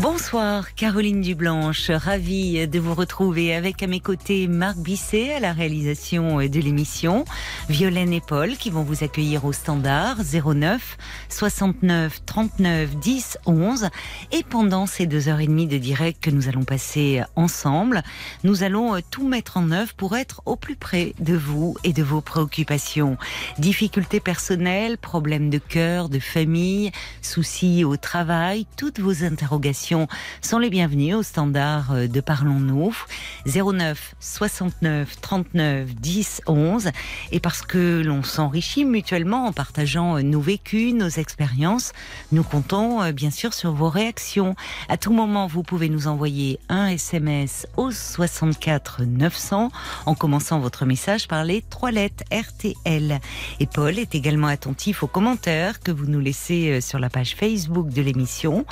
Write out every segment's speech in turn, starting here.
Bonsoir Caroline Dublanche, ravie de vous retrouver avec à mes côtés Marc Bisset à la réalisation de l'émission, Violaine et Paul qui vont vous accueillir au standard 09 69 39 10 11 et pendant ces deux heures et demie de direct que nous allons passer ensemble, nous allons tout mettre en œuvre pour être au plus près de vous et de vos préoccupations. Difficultés personnelles, problèmes de cœur, de famille, soucis au travail, toutes vos interrogations sont les bienvenus au standard euh, de Parlons-nous 09 69 39 10 11 et parce que l'on s'enrichit mutuellement en partageant euh, nos vécus, nos expériences, nous comptons euh, bien sûr sur vos réactions. À tout moment, vous pouvez nous envoyer un SMS au 64 900 en commençant votre message par les trois lettres RTL. Et Paul est également attentif aux commentaires que vous nous laissez sur la page Facebook de l'émission.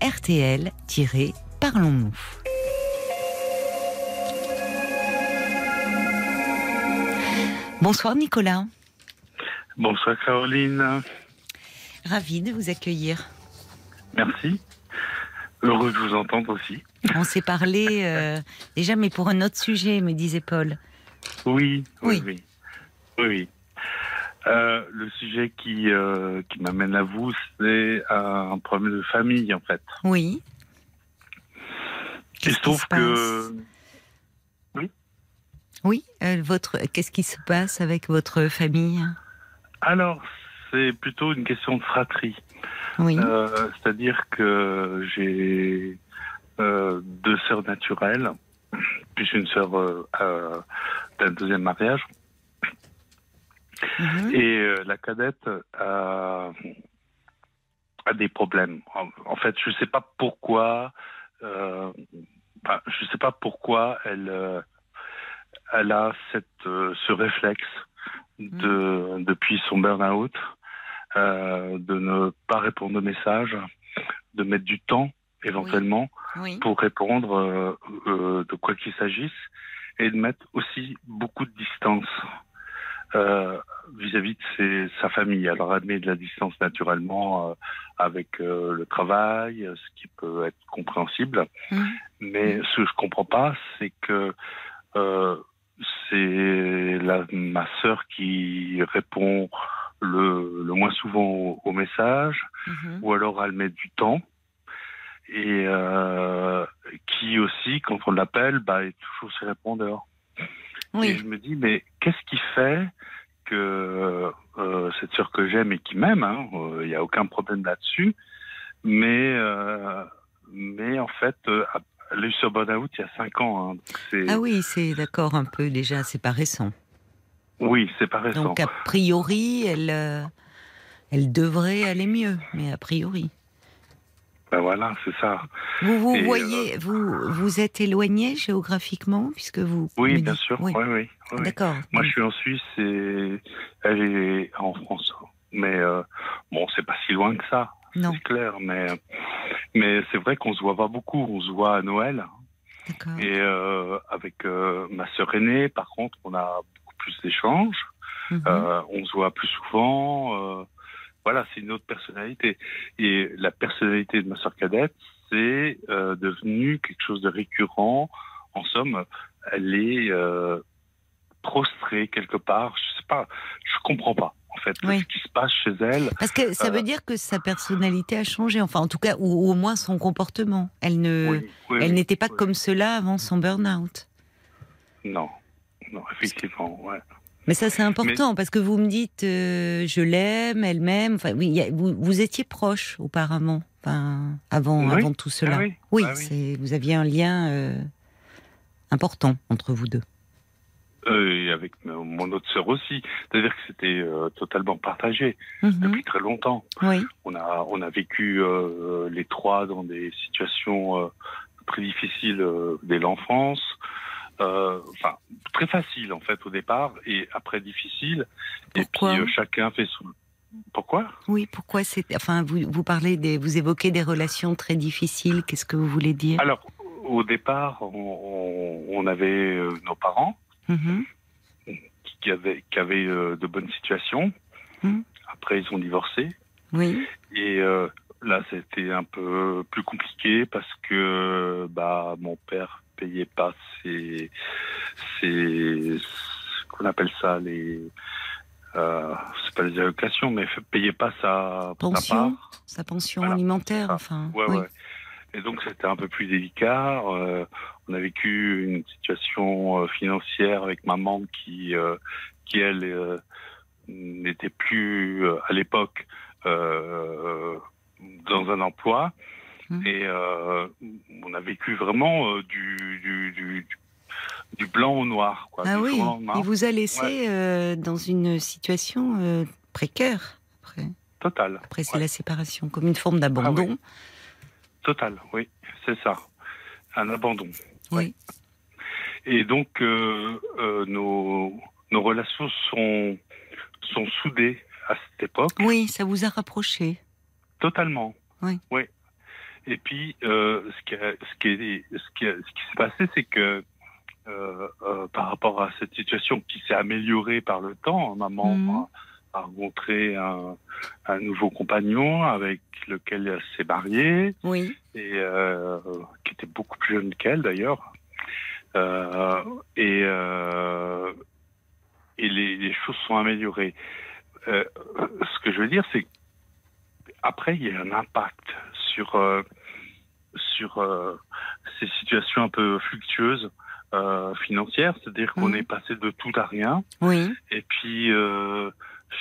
RTL-Parlons-nous. Bonsoir Nicolas. Bonsoir Caroline. Ravi de vous accueillir. Merci. Heureux de vous entendre aussi. On s'est parlé euh, déjà, mais pour un autre sujet, me disait Paul. Oui, oui, oui. oui. Euh, le sujet qui, euh, qui m'amène à vous, c'est un problème de famille, en fait. Oui. Il se trouve que. Oui. Oui, euh, votre... qu'est-ce qui se passe avec votre famille? Alors, c'est plutôt une question de fratrie. Oui. C'est-à-dire que j'ai deux sœurs naturelles, puis une sœur d'un deuxième mariage. Mhm. Et euh, la cadette a, a, des problèmes. En, fait, je ne sais pas pourquoi. Euh, je sais pas pourquoi elle, euh, elle a cette, ce réflexe de, mhm. depuis son burn-out de ne pas répondre aux messages, de mettre du temps éventuellement pour répondre de quoi qu'il s'agisse et de mettre aussi beaucoup de distance euh, vis-à-vis de sa famille. Alors elle met de la distance naturellement euh, avec euh, le travail, ce qui peut être compréhensible. Mmh. Mais mmh. ce que je comprends pas, c'est que c'est ma sœur qui répond le, le moins souvent aux, messages, mmh. ou alors elle met du temps et euh, qui aussi, quand on l'appelle, bah, est toujours ses répondeurs. Et je me dis, mais qu'est-ce qui fait que euh, cette sœur que j'aime et qui m'aime, il hein, n'y a aucun problème là-dessus, mais, euh, mais en fait, euh, elle a eu ce burn-out il y a 5 ans. Hein, ah oui, c'est d'accord un peu déjà, c'est pas récent. Oui, c'est pas récent. Donc a priori, elle, euh, elle devrait aller mieux, mais a priori. Ben voilà, c'est ça. Vous vous voyez, euh, vous vous êtes éloigné géographiquement puisque vous. Oui, bien sûr. Oui, oui. D'accord. Moi, je suis en Suisse et elle est en France. Mais euh, bon, c'est pas si loin que ça. C'est clair, mais mais c'est vrai qu'on se voit pas beaucoup. On se voit à Noël. Et euh, avec ma sœur aînée, par contre, on a beaucoup plus d'échanges. Mhm. on se voit plus souvent voilà, c'est une autre personnalité. Et la personnalité de ma soeur cadette, c'est euh, devenu quelque chose de récurrent. En somme, elle est euh, prostrée quelque part. Je sais pas, je comprends pas en fait ce qui se passe chez elle. Parce que ça veut euh, dire que sa personnalité a changé, enfin en tout cas, ou, au moins son comportement. Elle ne, elle n'était pas comme cela avant son burn-out. Non, non, effectivement, ouais. Mais ça, c'est important parce que vous me dites, euh, je l'aime, elle m'aime. Enfin, oui, vous, vous, étiez proche auparavant, enfin, avant, avant tout cela. Ah oui, ah vous aviez un lien euh, important entre vous deux. Euh, et avec mon autre sœur aussi. C'est-à-dire que c'était totalement partagé mhm. depuis très longtemps. Oui. On a, on a vécu les trois dans des situations très difficiles dès l'enfance. Euh, enfin très facile en fait au départ et après difficile. Pourquoi et puis euh, chacun fait son. Pourquoi? Oui, pourquoi c'est. Enfin, vous, vous parlez des. Vous évoquez des relations très difficiles. Qu'est-ce que vous voulez dire? Alors, au départ, on, avait euh, nos parents Mhm. qui avaient, qui avaient de bonnes situations. Mhm. Après, ils ont divorcé. Oui. Et euh, là, c'était un peu plus compliqué parce que bah, mon père payait pas ses, ses qu'on appelle ça les euh, c'est pas les allocations, mais payait pas sa, sa Pension part. Sa pension Voilà, alimentaire, ça. enfin. Ouais, oui. ouais. Et donc c'était un peu plus délicat. Euh, on a vécu une situation euh, financière avec maman qui, euh, qui elle, n'était plus à l'époque dans un emploi. Mhm. Et euh, on a vécu vraiment euh, du, du, du, du blanc au noir. Quoi, Ah oui, il vous a laissé euh, dans une situation précaire. Après, Total. après c'est Ouais. la séparation, comme une forme d'abandon. Total, oui, c'est ça. Un abandon. Oui. Et donc, euh, euh, nos, nos relations sont, sont soudées à cette époque, Oui, ça vous a rapproché. totalement. Oui. Et puis, euh, ce qui, a- ce qui, est- ce qui, a- ce qui s'est passé, c'est que euh, euh, par rapport à cette situation qui s'est améliorée par le temps, maman Mhm. a, a rencontré un, un nouveau compagnon avec lequel elle s'est mariée. Oui. et qui était beaucoup plus jeune qu'elle d'ailleurs. Et et les, les choses sont améliorées. Ce que je veux dire, c'est qu'après, il y a un impact sur, euh, sur euh, ces situations un peu fluctueuses euh, financières, c'est-à-dire qu'on Mhm. est passé de tout à rien. Oui. Et puis euh,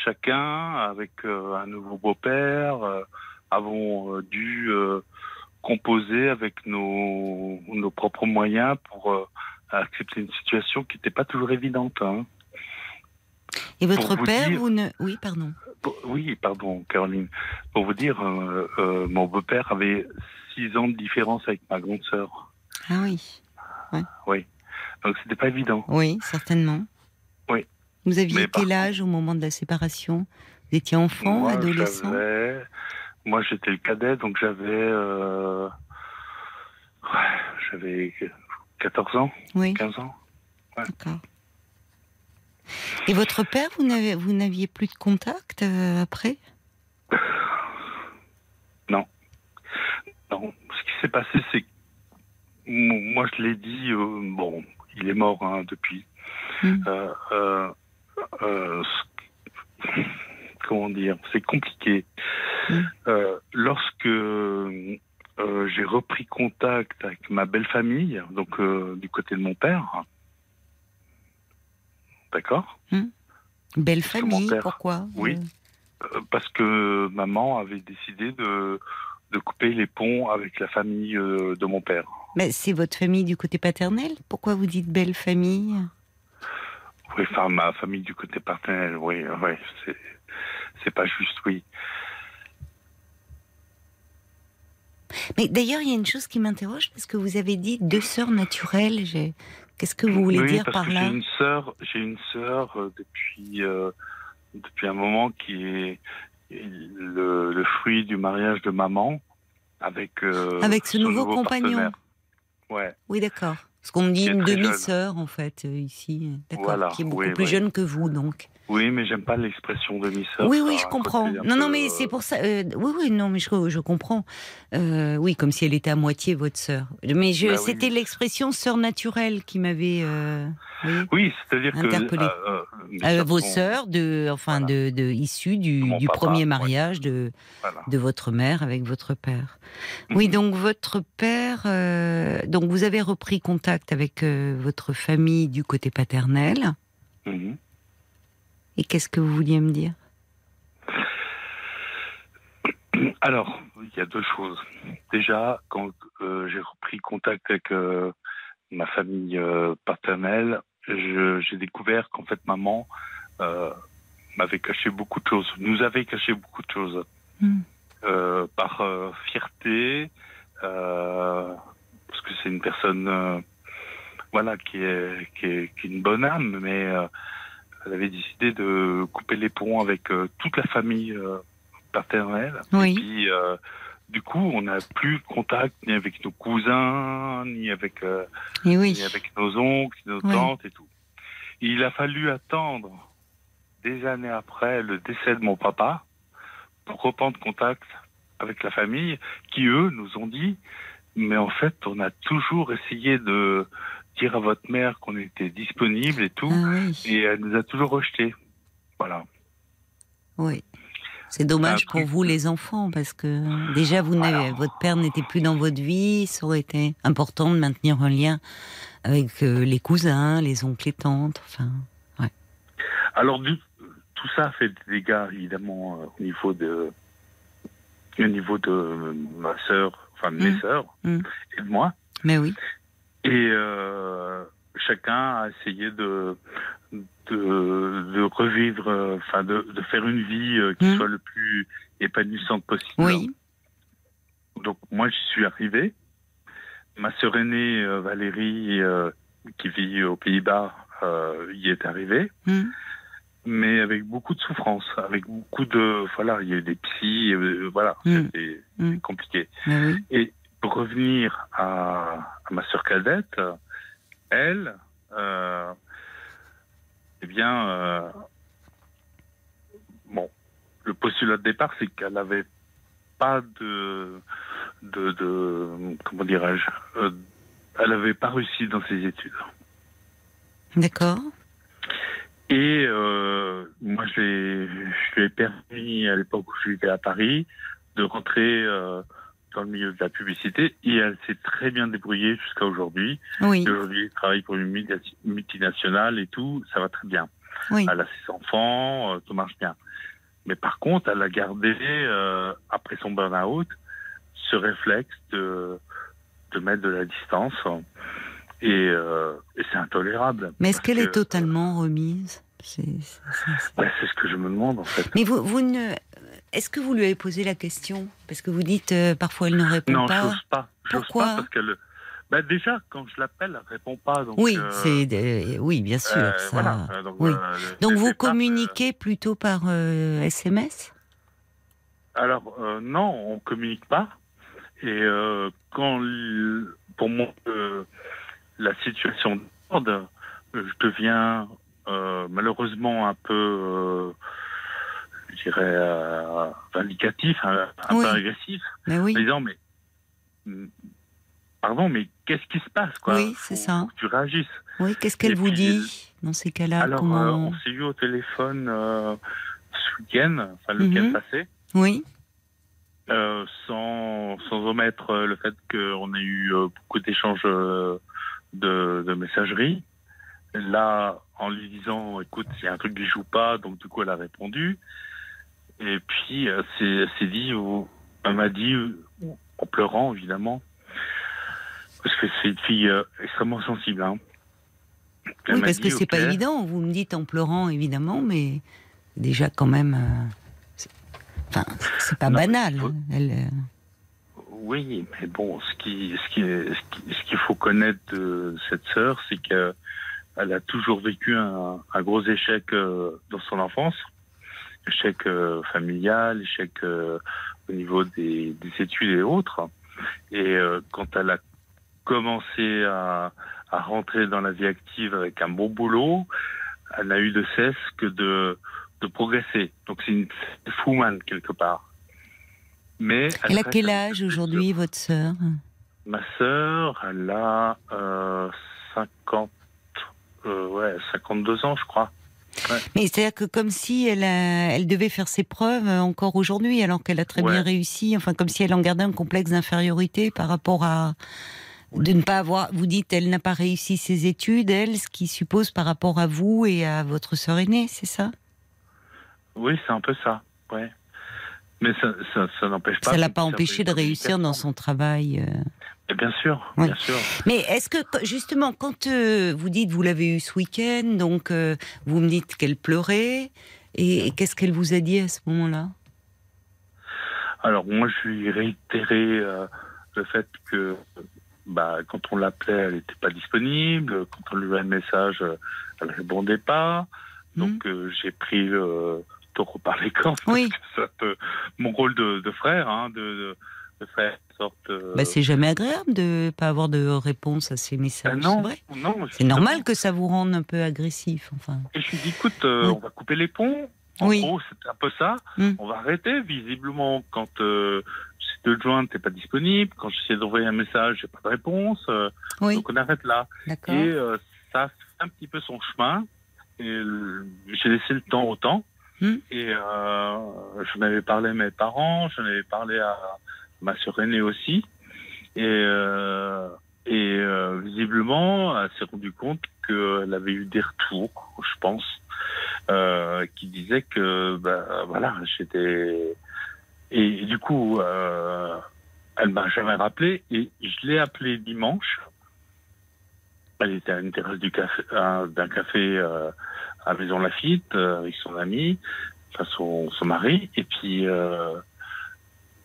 chacun, avec un nouveau beau-père, avons dû composer avec nos, nos propres moyens pour accepter une situation qui n'était pas toujours évidente. hein. Et votre père, dire- vous ne. Oui, pardon. Pour- Oui, pardon, Caroline. Pour vous dire, euh, euh, mon beau-père avait six ans de différence avec ma grande sœur. Ah oui. Donc c'était pas évident. Oui, certainement. Oui. Vous aviez Mais quel âge au moment de la séparation? Vous étiez enfant, Moi, adolescent? Moi, j'étais le cadet, donc j'avais... euh, ouais, j'avais 14 ans, Oui, 15 ans. d'accord. Et votre père, vous n'aviez plus de contact euh, après? Non. Ce qui s'est passé, c'est moi, je l'ai dit, euh, bon, il est mort hein, depuis. Mm. Euh, euh, comment dire C'est compliqué. Mm. Euh, lorsque j'ai repris contact avec ma belle famille, donc du côté de mon père, d'accord? Belle Parce que mon famille, père- pourquoi? Oui. Parce que maman avait décidé de, de couper les ponts avec la famille euh, de mon père. mais C'est votre famille du côté paternel? Pourquoi vous dites belle famille? Oui, enfin, ma famille du côté paternel, oui, oui, c'est, c'est pas juste, oui. Mais d'ailleurs, il y a une chose qui m'interroge parce que vous avez dit deux sœurs naturelles. J'ai- Qu'est-ce que vous voulez oui, dire parce par que là? j'ai une sœur, j'ai une sœur euh, depuis, euh, depuis un moment qui est le, le fruit du mariage de maman avec, euh, Avec ce nouveau compagnon. Ouais, Oui, d'accord. Parce qu'on me dit une demi-sœur, en fait, euh, ici. D'accord. Voilà, Qui est beaucoup oui, plus oui. jeune que vous, donc. Oui, mais j'aime pas l'expression demi-sœur. oui, oui, je comprends. Non, non, mais euh, c'est pour ça. euh, oui, oui, non, mais je, je comprends. Euh, oui, comme si elle était à moitié votre sœur. Mais je, Bah oui. c'était l'expression sœur naturelle qui m'avait. voyez Oui, c'est-à-dire que vos sœurs, de, enfin, Voilà. de, de, issues du, papa, premier ouais. mariage de, voilà. de votre mère avec votre père. Oui, Mhm. donc votre père, donc vous avez repris contact avec votre famille du côté paternel. Mhm. Et qu'est-ce que vous vouliez me dire? Alors, il y a deux choses. Déjà, quand euh, j'ai repris contact avec euh, ma famille euh, paternelle, j'ai découvert qu'en fait maman m'avait caché beaucoup de choses, nous avait caché beaucoup de choses. Hmm. Par fierté, parce que c'est une personne voilà, qui est, qui, est, qui est une bonne âme, mais elle avait décidé de couper les ponts avec euh, toute la famille euh, paternelle. Oui. Et puis, euh, du coup, on n'a plus contact ni avec nos cousins, ni avec, euh, oui. ni avec nos oncles, nos Oui. tantes et tout. Il a fallu attendre des années après le décès de mon papa pour reprendre contact avec la famille qui, eux, nous ont dit, mais en fait, on a toujours essayé de dire à votre mère qu'on était disponible et tout, Ah oui. et elle nous a toujours rejetés. Voilà. Oui. C'est dommage Après- pour vous les enfants parce que déjà vous Alors- votre père n'était plus dans votre vie, ça aurait été important de maintenir un lien avec euh, les cousins, les oncles et tantes, enfin. Alors, du- tout ça fait des dégâts, évidemment, euh, au niveau de, au niveau de ma sœur, enfin de mes Mm. sœurs Mm. et de moi. Mais oui. Et euh, chacun a essayé de, de, de revivre, euh, enfin de, de faire une vie euh, qui Mm. soit le plus épanouissante possible. Oui. Donc moi j'y suis arrivé. Ma sœur aînée Valérie, euh, qui vit aux Pays-Bas, euh, y est arrivée, Mm. mais avec beaucoup de souffrance, avec beaucoup de voilà, il y a eu des psys, euh, voilà, Mm. c'était Mm. compliqué. Et pour revenir à, à ma sœur cadette, elle, euh, eh bien, euh, bon, le postulat de départ, c'est qu'elle n'avait pas de, de, de comment dirais-je, euh, elle n'avait pas réussi dans ses études. D'accord. Et euh, moi, je lui ai permis, à l'époque où je vivais à Paris, de rentrer euh, dans le milieu de la publicité. Et elle s'est très bien débrouillée jusqu'à aujourd'hui. Oui. Aujourd'hui, elle travaille pour une multi- multinationale et tout, ça va très bien. Oui. Elle a ses enfants, euh, tout marche bien. Mais par contre, elle a gardé, euh, après son burn-out, ce réflexe de, de mettre de la distance. Et, euh, et c'est intolérable. Mais est-ce qu'elle que, est totalement remise? C'est- bah, c'est ce que je me demande, en fait. Mais vous, vous ne. Est-ce que vous lui avez posé la question? Parce que vous dites euh, parfois elle ne répond Non, pas. j'ose pas. Pourquoi pas parce qu'elle. Bah déjà, quand je l'appelle, elle répond pas. Donc, Oui, euh, c'est des- oui, bien sûr. euh, ça- voilà. Euh, Donc, oui. euh, Donc je vous pas, communiquez plutôt par euh, SMS euh, alors euh, non, on communique pas. Et euh, quand pour moi euh, la situation déborde, euh, je deviens euh, malheureusement un peu, euh, je dirais, euh, vindicatif, un, Oui. peu agressif. Mais oui. en disant mais mm, pardon mais qu'est-ce qui se passe quoi? Oui, c'est ça. faut que tu réagisses Oui, qu'est-ce qu'elle vous puis, dit dans ces cas-là? alors Comment euh, on s'est eu au téléphone euh, ce week-end enfin le week-end Mhm. passé Oui, euh, sans sans omettre euh, le fait qu'on a eu euh, beaucoup d'échanges euh, de, de messagerie là en lui disant écoute il y a un truc qui joue pas donc du coup elle a répondu et puis euh, elle s'est dit elle m'a dit euh, en pleurant évidemment parce que c'est une fille euh, extrêmement sensible hein. Oui parce que c'est pas ok, évident. Vous me dites en pleurant, évidemment, mais déjà quand même. euh, Enfin, c'est pas Non, banal. faut- Elle, euh, Oui, mais bon, ce qui, ce qui, ce qui- ce qu'il faut connaître de cette sœur, c'est qu'elle a toujours vécu un, un gros échec euh, dans son enfance, échec euh, familial, échec euh, au niveau des, des études et autres. Et quand elle a commencé à, à rentrer dans la vie active avec un bon boulot, elle n'a eu de cesse que de, de progresser. Donc c'est une woman quelque part. Mais elle a quel âge aujourd'hui, votre sœur? Ma sœur, elle a euh, 50, euh, ouais, 52 ans, je crois. Mais c'est-à-dire que comme si elle, a- elle devait faire ses preuves euh, encore aujourd'hui, alors qu'elle a très Ouais. bien réussi, enfin comme si elle en gardait un complexe d'infériorité par rapport à de ne pas avoir. Vous dites, elle n'a pas réussi ses études, elle, ce qui suppose par rapport à vous et à votre sœur aînée, c'est ça? Oui, c'est un peu ça, ouais. Mais ça, ça, ça n'empêche pas. Ça l'a pas empêché de réussir dans son travail. euh. Bien sûr, bien sûr. Mais est-ce que justement, quand euh, vous dites vous l'avez eu ce week-end, donc euh, vous me dites qu'elle pleurait, et, et qu'est-ce qu'elle vous a dit à ce moment-là? Alors moi, je lui ai réitéré euh, le fait que bah, quand on l'appelait, elle n'était pas disponible. Quand on lui envoyait un message, elle répondait pas. Donc euh, j'ai pris le taureau par les cornes. Oui. parce que ça peut- mon rôle de, de frère, hein, de, de, de faire une sorte. euh, Bah, c'est jamais agréable de pas avoir de réponse à ces messages. non, c'est vrai. non, C'est normal que ça vous rende un peu agressif. Enfin. Et je lui dis, écoute, euh, Oui. on va couper les ponts. En Oui. gros, c'est un peu ça. Mm. On va arrêter. Visiblement, quand euh, j'essaie de joindre, t'es pas disponible. Quand j'essaie d'envoyer un message, j'ai pas de réponse. Euh, Oui, Donc on arrête là. Et ça fait un petit peu son chemin. Et j'ai laissé le temps au temps. Mm. Et euh, j'en avais parlé à mes parents, j'en avais parlé à ma sœur aînée aussi. Et, euh, et euh, visiblement, elle s'est rendue compte qu'elle avait eu des retours, je pense, euh, qui disaient que, bah, voilà, j'étais. Et, du coup, euh, elle m'a jamais rappelé et je l'ai appelée dimanche. Elle était à une terrasse du café, d'un café euh, à Maison Lafitte euh, avec son ami, enfin son, son mari. Et puis, euh,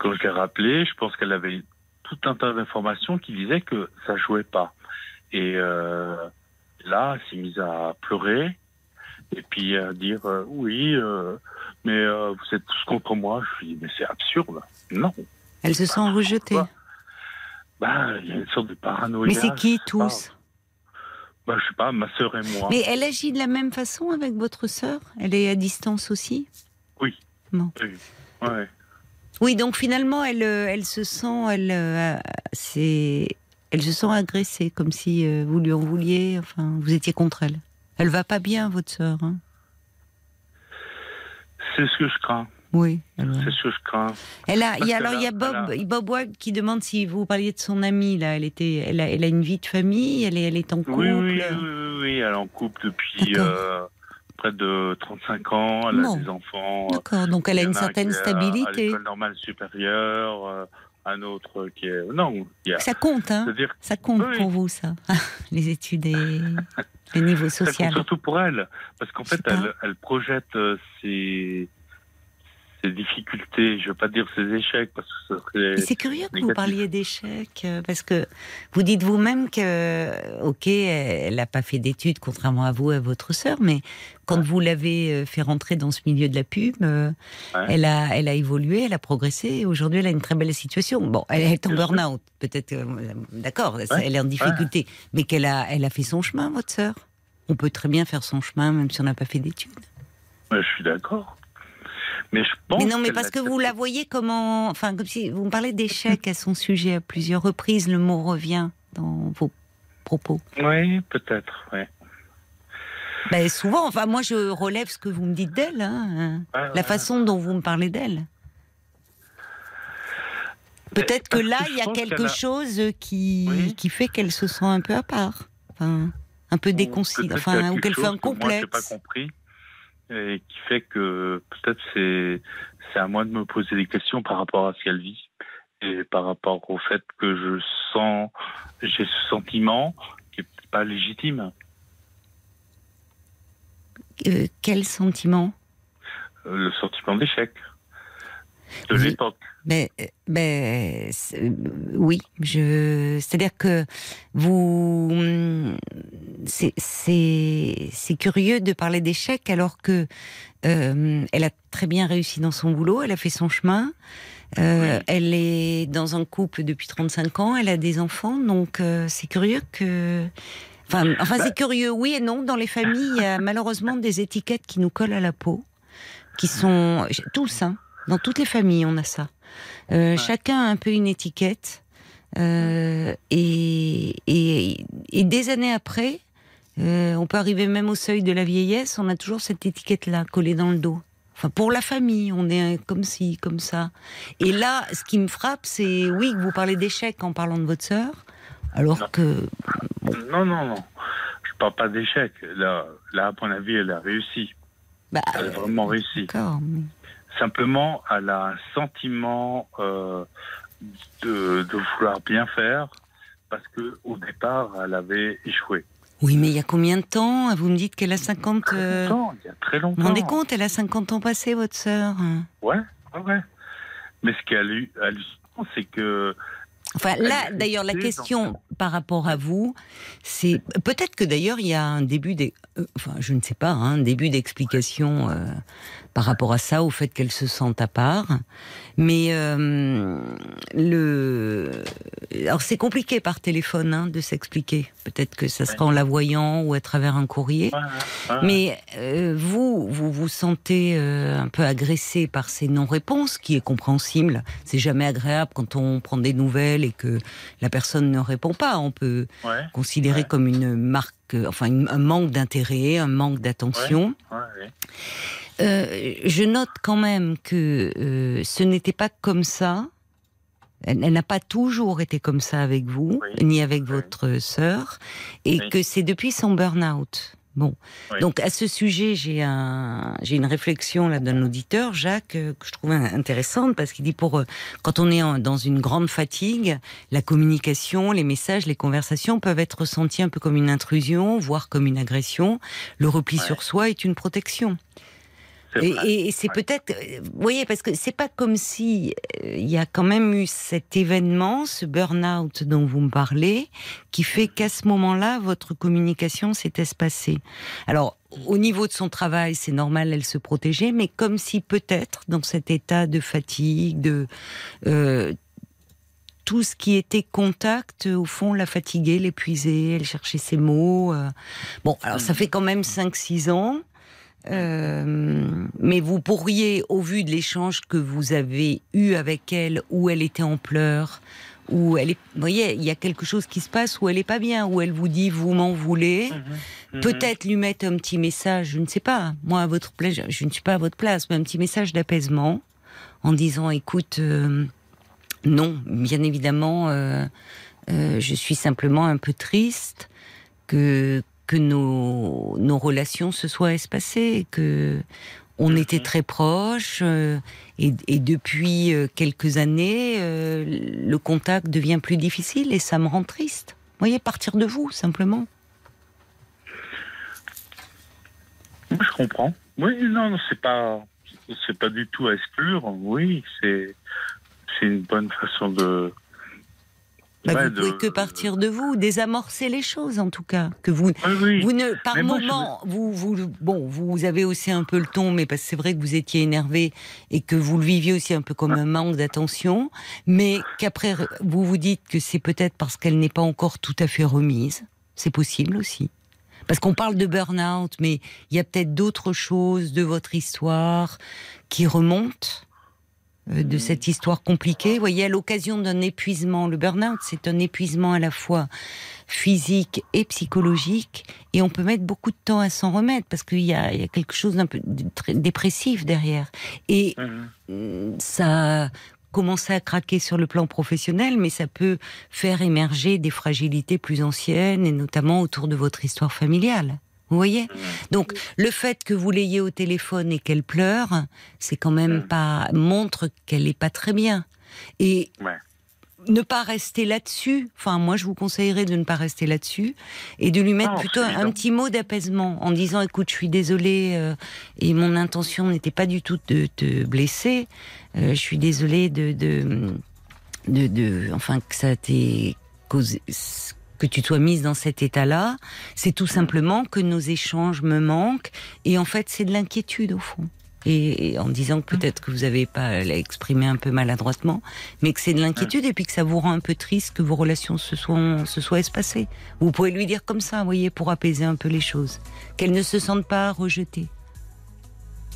quand je l'ai rappelée, je pense qu'elle avait tout un tas d'informations qui disaient que ça jouait pas. Et euh, là, elle s'est mise à pleurer et puis à dire euh, oui, euh, mais vous êtes tous contre moi. Je lui dis mais c'est absurde. Non. Elle se sent rejetée. Bah, il y a une sorte de paranoïa. Mais c'est qui tous? Bah, je sais pas, ma sœur et moi. Mais elle agit de la même façon avec votre sœur? Elle est à distance aussi? Oui. Bon. Oui. Ouais. Oui, donc finalement, elle, euh, elle se sent, elle, euh, c'est, elle se sent agressée, comme si euh, vous lui en vouliez. Enfin, vous étiez contre elle. Elle va pas bien, votre sœur. hein C'est ce que je crains. oui. C'est ce que je crains. elle a, y alors il y a Bob, Bob Wag qui demande si vous parliez de son amie là. Elle était, elle a, elle a une vie de famille. Elle est, elle est en couple. Oui, oui, oui, oui, oui, Elle est en couple depuis euh, près de 35 ans. Elle Bon. a des enfants. D'accord. Donc elle a une certaine est à- stabilité. l'école normale supérieure. euh, un autre qui est. Non. Ça compte, hein Ça compte Oui. pour vous, ça. Les études et le niveau ça compte social. surtout pour elle. Parce qu'en fait, elle, elle projette euh, ses, ses difficultés. Je ne veux pas dire ses échecs parce que ce serait. Mais c'est curieux que vous parliez d'échecs, euh, parce que vous dites vous-même que, ok, elle n'a pas fait d'études, contrairement à vous et à votre sœur, mais quand vous l'avez euh, fait rentrer dans ce milieu de la pub, euh, Ouais. elle, a, elle a évolué, elle a progressé, et aujourd'hui elle a une très belle situation. Bon, elle est en burn-out, peut-être, euh, d'accord, Ouais. elle est en difficulté, mais qu'elle a, elle a fait son chemin, votre sœur. On peut très bien faire son chemin, même si on n'a pas fait d'études. Je suis d'accord. Mais je pense. Mais non, mais parce que vous la voyez comment. Enfin, comme si vous me parlez d'échec à son sujet à plusieurs reprises, le mot revient dans vos propos. Oui, peut-être. Ouais. Ben, souvent, enfin, moi je relève ce que vous me dites d'elle, hein, Ouais, la ouais. façon dont vous me parlez d'elle. Peut-être que là, il y a quelque a- chose qui, Oui. qui fait qu'elle se sent un peu à part. Enfin, un peu déconsidérée. Enfin, ou qu'elle fait un que Moi, pas complexe. compris. Et qui fait que peut-être c'est c'est à moi de me poser des questions par rapport à ce qu'elle vit et par rapport au fait que je sens j'ai ce sentiment qui est pas légitime. Euh, quel sentiment? Euh, Le sentiment d'échec de Oui. l'époque. Euh, euh, oui, je. C'est-à-dire que vous, hum, c'est c'est c'est curieux de parler d'échec alors que euh, elle a très bien réussi dans son boulot, elle a fait son chemin, euh, Oui. elle est dans un couple depuis 35 ans, elle a des enfants, donc euh, c'est curieux que. Enfin, enfin Bah c'est curieux, oui et non. Dans les familles, il y a malheureusement des étiquettes qui nous collent à la peau, qui sont tous, hein, dans toutes les familles, on a ça. Euh, Chacun a un peu une étiquette. Euh, et, et, et des années après, euh, on peut arriver même au seuil de la vieillesse, on a toujours cette étiquette-là collée dans le dos. Enfin, pour la famille, on est comme ci, comme ça. Et là, ce qui me frappe, c'est oui que vous parlez d'échec en parlant de votre sœur, alors Non. que Non, non, non. Je parle pas d'échec. Là, là, à mon avis, elle a réussi. bah, Elle a vraiment réussi. d'accord. mais- Simplement, elle a un sentiment euh, de, de vouloir bien faire parce que au départ, elle avait échoué. Oui, mais il y a combien de temps Vous me dites qu'elle a 50. Très euh, longtemps, il y a très Vous longtemps. vous rendez compte Elle a 50 ans passés, votre sœur. Ouais, ouais, ouais. Mais ce qui est hallu- hallucinant, c'est que Enfin, là, d'ailleurs, la question, par rapport à vous, c'est peut-être que d'ailleurs il y a un début, euh, enfin je ne sais pas, hein, un début d'explication euh, par rapport à ça, au fait qu'elle se sente à part. Mais euh, le, alors c'est compliqué par téléphone hein, de s'expliquer. Peut-être que ça sera en la voyant ou à travers un courrier. Mais euh, vous, vous vous sentez euh, un peu agressé par ces non-réponses, qui est compréhensible. C'est jamais agréable quand on prend des nouvelles et que la personne ne répond pas. On peut Ouais. considérer Ouais. comme une marque, enfin un manque d'intérêt, un manque d'attention. Ouais. Euh, je note quand même que euh, ce n'était pas comme ça. Elle, elle n'a pas toujours été comme ça avec vous, Oui. ni avec Oui. votre sœur, et Oui. que c'est depuis son burn-out. Bon, donc à ce sujet, j'ai un, j'ai une réflexion là d'un auditeur, Jacques, euh, que je trouve intéressante parce qu'il dit pour quand on est en- dans une grande fatigue, la communication, les messages, les conversations peuvent être ressentis un peu comme une intrusion, voire comme une agression. Le repli sur soi est une protection. Et, et- c'est Ouais. peut-être, euh, vous voyez, parce que c'est pas comme si euh, il y a quand même eu cet événement, ce burn-out dont vous me parlez, qui fait qu'à ce moment-là, votre communication s'est espacée. Alors, au niveau de son travail, c'est normal, elle se protégeait, mais comme si peut-être, dans cet état de fatigue, de euh, tout ce qui était contact, au fond, la fatiguait, l'épuisait, elle cherchait ses mots. euh. Bon, alors ça fait quand même 5-6 ans. Euh, mais vous pourriez, au vu de l'échange que vous avez eu avec elle, où elle était en pleurs, où elle est, vous voyez, il y a quelque chose qui se passe où elle est pas bien, où elle vous dit vous m'en voulez, Mhm. peut-être lui mettre un petit message, je ne sais pas, moi à votre place, je- je ne suis pas à votre place, mais un petit message d'apaisement en disant écoute, euh, non, bien évidemment, euh, euh, je suis simplement un peu triste que que nos, nos relations se soient espacées, que on était très proches euh, et, et depuis euh, quelques années, euh, le contact devient plus difficile et ça me rend triste. Vous voyez, partir de vous simplement. Je comprends. Oui, non, non, c'est pas, c'est pas du tout à exclure. Oui, c'est, c'est une bonne façon de. Bah, Ouais, vous pouvez de- que partir de vous, désamorcer les choses en tout cas, que vous Oui, oui. Vous ne, par je moment, vous, vous, bon, vous avez aussi un peu le ton, mais parce que c'est vrai que vous étiez énervé et que vous le viviez aussi un peu comme un manque d'attention, mais qu'après vous vous dites que c'est peut-être parce qu'elle n'est pas encore tout à fait remise. C'est possible aussi. Parce qu'on parle de burn-out, mais il y a peut-être d'autres choses de votre histoire qui remontent de cette histoire compliquée. Vous voyez, à l'occasion d'un épuisement, le burn-out, c'est un épuisement à la fois physique et psychologique, et on peut mettre beaucoup de temps à s'en remettre parce qu'il y a, il y a quelque chose d'un peu dépressif derrière. Et Mhm. euh, ça a commencé à craquer sur le plan professionnel, mais ça peut faire émerger des fragilités plus anciennes, et notamment autour de votre histoire familiale. Vous voyez Donc, le fait que vous l'ayez au téléphone et qu'elle pleure, c'est quand même Mhm. pas montre qu'elle est pas très bien. Et Ouais. ne pas rester là-dessus. Enfin, moi, je vous conseillerais de ne pas rester là-dessus et de lui mettre plutôt un petit mot d'apaisement en disant "Écoute, je suis désolée euh, et mon intention n'était pas du tout de te blesser. Euh, je suis désolée de de, de de enfin que ça t'ait causé que tu sois mise dans cet état-là, c'est tout simplement que nos échanges me manquent et en fait c'est de l'inquiétude au fond. Et, et en disant que peut-être que vous avez pas exprimé un peu maladroitement, mais que c'est de l'inquiétude et puis que ça vous rend un peu triste que vos relations se soient, se soient espacées. Vous pouvez lui dire comme ça, vous voyez, pour apaiser un peu les choses, qu'elle ne se sente pas rejetée.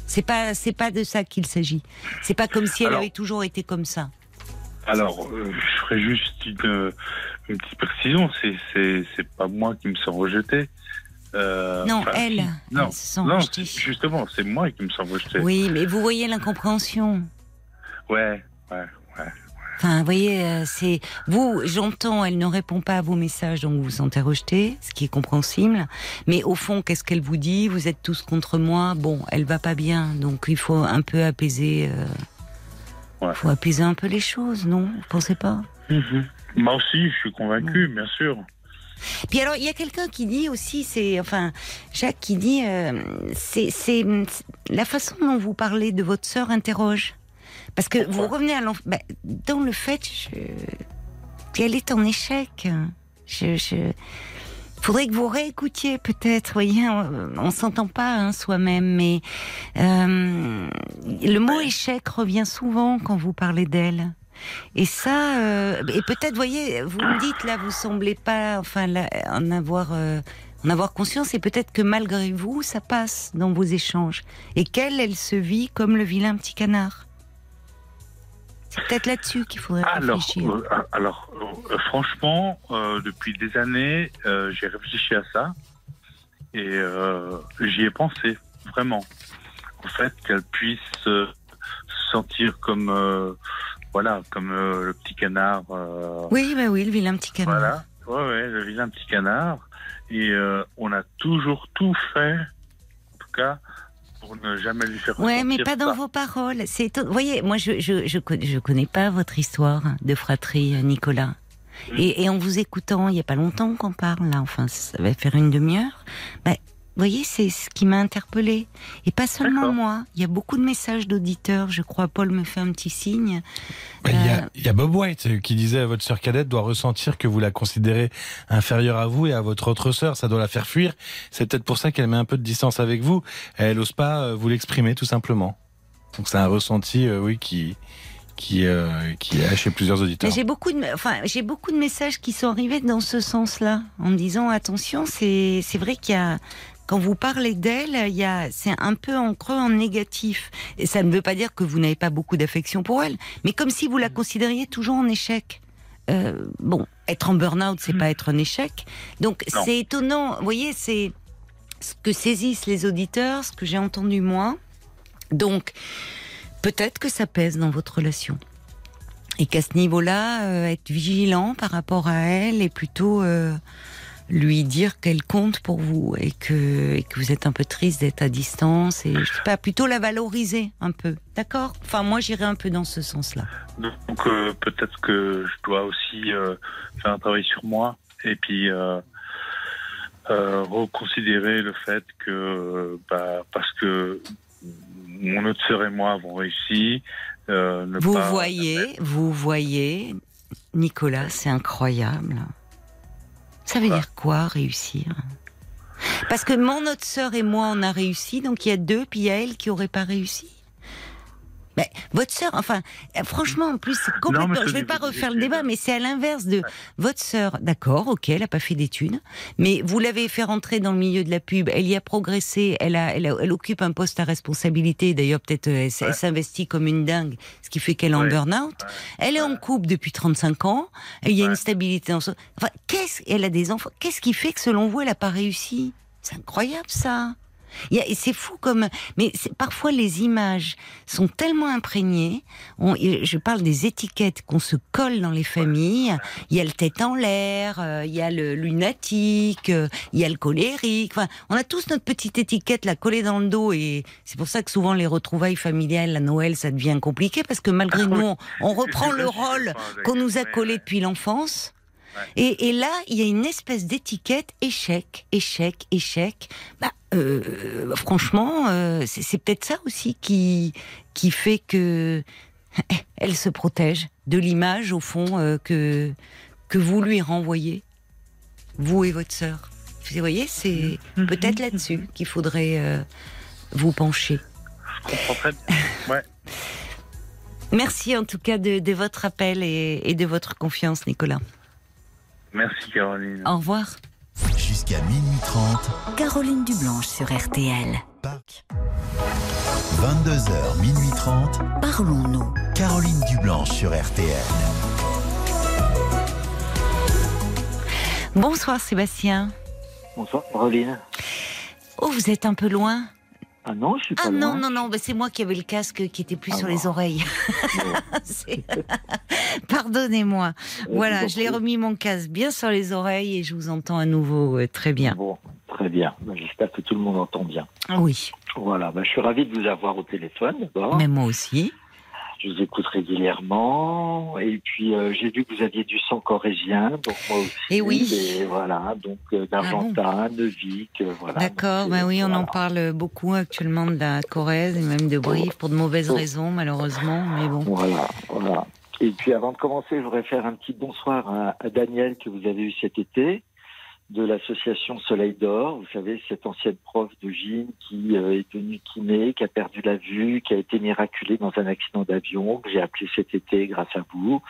C'est pas, c'est pas de ça qu'il s'agit. C'est pas comme si elle Alors- avait toujours été comme ça. Alors, euh, je ferai juste une, une petite précision. C'est, pas moi qui me sens rejeté. Euh, Non, enfin, elle. Non, elle se sent non, justement, c'est moi qui me sens rejeté. Oui, mais vous voyez l'incompréhension. Ouais, ouais, ouais. Enfin, vous voyez, euh, c'est vous. J'entends, elle ne répond pas à vos messages, donc vous vous sentez rejeté, ce qui est compréhensible. Mais au fond, qu'est-ce qu'elle vous dit? Vous êtes tous contre moi. Bon, elle va pas bien, donc il faut un peu apaiser. Euh, Ouais. faut apaiser un peu les choses, non? Vous pensez pas? Mhm. Moi aussi, je suis convaincu, bien sûr. Puis alors, il y a quelqu'un qui dit aussi, c'est enfin Jacques qui dit, euh, c'est c'est la façon dont vous parlez de votre sœur interroge, parce que vous revenez à l'enf- bah, dans le fait qu'elle est en échec. Je, je... Faudrait que vous réécoutiez peut-être, voyez, on, on s'entend pas hein, soi-même, mais euh, le mot échec revient souvent quand vous parlez d'elle. Et ça, euh, et peut-être, voyez, vous me dites là, vous semblez pas, enfin, là, en avoir, euh, en avoir conscience, et peut-être que malgré vous, ça passe dans vos échanges, et qu'elle, elle se vit comme le vilain petit canard. C'est peut-être là-dessus qu'il faudrait Alors, réfléchir. euh, alors euh, franchement, euh, depuis des années, euh, j'ai réfléchi à ça et euh, j'y ai pensé vraiment. En fait, qu'elle puisse euh, se sentir comme euh, voilà, comme le petit canard. euh, Oui, bah oui, le vilain petit canard. Voilà, ouais, ouais, le vilain petit canard. Et euh, on a toujours tout fait, en tout cas, pour ne jamais lui faire Ouais, mais pas dans vos paroles. C'est. Vous voyez, moi, je je, je je connais pas votre histoire de fratrie, euh, Nicolas. Mm. Et, et en vous écoutant, il y a pas longtemps qu'on parle là. Enfin, ça va faire une demi-heure. Ben, vous voyez, c'est ce qui m'a interpellée. Et pas seulement moi. Il y a beaucoup de messages d'auditeurs. Je crois, Paul me fait un petit signe. Il y, Euh, a, il y a Bob White euh, qui disait votre sœur cadette doit ressentir que vous la considérez inférieure à vous et à votre autre sœur. Ça doit la faire fuir. C'est peut-être pour ça qu'elle met un peu de distance avec vous. Elle n'ose pas euh, vous l'exprimer tout simplement. Donc c'est un ressenti, euh, oui, qui qui euh, qui est chez plusieurs auditeurs. J'ai beaucoup de, enfin, j'ai beaucoup de messages qui sont arrivés dans ce sens-là, en me disant attention, c'est, c'est vrai qu'il y a, quand vous parlez d'elle, il y a, c'est un peu en creux, en négatif. Et ça ne veut pas dire que vous n'avez pas beaucoup d'affection pour elle, mais comme si vous la considériez toujours en échec. Euh, bon, être en burn-out, c'est pas être un échec. Donc c'est étonnant. Vous voyez, c'est ce que saisissent les auditeurs, ce que j'ai entendu moi. Donc peut-être que ça pèse dans votre relation. Et qu'à ce niveau-là, euh, être vigilant par rapport à elle et plutôt euh, lui dire qu'elle compte pour vous et que, et que vous êtes un peu triste d'être à distance et je sais pas, plutôt la valoriser un peu. D'accord? Enfin, moi, j'irai un peu dans ce sens-là. Donc euh, peut-être que je dois aussi euh, faire un travail sur moi et puis euh, reconsidérer le fait que bah, parce que mon autre sœur et moi avons réussi. Vous pas- voyez, vous voyez, Nicolas, c'est incroyable. Ça veut dire quoi réussir? Parce que mon autre sœur et moi, on a réussi, donc il y a deux, puis il y a elle qui aurait pas réussi? Mais votre sœur, enfin, euh, franchement, en plus, c'est complètement. je c'est vais pas refaire le débat, mais c'est à l'inverse de votre sœur. D'accord, ok, elle a pas fait d'études, mais vous l'avez fait rentrer dans le milieu de la pub. Elle y a progressé. Elle a, elle, a- elle occupe un poste à responsabilité. D'ailleurs, peut-être euh, elle, Ouais. s'investit comme une dingue, ce qui fait qu'elle est en burn-out. Ouais. Elle est en couple depuis 35 ans. Il y a une stabilité dans son. Enfin, qu'est-ce Elle a des enfants. Qu'est-ce qui fait que selon vous, elle a pas réussi? C'est incroyable ça. C'est fou comme, mais c'est- parfois les images sont tellement imprégnées. On- je parle des étiquettes qu'on se colle dans les familles. Il y a le tête en l'air, euh, il y a le lunatique, euh, il y a le colérique. Enfin, on a tous notre petite étiquette là collée dans le dos et c'est pour ça que souvent les retrouvailles familiales à Noël ça devient compliqué parce que malgré Ah nous on, on reprend le rôle qu'on nous a collé depuis l'enfance. Et, et là, il y a une espèce d'étiquette échec, échec, échec. Bah, euh, franchement, euh, c'est peut-être ça aussi qui qui fait que elle se protège de l'image au fond euh, que que vous lui renvoyez, vous et votre sœur. Vous voyez, c'est peut-être là-dessus qu'il faudrait vous pencher. Je comprends très bien. Ouais. Merci en tout cas de, de votre appel et, et de votre confiance, Nicolas. Merci Caroline. Au revoir. Jusqu'à minuit 30, Caroline Dublanche sur RTL. Pâques. 22h, minuit 30, Parlons-nous. Caroline Dublanche sur RTL. Bonsoir Sébastien. Bonsoir, Caroline. Oh, vous êtes un peu loin Ah non, je suis pas Ah non, loin. non, non, bah, c'est moi qui avais le casque qui était plus Ah sur bon. les oreilles. Pardonnez-moi. Voilà, vous en je l'ai remis mon casque bien sur les oreilles et je vous entends à nouveau euh, très bien. Bon, très bien. Ben, J'espère que tout le monde entend bien. Oui, Voilà, ben, je suis ravi de vous avoir au téléphone d'abord. mais moi aussi. Je vous écoute régulièrement. Et puis, euh, j'ai vu que vous aviez du sang corésien, donc moi aussi. Eh oui. Et voilà, donc euh, d'Argentin, de Vic, euh, voilà. D'accord, bah oui, on en parle beaucoup actuellement de la Corrèze et même de Brive pour de mauvaises Oh. raisons, malheureusement, mais bon. Voilà, voilà. Et Et puis avant de commencer, je voudrais faire un petit bonsoir à, à Daniel que vous avez eu cet été de l'association Soleil d'Or. Vous savez, cette ancienne prof de gym qui euh, est devenue kiné, qui a perdu la vue, qui a été miraculée dans un accident d'avion, que j'ai appelé cet été grâce à vous.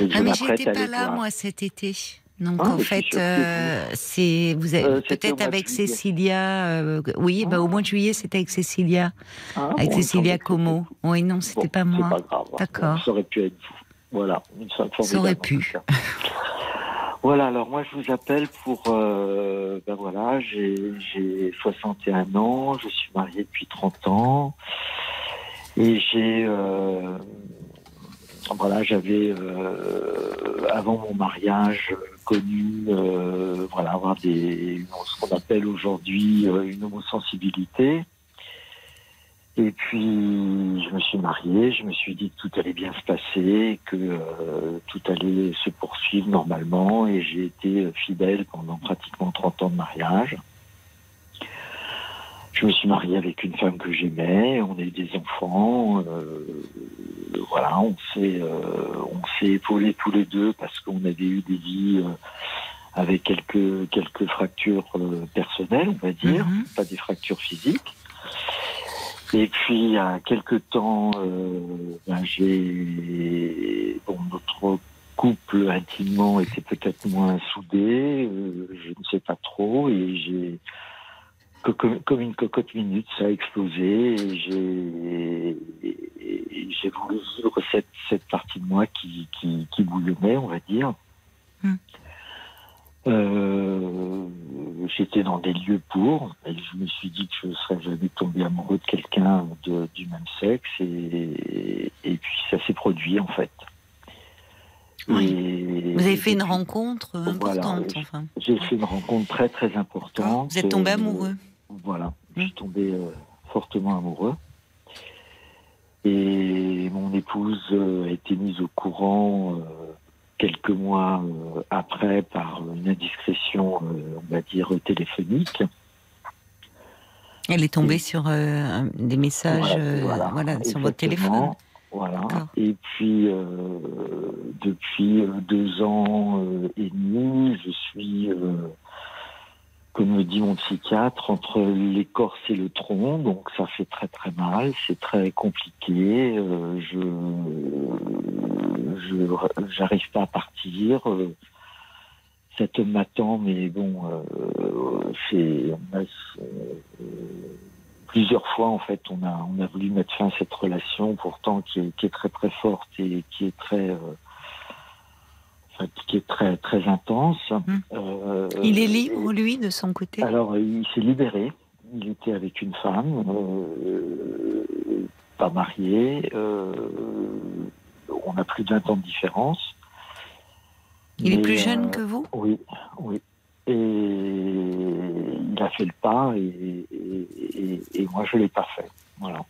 Et Ah, mais j'étais pas là, moi, cet été. Donc, Ah, en fait, euh, c'est vous avez Euh, peut-être avec. Cécilia. euh, oui, bah, au mois de juillet, c'était avec Cécilia, Ah, avec bon, Cécilia Como. Oui, non, c'était- bon, pas moi. Grave. D'accord. Ça aurait pu être vous. Voilà. Une Ça aurait pu. Voilà, alors moi je vous appelle pour, euh, ben voilà, j'ai j'ai 61 ans, je suis marié depuis 30 ans et j'ai, euh, voilà, j'avais euh, avant mon mariage connu, euh, voilà, avoir des, ce qu'on appelle aujourd'hui euh, une homosensibilité. Et puis, je me suis marié, je me suis dit que tout allait bien se passer, que euh, tout allait se poursuivre normalement, et j'ai été fidèle pendant pratiquement 30 ans de mariage. Je me suis marié avec une femme que j'aimais, on a eu des enfants, euh, voilà, on s'est euh, on s'est épaulés tous les deux parce qu'on avait eu des vies euh, avec quelques quelques fractures euh, personnelles, on va dire, Mhm. pas des fractures physiques. Et puis, il y a quelques temps, euh, ben, j'ai. Bon, notre couple intimement était peut-être moins soudé, euh, je ne sais pas trop, et j'ai. Comme, une cocotte minute, ça a explosé, et j'ai. j'ai voulu vivre cette, cette partie de moi qui bouillonnait, on va dire. Hmm. Euh, j'étais dans des lieux pour, et je me suis dit que je ne serais jamais tombé amoureux de quelqu'un de- du même sexe, et, et puis ça s'est produit en fait. Oui. Et- Vous avez fait et une rencontre Voilà, importante, enfin. J'ai fait une rencontre très très importante. Vous êtes tombé Euh, amoureux. voilà, je Mm. suis tombé euh, fortement amoureux. Et mon épouse euh, a été mise au courant euh, quelques mois euh, après par une indiscrétion, euh, on va dire, téléphonique. Elle est tombée sur euh, des messages Voilà, voilà, voilà, sur votre téléphone. Voilà. Et puis, euh, depuis deux ans et demi, je suis, comme me dit mon psychiatre, entre l'écorce et le tronc. Donc, ça fait très très mal. C'est très compliqué. Euh, je, j'arrive pas à partir. Euh, cet homme m'attend, mais bon, euh, c'est, plusieurs fois en fait on a on a voulu mettre fin à cette relation pourtant qui est, qui est très très forte et qui est très qui est très très intense. Euh, Il est libre, lui, de son côté? Alors il s'est libéré. Il était avec une femme, euh, pas marié. euh, on a plus de 20 ans de différence. Il est plus euh, jeune que vous? Oui, oui. Et il a fait le pas et, et, et- et moi je l'ai pas fait. Voilà.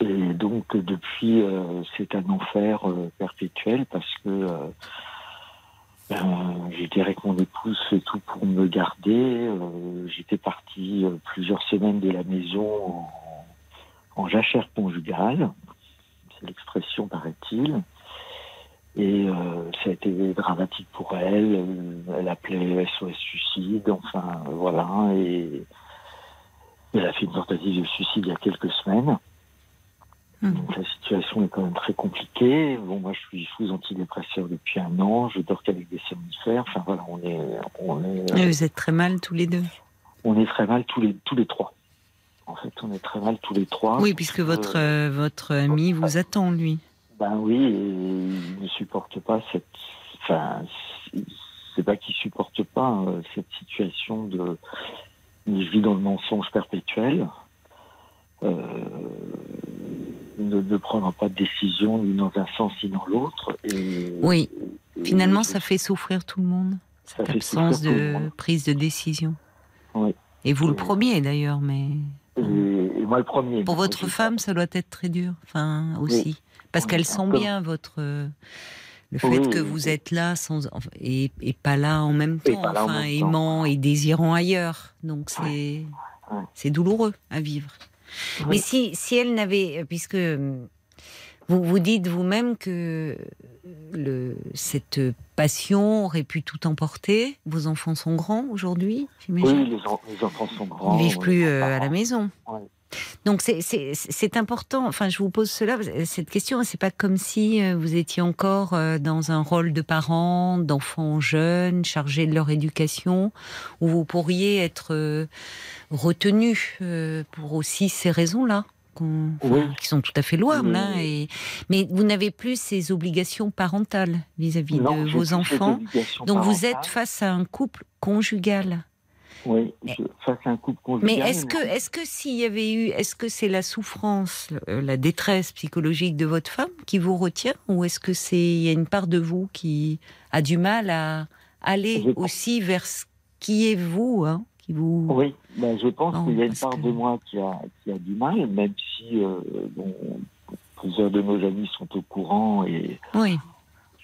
Et donc depuis euh, c'est un enfer euh, perpétuel parce que euh, ben, je dirais mon épouse fait tout pour me garder. Euh, J'étais parti euh, plusieurs semaines de la maison en, en jachère conjugale. C'est l'expression paraît-il. Et euh, ça a été dramatique pour elle. Euh, Elle appelait SOS suicide, enfin euh, voilà. Et elle a fait une tentative de suicide il y a quelques semaines. Donc la situation est quand même très compliquée. Bon, moi je suis sous antidépresseur depuis un an. Je dors qu'avec des somnifères. Enfin voilà, on est, on est, Et Vous êtes très mal tous les deux? on est très mal tous les, tous les trois. En fait, on est très mal tous les trois. Oui, puisque votre, euh, votre ami vous attend, lui. Ben oui, et il ne supporte pas cette. Enfin, c'est- pas qu'il supporte pas euh, cette situation de. Je vis dans le mensonge perpétuel. Euh, ne, ne prendra pas de décision ni dans un sens ni dans l'autre. Et, Oui, et finalement, ça fait souffrir tout le monde, cette absence de prise de décision. Oui. Et vous le premier, d'ailleurs, mais Et, moi le premier. pour votre femme, ça doit être très dur, enfin, aussi. Parce qu'elle sent bien votre... euh, Le fait Oui, que oui, vous êtes là sans, et, et pas là en même temps, enfin, même temps. aimant et désirant ailleurs. Donc c'est Ouais. c'est douloureux à vivre. Oui. Mais si, si elle n'avait, puisque euh, Vous vous dites vous-même que le, cette passion aurait pu tout emporter. Vos enfants sont grands aujourd'hui, j'imagine? Oui, les, en- les enfants sont grands. Ils vivent oui, plus euh, à la maison. Ouais. Donc c'est- important. Enfin, je vous pose cela, cette question. C'est pas comme si euh, vous étiez encore euh, dans un rôle de parent, d'enfants jeunes, chargés de leur éducation, où vous pourriez être euh, retenu pour aussi ces raisons-là. Oui. qui sont tout à fait louables, hein, et, mais vous n'avez plus ces obligations parentales vis-à-vis de vos enfants. Donc vous êtes face à un couple conjugal. Oui, je- face à un couple conjugal. Mais est-ce que, est-ce que s'il y avait eu, est-ce que c'est la souffrance, euh, la détresse psychologique de votre femme qui vous retient, ou est-ce que c'est, il y a une part de vous qui a du mal à aller Je pense- aussi vers ce qui est vous, hein, qui vous. Oui, ben, je pense qu'il y a une part que- de moi qui a, qui a du mal, même si euh, bon, plusieurs de nos amis sont au courant et Oui.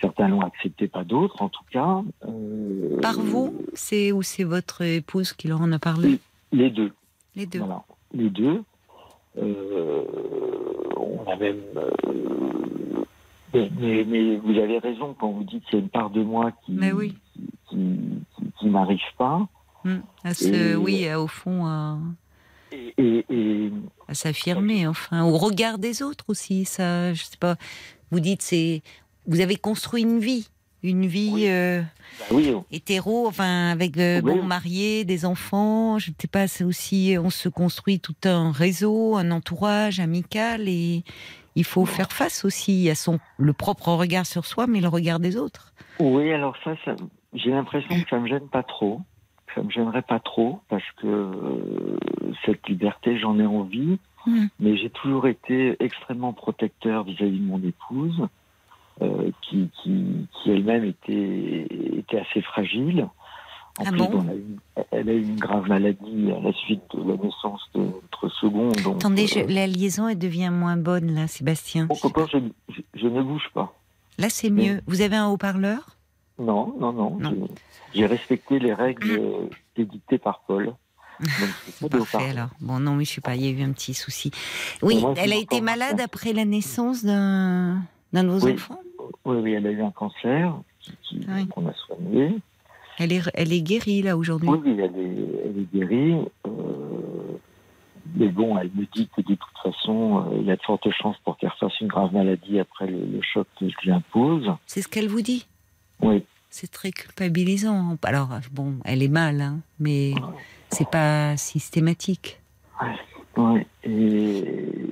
Certains l'ont accepté, pas d'autres en tout cas. Euh, Par vous, c'est ou c'est votre épouse qui leur en a parlé, Les deux. les deux. Voilà, les deux. Euh, on a même. euh, mais, mais- mais vous avez raison quand vous dites qu'il y a une part de moi qui, Mais oui. qui, qui- qui n'arrive pas. Hmm. À Et- oui, au fond, à, Et, et- à s'affirmer, enfin, au regard des autres aussi. Ça, je sais pas. Vous dites, c'est, vous avez construit une vie, une vie. Oui. euh, bah oui, hétéro, enfin avec euh, Oui. bon marié, des enfants. Je ne sais pas, c'est aussi on se construit tout un réseau, un entourage amical et il faut faire face aussi à son le propre regard sur soi, mais le regard des autres. Oui, alors ça, ça- j'ai l'impression que ça me gêne pas trop. Ça me gênerait pas trop parce que euh, cette liberté, j'en ai envie. Mm. Mais j'ai toujours été extrêmement protecteur vis-à-vis de mon épouse, euh, qui, qui, qui elle-même était, était assez fragile. En Ah plus, bon elle, a eu, elle a eu une grave maladie à la suite de la naissance de notre second. Donc, Attendez, je- euh, la liaison elle devient moins bonne là, Sébastien. bon, pourtant, je, je, je ne bouge pas. Là c'est mieux. Vous avez un haut-parleur? Non, non, non. Non. j'ai- respecté les règles euh, édictées par Paul. Donc, Parfait alors. Bon non, mais je sais pas, il y a eu un petit souci. Oui, Moi, elle a été malade. après la naissance d'un d'un de vos Oui. enfants. Oui, oui, elle a eu un cancer Oui. qu'on a soigné. Elle est elle est guérie là aujourd'hui. Oui, elle est, elle est guérie. euh, mais bon, elle me dit que de toute façon, euh, il y a de fortes chances pour qu'elle fasse une grave maladie après le, le choc que je lui impose. C'est ce qu'elle vous dit. Oui, C'est très culpabilisant. Alors, bon, elle est mal, hein, mais c'est pas systématique. ouais. Et,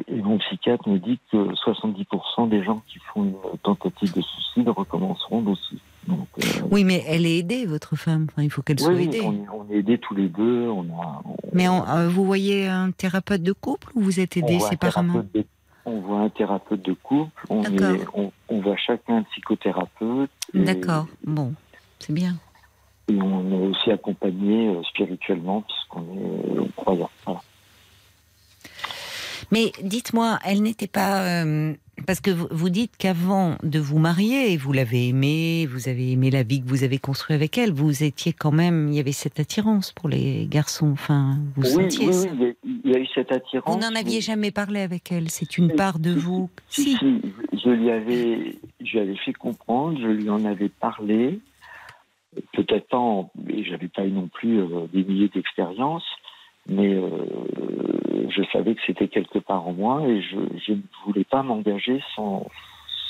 et mon psychiatre me dit que 70% des gens qui font une tentative de suicide recommenceront aussi. Donc, euh, Oui, mais elle est aidée, votre femme. Enfin, il faut qu'elle oui, soit aidée. on, est- on est aidés tous les deux. On a, on- Mais on- euh, vous voyez un thérapeute de couple ou vous êtes aidés séparément de- On voit un thérapeute de couple, on, est- on, on voit chacun un psychothérapeute. D'accord. Bon, c'est bien. Et on est aussi accompagné euh, spirituellement puisqu'on est croyant. Voilà. Mais dites-moi, elle n'était pas... euh, parce que vous, dites qu'avant de vous marier, vous l'avez aimée, vous avez aimé la vie que vous avez construite avec elle, vous étiez quand même... Il y avait cette attirance pour les garçons. Enfin, vous Oui, sentiez oui, ça oui, il y a- eu cette attirance. Vous n'en aviez mais- jamais parlé avec elle. C'est une part de vous. Si, si, je lui avais, je lui avais fait comprendre, je lui en avais parlé. Peut-être en, et j'avais pas eu non plus euh, des milliers d'expériences, mais euh, je savais que c'était quelque part en moi et je, je ne voulais pas m'engager sans,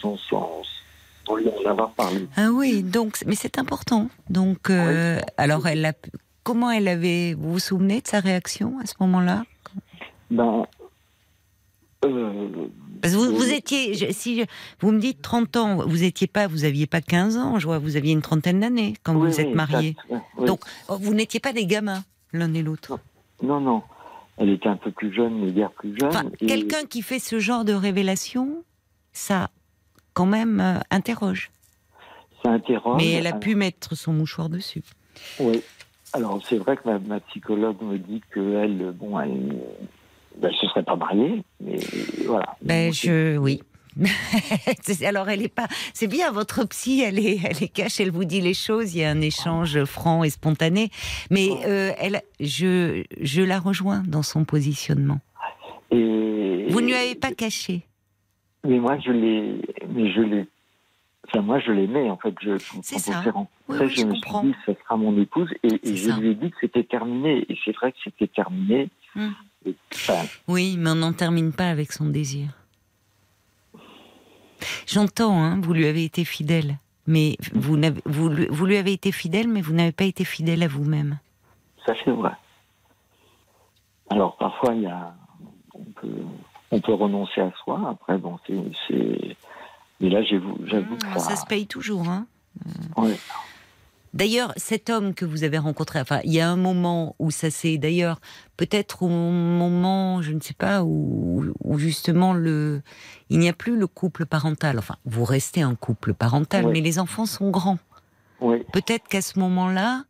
sans, sans, sans lui en avoir parlé. Ah oui, donc mais c'est important. Donc euh, alors elle a comment elle avait vous vous souvenez de sa réaction à ce moment-là? Ben, euh, Parce que vous, vous étiez je- si je- vous me dites 30 ans, vous étiez pas vous aviez pas 15 ans, je vois vous aviez une trentaine d'années quand oui, vous êtes mariés. oui. Donc oh, vous n'étiez pas des gamins l'un et l'autre. Non, non. Elle était un peu plus jeune, mais guère plus jeune. Enfin, et- quelqu'un qui fait ce genre de révélation, ça quand même euh, interroge. Ça interroge. Mais elle a pu mettre son mouchoir dessus. Oui. Alors, c'est vrai que ma, ma psychologue me dit qu'elle, bon, elle ben, elle se serait pas mariée, mais voilà. Ben je oui. Alors elle est pas. C'est bien votre psy, elle est, elle est cache, elle vous dit les choses. Il y a un échange franc et spontané. Mais euh, elle, je, je la rejoins dans son positionnement. Et, Vous ne lui avez pas caché. Mais moi, je l'ai. Mais je l'ai. Enfin, moi, je l'aimais, en fait. Je, C'est ça. Oui, oui, je, je me comprends. suis dit, ça sera mon épouse. Et, je ça. lui ai dit que c'était terminé. Et c'est vrai que c'était terminé. Et, enfin, Oui, mais on n'en termine pas avec son désir. J'entends, hein, vous lui avez été fidèle. Mais vous, n'avez- vous, vous lui avez été fidèle, mais vous n'avez pas été fidèle à vous-même. ça, c'est vrai. Alors, parfois, il y a. On peut, on peut renoncer à soi. Après, bon, c'est. Mais là, j'avoue Ah, ça. ça se paye toujours. Hein. Ouais. D'ailleurs, cet homme que vous avez rencontré, enfin, il y a un moment où ça s'est, d'ailleurs, peut-être au moment, je ne sais pas, où, où justement le, il n'y a plus le couple parental. Enfin, vous restez un couple parental, mais les enfants sont grands. Oui, Peut-être qu'à ce moment-là,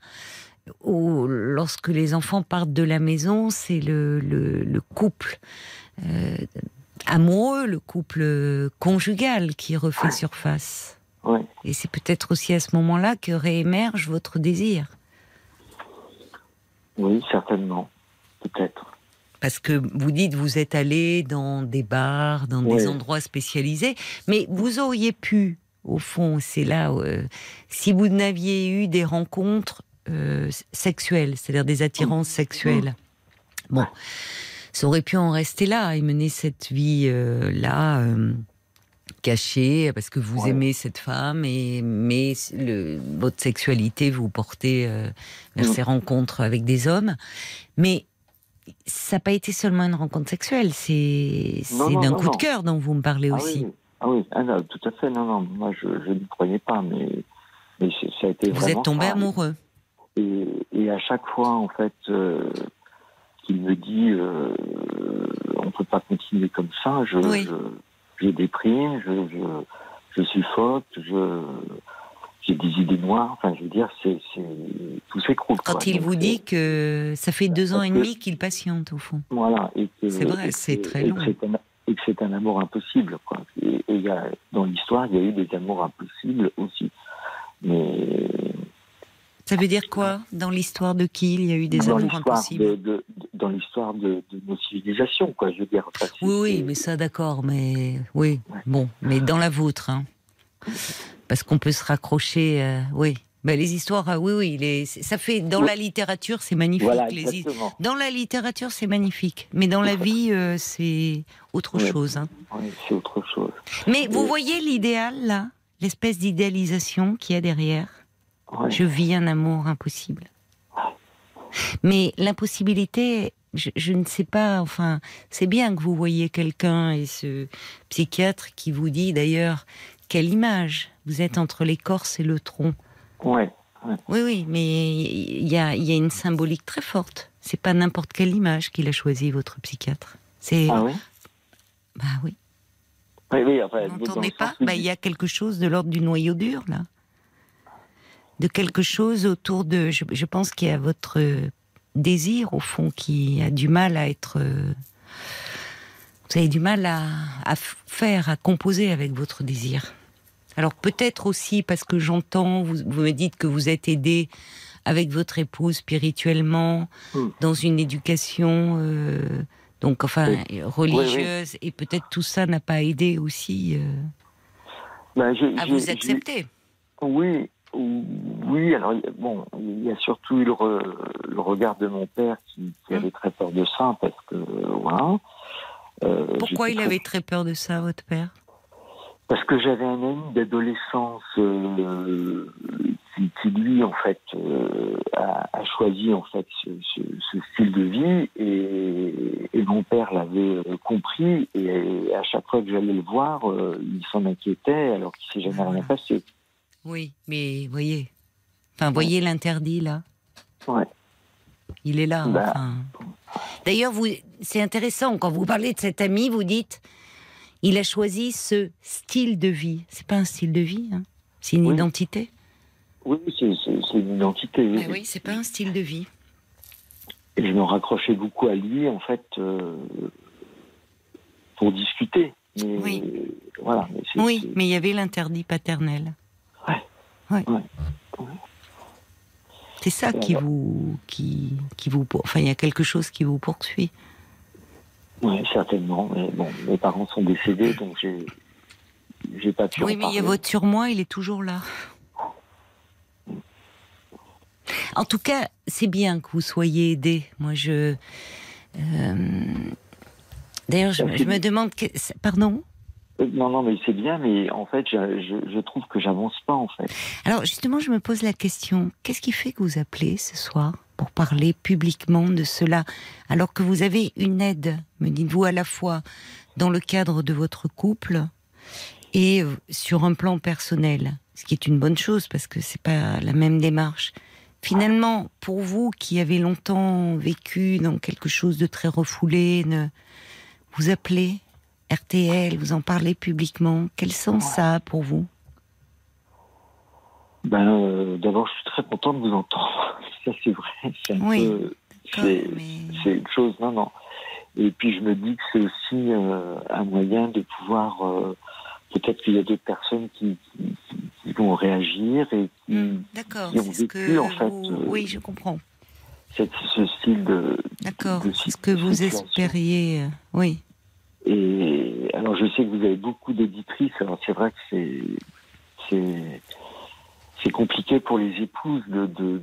où, lorsque les enfants partent de la maison, c'est le, le, le couple euh, amoureux, le couple conjugal qui refait surface. Oui. Et c'est peut-être aussi à ce moment-là que réémerge votre désir. Oui, certainement. Peut-être. Parce que vous dites, vous êtes allé dans des bars, dans des Ouais. endroits spécialisés, mais vous auriez pu, au fond, c'est là, euh, si vous n'aviez eu des rencontres euh, sexuelles, c'est-à-dire des attirances sexuelles, bon, ça aurait pu en rester là et mener cette vie-là. euh, cachée parce que vous Ouais. aimez cette femme et mais le, votre sexualité vous portez euh, vers Mm. ces rencontres avec des hommes mais ça n'a pas été seulement une rencontre sexuelle, c'est d'un coup non. de cœur dont vous me parlez Ah aussi. oui, ah oui, ah non, tout à fait. Non, non, moi je, je n'y croyais pas, mais, mais ça a été Vous vraiment êtes tombé ça. amoureux. Et, et à chaque fois, en fait, euh, qu'il me dit euh, on peut pas continuer comme ça, je, Oui. je, je déprime, je, je, je suffoque, je, j'ai des idées noires. Enfin, je veux dire, c'est, c'est, tout s'écroule. Quand quoi. il Donc, vous dit que ça fait deux ans et demi qu'il patiente au fond. Voilà. Et que, C'est vrai, c'est très long. Et que c'est un amour impossible, quoi. Et, et il y a, dans l'histoire, il y a eu des amours impossibles aussi. Mais Ça veut dire quoi Dans l'histoire de qui il y a eu des dans amours impossibles de, de- dans l'histoire de, de nos civilisations, quoi. Je veux dire. enfin, Oui, oui, mais ça d'accord, mais oui, Ouais. bon, mais dans la vôtre, hein. parce qu'on peut se raccrocher, euh, oui. Ben, les histoires, ah, oui, oui, les, ça fait dans Oui. la littérature, c'est magnifique. Voilà, les. Dans la littérature, c'est magnifique, mais dans la vie, euh, c'est autre chose. hein. C'est autre chose. Mais vous voyez l'idéal là, l'espèce d'idéalisation qu'il y a derrière? Je vis un amour impossible. Mais l'impossibilité, je, je ne sais pas, enfin, c'est bien que vous voyez quelqu'un et ce psychiatre qui vous dit d'ailleurs, quelle image Vous êtes entre l'écorce et le tronc. Ouais. Oui, oui, mais il y a, il y a une symbolique très forte. C'est pas n'importe quelle image qu'il a choisi, votre psychiatre. C'est. Ah oui? Bah oui. Oui, oui. Enfin, Vous n'entendez pas? Bah, Il y a quelque chose de l'ordre du noyau dur, là. De quelque chose autour de. Je, je pense qu'il y a votre euh, désir, au fond, qui a du mal à être. euh, Vous avez du mal à, à faire, à composer avec votre désir. Alors peut-être aussi parce que j'entends, vous, vous me dites que vous êtes aidé avec votre épouse spirituellement, Hmm. dans une éducation, euh, donc enfin religieuse, et peut-être tout ça n'a pas aidé aussi euh, Ben, à vous accepter. Oui, ou- oui. Alors bon, il y a surtout eu le, re- le regard de mon père qui, qui Hum. avait très peur de ça parce que voilà. Euh, Pourquoi il très- avait très peur de ça, votre père? Parce que j'avais un ami d'adolescence euh, qui, qui, lui en fait euh, a, a choisi en fait ce, ce- ce style de vie et, et mon père l'avait compris et à chaque fois que j'allais le voir, il s'en inquiétait alors qu'il s'est jamais rien passé. Oui, mais voyez, enfin voyez l'interdit là. Ouais. Il est là. Bah. enfin. D'ailleurs, vous, c'est intéressant quand vous parlez de cet ami, vous dites, il a choisi ce style de vie. C'est pas un style de vie, hein. c'est une Oui. identité. Oui, c'est c'est- c'est une identité. oui. Mais oui, c'est pas un style de vie. Et je me raccrochais beaucoup à lui en fait euh, pour discuter. Mais, Oui. Voilà. mais c'est- Oui, mais il y avait l'interdit paternel. Ouais. Ouais. Ouais. C'est ça qui vous, qui, qui vous, enfin, il y a quelque chose qui vous poursuit. Oui, certainement. Mais bon, mes parents sont décédés, donc j'ai j'ai pas pu. Oui, mais il y a votre surmoi, il est toujours là. En tout cas, c'est bien que vous soyez aidé. Moi, je. euh, D'ailleurs, je, je me demande. Que... Pardon? Non, non, mais c'est bien, mais en fait, je trouve que j'avance pas, en fait. Alors, justement, je me pose la question qu'est-ce qui fait que vous appelez ce soir pour parler publiquement de cela alors que vous avez une aide, me dites-vous, à la fois dans le cadre de votre couple et euh, sur un plan personnel, ce qui est une bonne chose parce que c'est pas la même démarche. Finalement, pour vous qui avez longtemps vécu dans quelque chose de très refoulé, ne- vous appelez RTL, vous en parlez publiquement, quel sens ça a pour vous? Ben, euh, d'abord, je suis très content de vous entendre. Ça, c'est vrai. C'est Oui, peu- mais- une chose, non, non. Et puis, je me dis que c'est aussi euh, un moyen de pouvoir. euh, Peut-être qu'il y a d'autres personnes qui, qui, qui- qui vont réagir et qui, qui ont vécu, que en fait, vous- Oui, je comprends. cette, ce style de. D'accord, ce que vous espériez. Oui. Et alors, je sais que vous avez beaucoup d'éditrices. Alors, c'est vrai que c'est compliqué pour les épouses de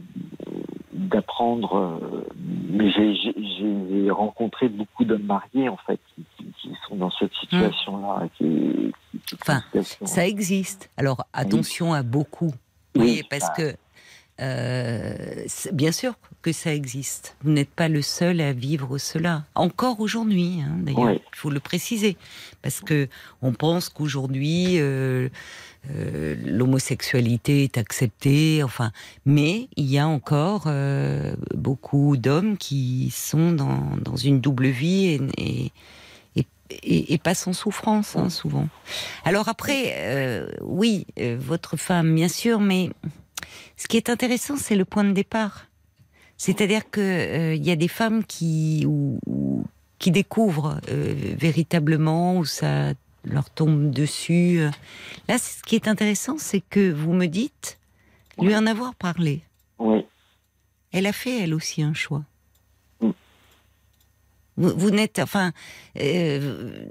d'apprendre. euh, mais j'ai- rencontré beaucoup d'hommes mariés en fait qui, qui- qui sont dans cette situation-là. Qui, qui- qui- Enfin, situation- Ça existe. Alors attention à beaucoup. Oui, Oui, parce que euh, bien sûr que ça existe. Vous n'êtes pas le seul à vivre cela. Encore aujourd'hui, hein, d'ailleurs, Oui. il faut le préciser, parce que on pense qu'aujourd'hui euh, euh, l'homosexualité est acceptée. Enfin, mais il y a encore euh, beaucoup d'hommes qui sont dans, dans une double vie et, et et, et, et pas sans souffrance, hein, souvent. Alors après, oui, votre femme, bien sûr, mais ce qui est intéressant, c'est le point de départ. C'est-à-dire que euh, il y a des femmes qui ou, ou- qui découvrent euh, véritablement où ça leur tombe dessus. Là, ce qui est intéressant, c'est que vous me dites lui en avoir parlé. Oui, Elle a fait elle aussi un choix. Mm. Vous, vous n'êtes, enfin, euh,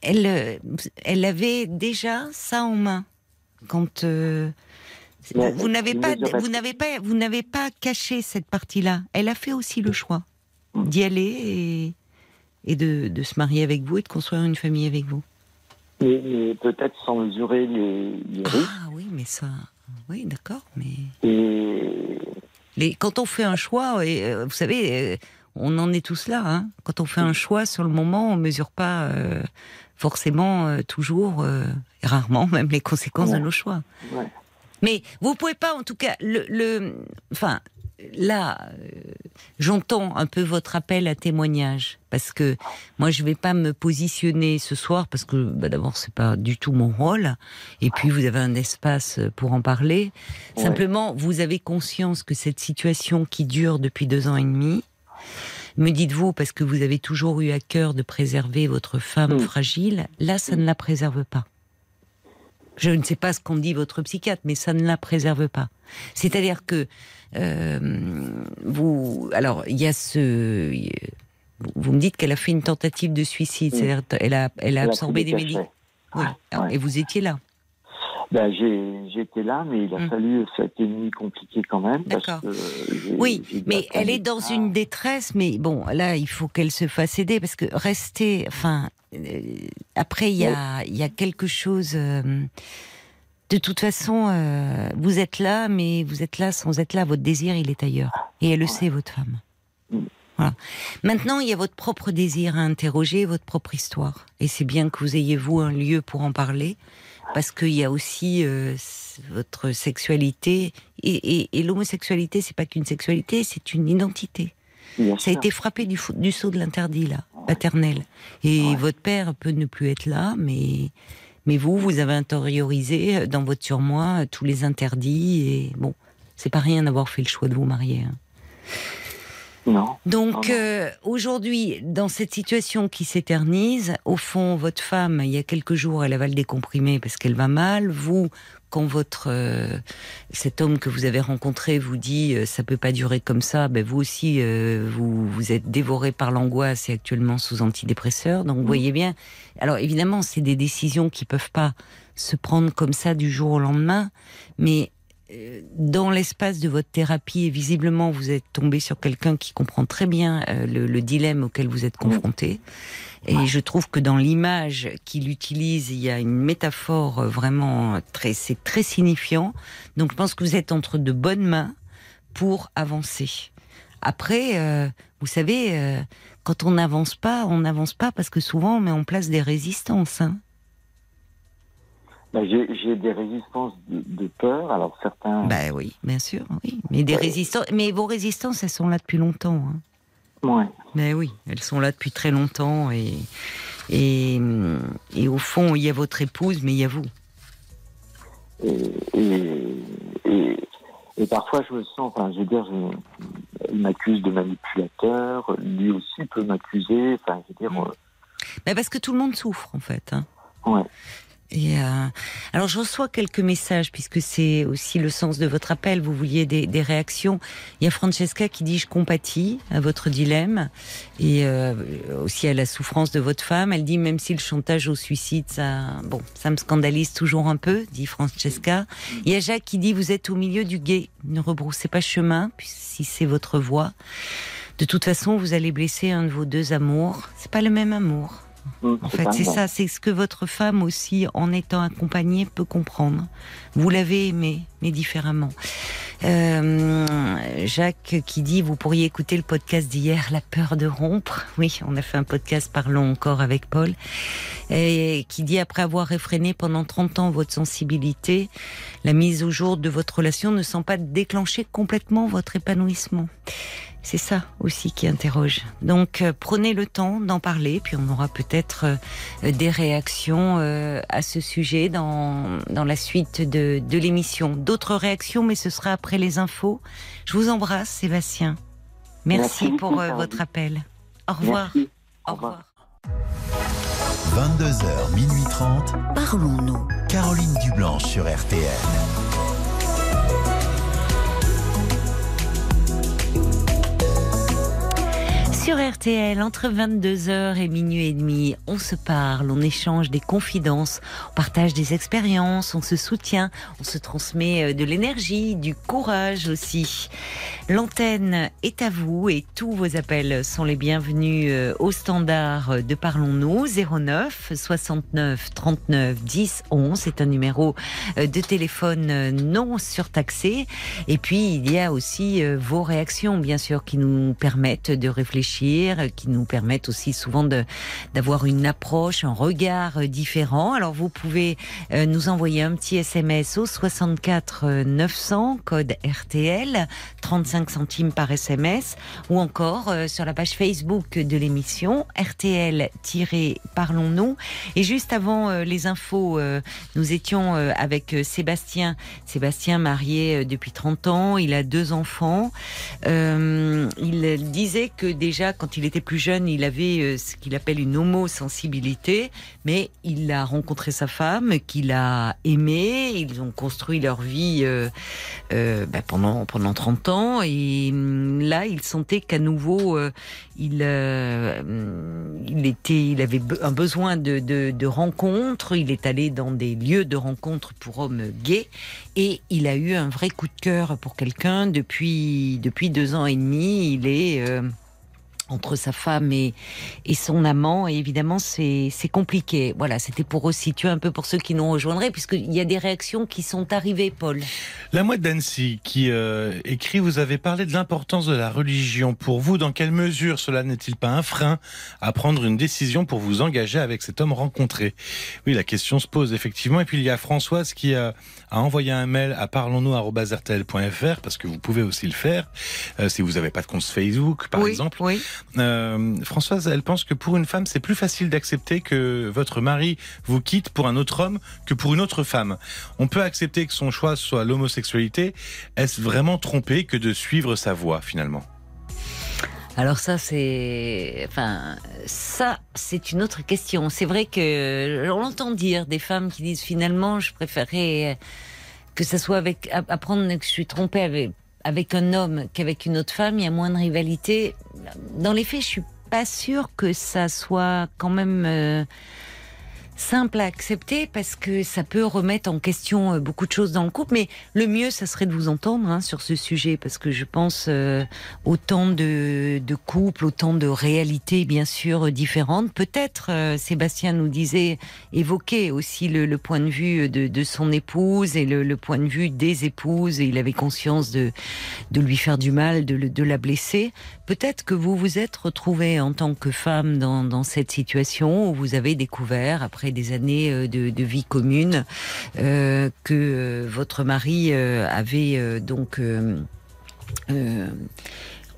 elle, euh, elle avait déjà ça en main quand euh, Vous, n'avez pas, vous n'avez pas, vous n'avez pas caché cette partie-là. Elle a fait aussi le choix d'y aller et, et de, de se marier avec vous et de construire une famille avec vous. mais, mais peut-être sans mesurer les, les risques. Ah oui, mais ça, oui, d'accord, mais Et Les, quand on fait un choix, et euh, vous savez, euh, on en est tous là. Hein, quand on fait un choix sur le moment, on mesure pas euh, forcément euh, toujours, euh, rarement même les conséquences de nos choix. Ouais. Mais vous pouvez pas, en tout cas, le, le enfin. Là, euh, j'entends un peu votre appel à témoignage parce que moi, je vais pas me positionner ce soir parce que bah, d'abord, c'est pas du tout mon rôle, et puis vous avez un espace pour en parler. Ouais. Simplement, vous avez conscience que cette situation qui dure depuis deux ans et demi, me dites-vous, parce que vous avez toujours eu à cœur de préserver votre femme Mm. fragile, là, ça ne la préserve pas. Je ne sais pas ce qu'en dit votre psychiatre, mais ça ne la préserve pas. C'est-à-dire que euh, vous, alors il y a ce, vous me dites qu'elle a fait une tentative de suicide, c'est-à-dire elle a, elle a elle a absorbé des médicaments. Oui. Ouais. Et vous étiez là. Ben, j'ai, j'étais là, mais il a Mm. fallu, ça a été une nuit compliquée quand même. Parce D'accord. que j'ai- Oui, mais elle est dans ça. une détresse, mais bon, là, il faut qu'elle se fasse aider parce que rester, enfin, euh, après, il y a, il y a quelque chose. euh, de toute façon, euh, vous êtes là, mais vous êtes là sans être là. Votre désir, il est ailleurs. Et elle le sait, votre femme. Mm. Voilà. Maintenant, il y a votre propre désir à interroger, votre propre histoire. Et c'est bien que vous ayez, vous, un lieu pour en parler. Parce qu'il y a aussi euh, votre sexualité. Et, et, et l'homosexualité, c'est pas qu'une sexualité, c'est une identité. Bien Ça a été frappé du, du saut de l'interdit, là, paternel. Et Ouais. votre père peut ne plus être là, mais, mais vous, vous avez intériorisé euh, dans votre surmoi euh, tous les interdits. Et bon, c'est pas rien d'avoir fait le choix de vous marier. hein. Non. Donc euh, aujourd'hui, dans cette situation qui s'éternise, au fond, votre femme, il y a quelques jours, elle avale des comprimés parce qu'elle va mal. Vous, quand votre euh, cet homme que vous avez rencontré vous dit euh, ça peut pas durer comme ça, ben vous aussi euh, vous vous êtes dévoré par l'angoisse et actuellement sous antidépresseurs. Donc vous voyez bien. Alors évidemment, c'est des décisions qui peuvent pas se prendre comme ça du jour au lendemain, mais dans l'espace de votre thérapie, et visiblement vous êtes tombé sur quelqu'un qui comprend très bien euh, le, le, dilemme auquel vous êtes confronté. Et je trouve que dans l'image qu'il utilise, il y a une métaphore euh, vraiment très, c'est très signifiant. Donc je pense que vous êtes entre de bonnes mains pour avancer. Après, euh, vous savez, euh, quand on n'avance pas, on n'avance pas parce que souvent on met en place des résistances. Hein. Bah, j'ai des résistances de, de, peur. Alors certains. Ben oui, bien sûr, oui. Mais des résistances. Mais vos résistances, elles sont là depuis longtemps. Hein. Ouais. Mais oui, elles sont là depuis très longtemps et et, et au fond, il y a votre épouse, mais il y a vous. Et, et, et, parfois, je me sens. Enfin, je veux dire, je, il m'accuse de manipulateur. Lui aussi peut m'accuser. Enfin, je veux dire. Mm. Mais parce que tout le monde souffre, en fait. Hein. Ouais. Et euh, alors je reçois quelques messages puisque c'est aussi le sens de votre appel. Vous vouliez des, des, réactions. Il y a Francesca qui dit je compatis à votre dilemme et euh, aussi à la souffrance de votre femme. Elle dit même si le chantage au suicide, ça, bon, ça me scandalise toujours un peu, dit Francesca. Il y a Jacques qui dit vous êtes au milieu du guet, ne rebroussez pas chemin si c'est votre voie. De toute façon, vous allez blesser un de vos deux amours. C'est pas le même amour. En fait, c'est ça, c'est ce que votre femme aussi, en étant accompagnée, peut comprendre. Vous l'avez aimé, mais différemment. Euh, Jacques qui dit, vous pourriez écouter le podcast d'hier, La peur de rompre. Oui, on a fait un podcast Parlons encore avec Paul. Et qui dit, après avoir réfréné pendant 30 ans votre sensibilité, la mise au jour de votre relation ne sent pas déclencher complètement votre épanouissement. C'est ça aussi qui interroge. Donc euh, prenez le temps d'en parler, puis on aura peut-être euh, des réactions euh, à ce sujet dans, dans la suite de, de l'émission. D'autres réactions, mais ce sera après les infos. Je vous embrasse, Sébastien. Merci, Merci pour votre appel. Au revoir. Merci. Au revoir. 22h, minuit 30. Parlons-nous. Caroline Dublanche sur RTN. Sur RTL, entre 22h et minuit et demi, on se parle, on échange des confidences, on partage des expériences, on se soutient, on se transmet de l'énergie, du courage aussi. L'antenne est à vous et tous vos appels sont les bienvenus au standard de Parlons-nous 09 69 39 10 11. C'est un numéro de téléphone non surtaxé. Et puis il y a aussi vos réactions, bien sûr, qui nous permettent de réfléchir qui nous permettent aussi souvent d'avoir une approche, un regard différent. Alors vous pouvez euh, nous envoyer un petit SMS au 64 900 code RTL 35 centimes par SMS ou encore euh, sur la page Facebook de l'émission RTL-Parlons-nous. Et juste avant euh, les infos, nous étions avec Sébastien. Sébastien marié depuis 30 ans, il a deux enfants. il disait que déjà quand il était plus jeune, il avait ce qu'il appelle une homosensibilité, mais il a rencontré sa femme, qu'il a aimée, ils ont construit leur vie euh, euh, bah, pendant pendant 30 ans, et là, il sentait qu'à nouveau, euh, il il était, il avait un besoin de, de, de rencontres. Il est allé dans des lieux de rencontres pour hommes gays, et il a eu un vrai coup de cœur pour quelqu'un depuis depuis deux ans et demi. Il est entre sa femme et, et son amant. Et évidemment, c'est compliqué. Voilà, c'était pour resituer un peu pour ceux qui nous rejoindraient, puisqu'il y a des réactions qui sont arrivées, Paul. La mouette d'Annecy qui euh, écrit Vous avez parlé de l'importance de la religion. Pour vous, dans quelle mesure cela n'est-il pas un frein à prendre une décision pour vous engager avec cet homme rencontré? Oui, la question se pose effectivement. Et puis il y a Françoise qui a, a envoyé un mail à parlons-nous.rtl.fr parce que vous pouvez aussi le faire euh, si vous n'avez pas de compte Facebook, par oui, exemple. Oui. Euh, Françoise, elle pense que pour une femme, c'est plus facile d'accepter que votre mari vous quitte pour un autre homme que pour une autre femme. On peut accepter que son choix soit l'homosexualité. Est-ce vraiment trompé que de suivre sa voie finalement? Alors ça c'est, enfin ça c'est une autre question. C'est vrai que on entend dire des femmes qui disent finalement je préférais que ça soit avec apprendre que je suis trompée avec avec un homme qu'avec une autre femme, il y a moins de rivalité. Dans les faits, je suis pas sûre que ça soit quand même. Euh, simple à accepter parce que ça peut remettre en question euh, beaucoup de choses dans le couple. Mais le mieux, ça serait de vous entendre hein, sur ce sujet parce que je pense euh, autant de, couples, autant de réalités bien sûr différentes. Peut-être euh, Sébastien nous disait évoquer aussi le, point de vue de, son épouse et le, point de vue des épouses et il avait conscience de, de lui faire du mal, de, de la blesser. Peut-être que vous vous êtes retrouvée en tant que femme dans cette situation où vous avez découvert après des années euh, de, vie commune, euh, que euh, votre mari avait donc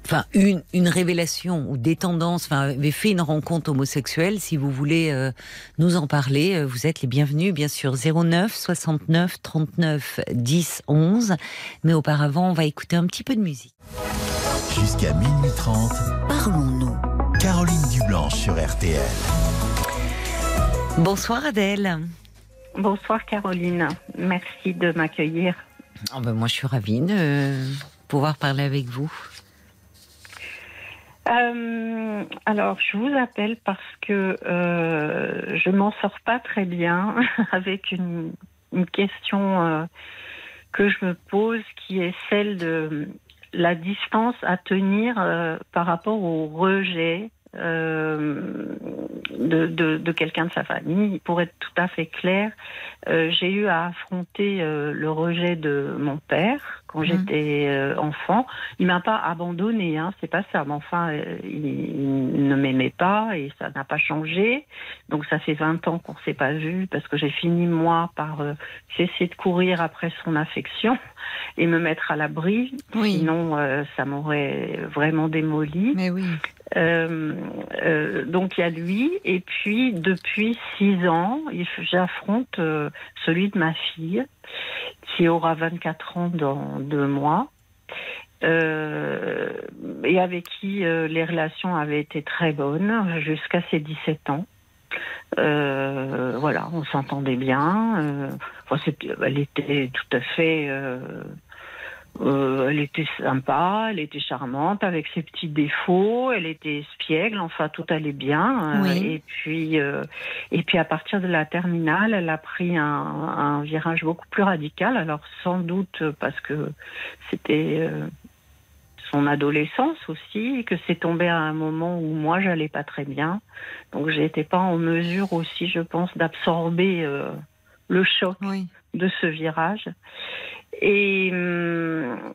enfin une, révélation ou des tendances, enfin avait fait une rencontre homosexuelle, si vous voulez nous en parler, vous êtes les bienvenus, bien sûr, 09 69 39 10 11. Mais auparavant, on va écouter un petit peu de musique. Jusqu'à minuit 30, parlons-nous. Caroline Dublanche sur RTL. Bonsoir Adèle. Bonsoir Caroline. Merci de m'accueillir. Oh ben moi je suis ravie de pouvoir parler avec vous. Euh, alors, je vous appelle parce que euh, je m'en sors pas très bien avec une, question euh, que je me pose, qui est celle de la distance à tenir par rapport au rejet euh, de, de, de quelqu'un de sa famille. Pour être tout à fait clair, euh, j'ai eu à affronter euh, le rejet de mon père quand mmh. j'étais euh, enfant. Il m'a pas abandonné, hein, c'est pas ça. Mais enfin, il, il, ne m'aimait pas et ça n'a pas changé. Donc ça fait 20 ans qu'on s'est pas vu parce que j'ai fini moi par cesser de courir après son affection et me mettre à l'abri. Oui. Sinon, ça m'aurait vraiment démoli. Mais oui. Euh, euh, donc il y a lui, et puis depuis six ans, j'affronte euh, celui de ma fille, qui aura 24 ans dans deux mois, euh, et avec qui euh, les relations avaient été très bonnes jusqu'à ses 17 ans. voilà, on s'entendait bien. Enfin, elle était tout à fait euh, elle était sympa, elle était charmante avec ses petits défauts, elle était espiègle, enfin tout allait bien. Euh, et puis euh, et puis à partir de la terminale, elle a pris un, un virage beaucoup plus radical. Alors sans doute parce que c'était son adolescence aussi, et que c'est tombé à un moment où moi j'allais pas très bien, donc j'étais pas en mesure aussi, je pense, d'absorber le choc oui. de ce virage. Et, hum,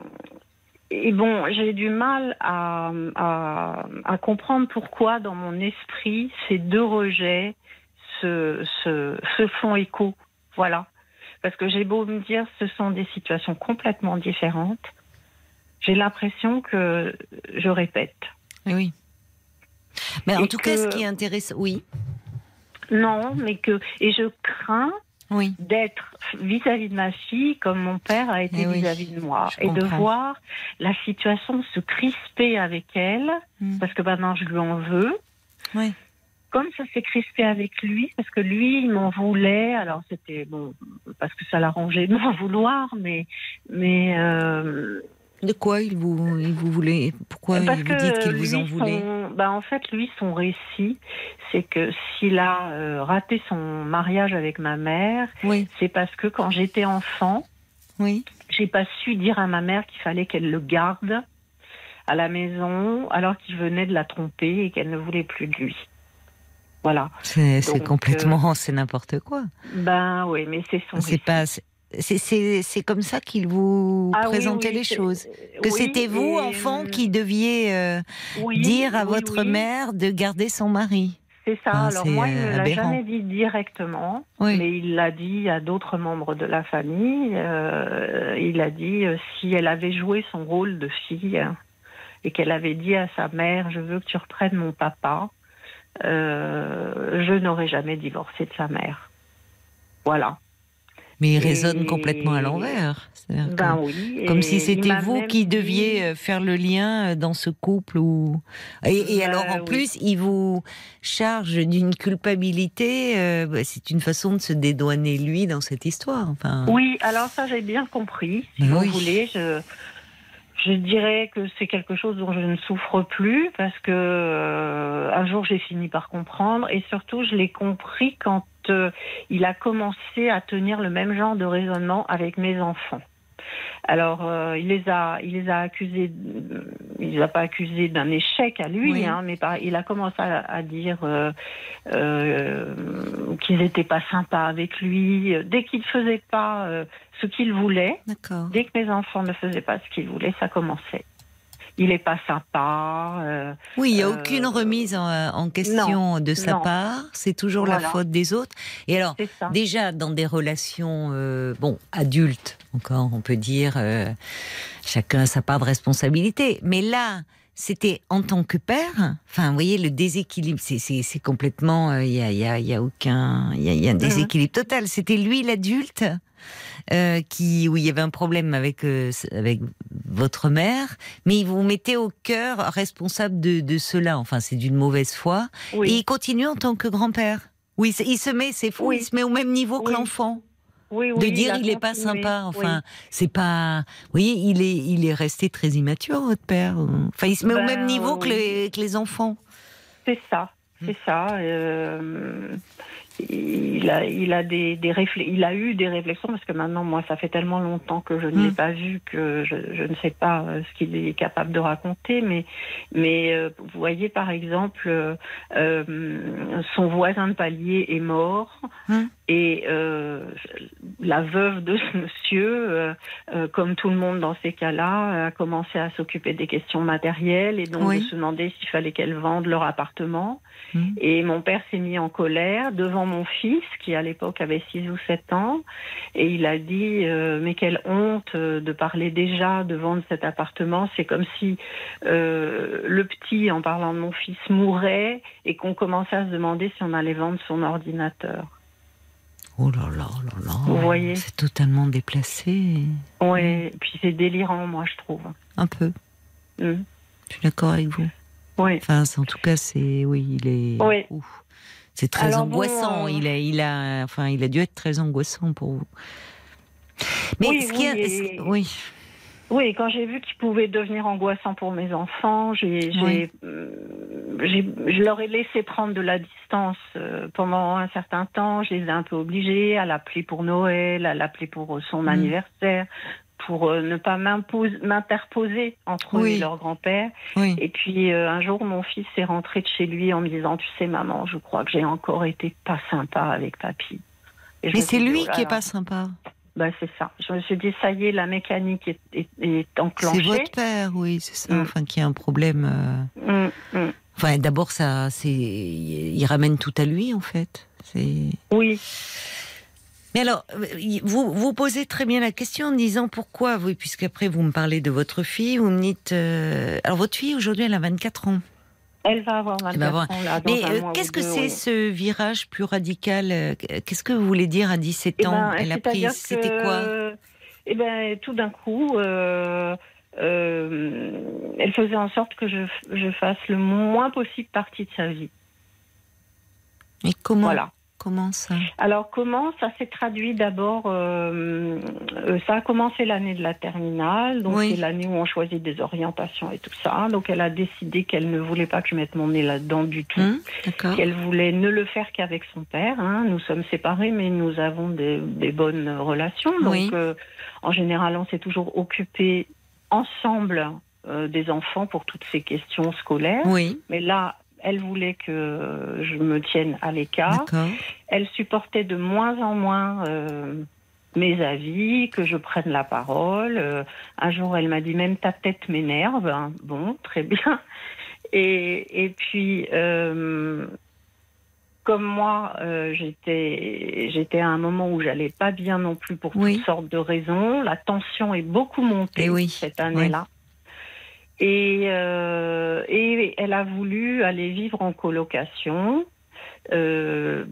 et bon, j'ai du mal à, à, à, comprendre pourquoi dans mon esprit ces deux rejets se, se, se font écho. Voilà. Parce que j'ai beau me dire ce sont des situations complètement différentes, j'ai l'impression que je répète. Oui. Mais en et tout que, cas, ce qui est intéressant, oui. Non, mais que et je crains oui. d'être vis-à-vis de ma fille comme mon père a été vis-à-vis oui, de moi et comprends. de voir la situation se crisper avec elle mm. parce que maintenant je lui en veux. Oui. Comme ça s'est crispé avec lui, parce que lui, il m'en voulait. Alors c'était bon, parce que ça l'arrangeait de m'en vouloir, mais mais euh, de quoi il vous, il vous voulait Pourquoi Parce il vous dites qu'il vous en voulait son, bah En fait, lui, son récit, c'est que s'il a euh, raté son mariage avec ma mère, oui. c'est parce que quand j'étais enfant, oui. j'ai pas su dire à ma mère qu'il fallait qu'elle le garde à la maison alors qu'il venait de la tromper et qu'elle ne voulait plus de lui. Voilà. C'est complètement, euh, c'est n'importe quoi. Ben oui, mais c'est son. C'est pas, c'est comme ça qu'il vous ah, présentait oui, oui, les choses. Que oui, c'était vous, enfant, qui deviez euh, dire à votre mère de garder son mari. C'est ça. Ah, Alors moi, il ne l'a jamais dit directement, mais il l'a dit à d'autres membres de la famille. Euh, il a dit euh, si elle avait joué son rôle de fille et qu'elle avait dit à sa mère je veux que tu reprennes mon papa, euh, je n'aurais jamais divorcé de sa mère. Voilà. Mais il résonne complètement à l'envers. Ben oui, comme si c'était vous même qui deviez euh, faire le lien dans ce couple. Ou... Et, et Ben alors en oui. plus, il vous charge d'une culpabilité. euh, bah, c'est une façon de se dédouaner lui dans cette histoire. Enfin, Oui, alors ça j'ai bien compris. Si Ben vous oui. voulez, je, je dirais que c'est quelque chose dont je ne souffre plus parce que euh, un jour j'ai fini par comprendre et surtout je l'ai compris quand euh, il a commencé à tenir le même genre de raisonnement avec mes enfants. Alors, euh, il les a, il les a accusés, il les a pas accusés d'un échec à lui, Oui. hein, mais par- il a commencé à, à dire euh, euh, qu'ils n'étaient pas sympas avec lui. Dès qu'il faisait pas euh, ce qu'il voulait, dès que mes enfants ne faisaient pas ce qu'ils voulaient, ça commençait. Il est pas sympa. euh, Oui, il n'y a Euh, aucune remise en, en question de sa non. part. C'est toujours la faute des autres. Et alors, déjà dans des relations, euh, bon, adultes, encore, on peut dire, euh, chacun a sa part de responsabilité. Mais là, c'était en tant que père. Enfin, vous voyez, le déséquilibre, c'est- complètement, euh, il y, a, y, a, y a aucun, il y a, il y a un déséquilibre total. C'était lui l'adulte? Euh, qui où il y avait un problème avec euh, avec votre mère, mais il vous mettait au cœur responsable de, de cela. Enfin, c'est d'une mauvaise foi. Et il continue en tant que grand-père. Oui, il se- met, c'est fou, Oui. il se met au même niveau que l'enfant. oui, De oui, dire a il est pas sympa. Oui. Enfin, c'est pas. Vous voyez, il est, il est resté très immature, votre père. Enfin, il se met au Ben, même niveau que, les, que les enfants. C'est ça, Hmm. c'est ça. euh, il a, il a des, des réflé- il a eu des réflexions parce que maintenant, moi, ça fait tellement longtemps que je ne Mm. l'ai pas vu que je, je ne sais pas euh, ce qu'il est capable de raconter. Mais, mais euh, vous voyez, par exemple, euh, son voisin de palier est mort Mm. et euh, la veuve de ce monsieur, euh, euh, comme tout le monde dans ces cas-là, a commencé à s'occuper des questions matérielles et donc Oui. de se demander s'il fallait qu'elle vende leur appartement. Mm. Et mon père s'est mis en colère devant mon fils, qui à l'époque avait 6 ou 7 ans, et il a dit euh, Mais quelle honte euh, de parler déjà de vendre cet appartement. C'est comme si euh, le petit, en parlant de mon fils, mourait et qu'on commençait à se demander si on allait vendre son ordinateur. Oh là là là là. Vous voyez C'est totalement déplacé. Ouais, et puis c'est délirant, moi, je trouve. Un peu. Mm. Je suis d'accord avec vous. Oui. Enfin, c'est- en tout cas, c'est. Oui, il est. Oui. C'est très Alors bon, angoissant. euh, Il, a, il, a, enfin, il a dû être très angoissant pour vous. Mais Oui, ce qui a- oui, et- ce- oui. Oui, quand j'ai vu qu'il pouvait devenir angoissant pour mes enfants, j'ai, j'ai, Oui. euh, je leur ai laissé prendre de la distance euh, pendant un certain temps. Je les ai un peu obligés à l'appeler pour Noël, à l'appeler pour euh, son Mm. anniversaire, pour ne pas m'interposer entre eux et leur grand-père. oui. Et puis euh, un jour, mon fils est rentré de chez lui en me disant, tu sais maman, je crois que j'ai encore été pas sympa avec papy. Et Mais c'est lui oh qui est pas sympa. Bah, c'est ça. Je me suis dit, ça y est, la mécanique est, est, est enclenchée. C'est votre père, oui, c'est ça. Mm. Enfin, qui a un problème. euh, Mm, mm. Enfin, d'abord, ça, c'est, il ramène tout à lui, en fait. C'est. Oui, Mais alors, euh, vous vous posez très bien la question en disant pourquoi, oui, puisqu'après vous me parlez de votre fille, vous me dites. euh, Alors, votre fille aujourd'hui, elle a 24 ans. Elle va avoir 24 Elle va avoir- ans là. Dans Mais euh, qu'est-ce que c'est oui. ce virage plus radical euh, Qu'est-ce que vous voulez dire à 17 Eh ans? Ben, Elle a pris. C'était que, quoi? Eh ben, tout d'un coup, euh, euh, elle faisait en sorte que je, je fasse le moins possible partie de sa vie. Et comment Voilà. Comment ça Alors comment ça s'est traduit d'abord euh, euh, Ça a commencé l'année de la terminale, donc Oui. c'est l'année où on choisit des orientations et tout ça. Donc elle a décidé qu'elle ne voulait pas que je mette mon nez là-dedans du tout. D'accord. qu'elle voulait ne le faire qu'avec son père. hein. Nous sommes séparés, mais nous avons des, des bonnes relations. Donc, Oui. euh, en général, on s'est toujours occupé ensemble euh, des enfants pour toutes ces questions scolaires. Oui, Mais là, elle voulait que je me tienne à l'écart. Elle supportait de moins en moins euh, mes avis, que je prenne la parole. Euh, un jour, elle m'a dit même ta tête m'énerve. hein. Bon, très bien. Et, et puis, euh, comme moi, j'étais j'étais à un moment où j'allais pas bien non plus pour Oui. toutes sortes de raisons. La tension est beaucoup montée Eh oui, cette année-là. Et, euh, et elle a voulu aller vivre en colocation, euh,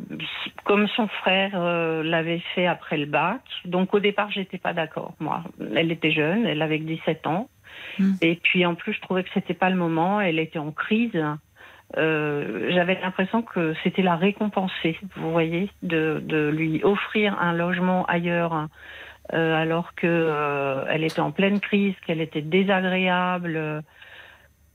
comme son frère euh, l'avait fait après le bac. Donc au départ, j'étais pas d'accord. Moi, elle était jeune, elle avait que 17 ans. Hmm. Et puis en plus, je trouvais que c'était pas le moment. Elle était en crise. Euh, J'avais l'impression que c'était la récompenser, vous voyez, de, de lui offrir un logement ailleurs euh, alors que euh, elle était en pleine crise, qu'elle était désagréable.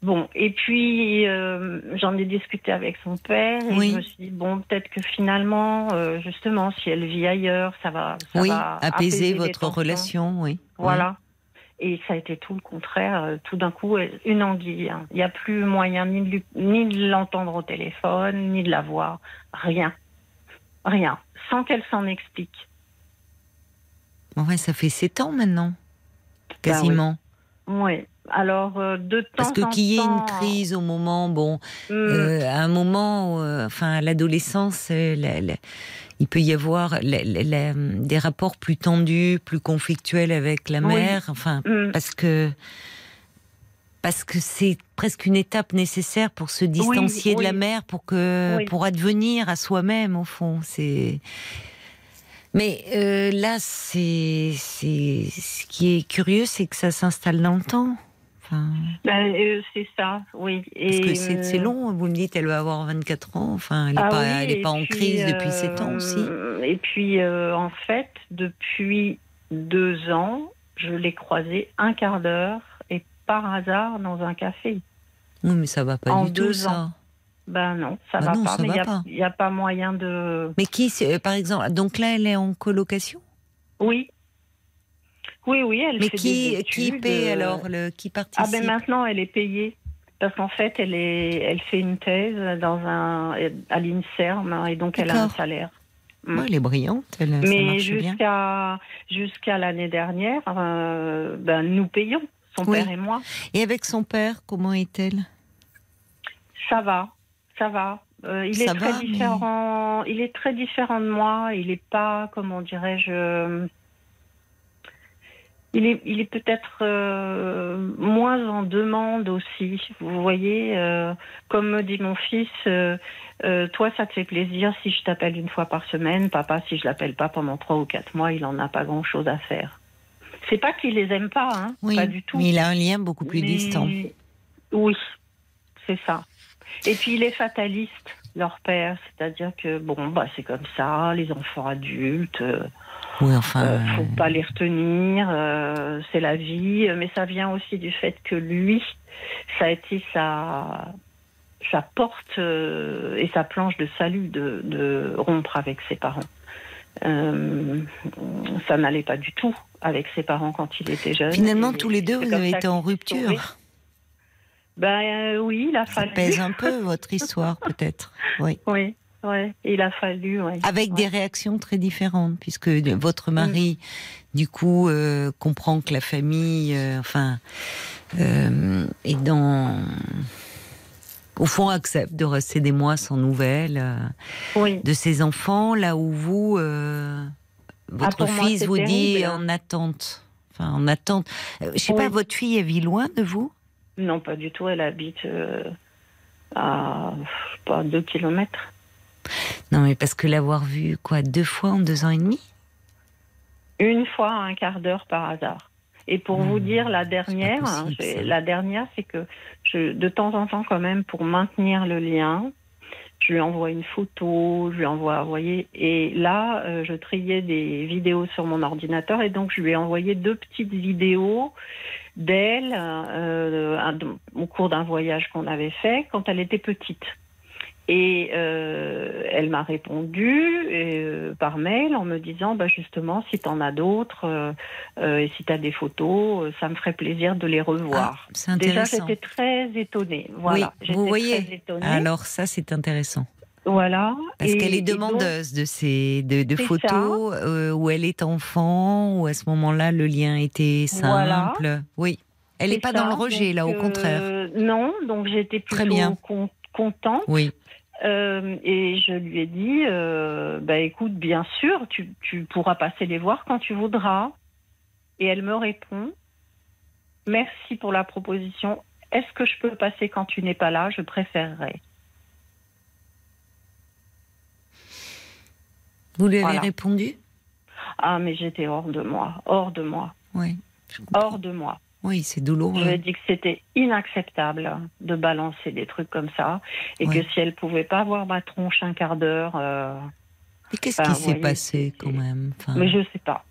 Bon, et puis euh, j'en ai discuté avec son père et Oui. je me suis dit bon peut-être que finalement euh, justement si elle vit ailleurs ça va ça oui, va apaiser votre relation, oui. Voilà. Et ça a été tout le contraire. Euh, Tout d'un coup, une anguille. hein. Il n'y a plus moyen ni de, lui- ni de l'entendre au téléphone, ni de la voir. Rien. Rien. Sans qu'elle s'en explique. Ouais, ça fait sept ans maintenant, Bah quasiment. Oui. Alors, euh, de temps Parce que qu'il y ait une crise au moment, bon, hum, euh, à un moment, euh, enfin, à l'adolescence, euh, la- la- il peut y avoir la- des rapports plus tendus, plus conflictuels avec la Oui. mère, enfin, hum, parce que parce que c'est presque une étape nécessaire pour se distancier de la mère, pour que pour advenir à soi-même au fond. C'est mais euh, là, c'est c'est ce qui est curieux, c'est que ça s'installe dans le temps. Enfin, ben, euh, c'est ça, oui. parce Et, que c'est c'est euh, long. Vous me dites, elle va avoir 24 ans. Enfin, elle n'est Ah pas, oui, elle est pas en crise depuis 7 ans euh, aussi. Et puis, euh, en fait, depuis deux ans, je l'ai croisée un quart d'heure et par hasard dans un café. Oui, mais ça va pas en du tout deux ça. Ben non, ça Bah va non, pas. ça mais il n'y a, pas. a moyen de. Mais qui, euh, par exemple, donc là, elle est en colocation? Oui. Oui, oui, elle Mais fait qui, des qui études, paie euh, alors le, Qui Ah participe? ben maintenant, elle est payée. Parce qu'en fait, elle, est, elle fait une thèse dans un, à l'INSERM et donc elle a un salaire. Mm. Ouais, elle est brillante, elle, Mais jusqu'à jusqu'à l'année dernière, euh, ben, nous payons, son Oui. père et moi. Et avec son père, comment est-elle? Ça va, ça va. Euh, il Ça est très va, mais- différent. Il est très différent de moi. Il est pas, comment dirais-je. euh, Il est, il est peut-être euh, moins en demande aussi. Vous voyez, euh, comme me dit mon fils, euh, toi, ça te fait plaisir si je t'appelle une fois par semaine. Papa, si je l'appelle pas pendant trois ou quatre mois, il en a pas grand-chose à faire. C'est pas qu'il les aime pas, hein, Oui, pas du tout. mais il a un lien beaucoup plus Mais- distant. Oui, c'est ça. Et puis il est fataliste, leur père, c'est-à-dire que bon, bah c'est comme ça, les enfants adultes, euh, Oui, enfin. euh, faut pas les retenir, euh, c'est la vie. Mais ça vient aussi du fait que lui, ça a été sa sa porte euh, et sa planche de salut de, de rompre avec ses parents. Euh, ça n'allait pas du tout avec ses parents quand il était jeune. Finalement, Et tous les deux, vous avez été en rupture. Ben euh, oui, il a Ça fallu. pèse un peu votre histoire, peut-être. Oui. Oui, oui, il a fallu. Avec des réactions très différentes, puisque votre mari, du coup, euh, comprend que la famille, euh, enfin, est dans. Au fond, accepte de rester des mois sans nouvelles euh, Oui, de ses enfants, là où vous, euh, votre moi, fils vous dit terrible. en attente. Enfin, en attente. Euh, je sais pas, votre fille, elle vit loin de vous? Non, pas du tout. Elle habite euh, à pas deux kilomètres. Non, mais parce que l'avoir vue, quoi, deux fois en deux ans et demi? Une fois à un quart d'heure par hasard. Et pour vous Hmm, dire, la dernière, possible, hein, la dernière, c'est que je, de temps en temps, quand même, pour maintenir le lien, je lui envoie une photo, je lui envoie, vous voyez, et là, euh, je triais des vidéos sur mon ordinateur, et donc je lui ai envoyé deux petites vidéos d'elle euh, un- au cours d'un voyage qu'on avait fait quand elle était petite. Et euh, elle m'a répondu euh, par mail en me disant bah justement si tu en as d'autres euh, euh, et si tu as des photos, euh, ça me ferait plaisir de les revoir. Ah, C'est Déjà j'étais très étonnée. Voilà, oui, vous voyez. très étonnée. Alors ça, c'est intéressant. Voilà. Parce qu'elle est donc, demandeuse de ces de, photos euh, où elle est enfant, où à ce moment-là le lien était Voilà. simple. Oui, elle n'est pas ça. dans le rejet là, au Donc, contraire. euh, non, donc j'étais plutôt Très bien. con- contente. Oui, Euh, et je lui ai dit, euh, bah écoute, bien sûr, tu, tu pourras passer les voir quand tu voudras. Et elle me répond, merci pour la proposition. Est-ce que je peux passer quand tu n'es pas là? Je préférerais. Vous lui avez Voilà. répondu? Ah, mais j'étais hors de moi, hors de moi, Oui, hors de moi. Oui, c'est Je lui ai douloureux. dit que c'était inacceptable de balancer des trucs comme ça et Ouais. que si elle pouvait pas voir ma tronche un quart d'heure, euh, Mais qu'est-ce Enfin, qui s'est passé quand même Enfin, mais je sais pas.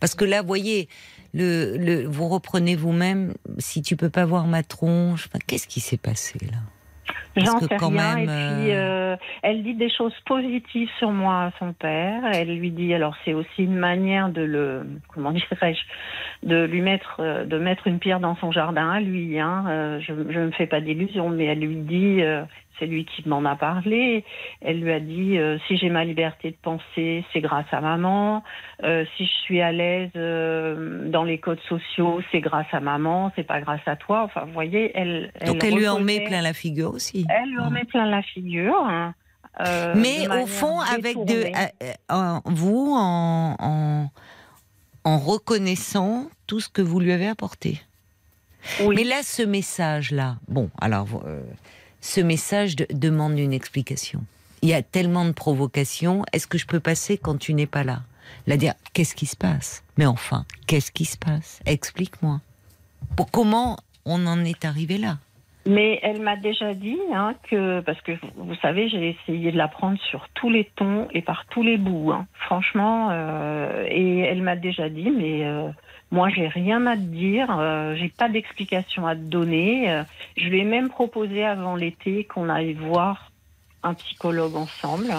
Parce que là, vous voyez, le, le, vous reprenez vous-même. Si tu peux pas voir ma tronche, enfin, qu'est-ce qui s'est passé là? J'en sais rien. et puis, euh, elle dit des choses positives sur moi à son père. Elle lui dit, alors c'est aussi une manière de le, comment dirais-je, de lui mettre, euh, de mettre une pierre dans son jardin à lui. Hein. Euh, je ne me fais pas d'illusions, mais elle lui dit, c'est lui qui m'en a parlé. Elle lui a dit euh, si j'ai ma liberté de penser, c'est grâce à maman. Euh, si je suis à l'aise euh, dans les codes sociaux, c'est grâce à maman, c'est pas grâce à toi. Enfin, vous voyez, elle. Donc elle lui en met plein la figure aussi. Elle lui en met plein la figure. Hein. Mais au fond, avec de vous en, en, en reconnaissant tout ce que vous lui avez apporté. Oui. Mais là, ce message-là, bon, alors ce message demande une explication. Il y a tellement de provocations. Est-ce que je peux passer quand tu n'es pas là? La dire, qu'est-ce qui se passe? Mais enfin, qu'est-ce qui se passe? Explique-moi. Comment on en est arrivé là? Mais elle m'a déjà dit hein, que, parce que vous savez, j'ai essayé de la prendre sur tous les tons et par tous les bouts, hein. franchement. Euh, et elle m'a déjà dit, mais euh, moi, j'ai rien à te dire, euh, j'ai pas d'explication à te donner. Euh, je lui ai même proposé avant l'été qu'on aille voir un psychologue ensemble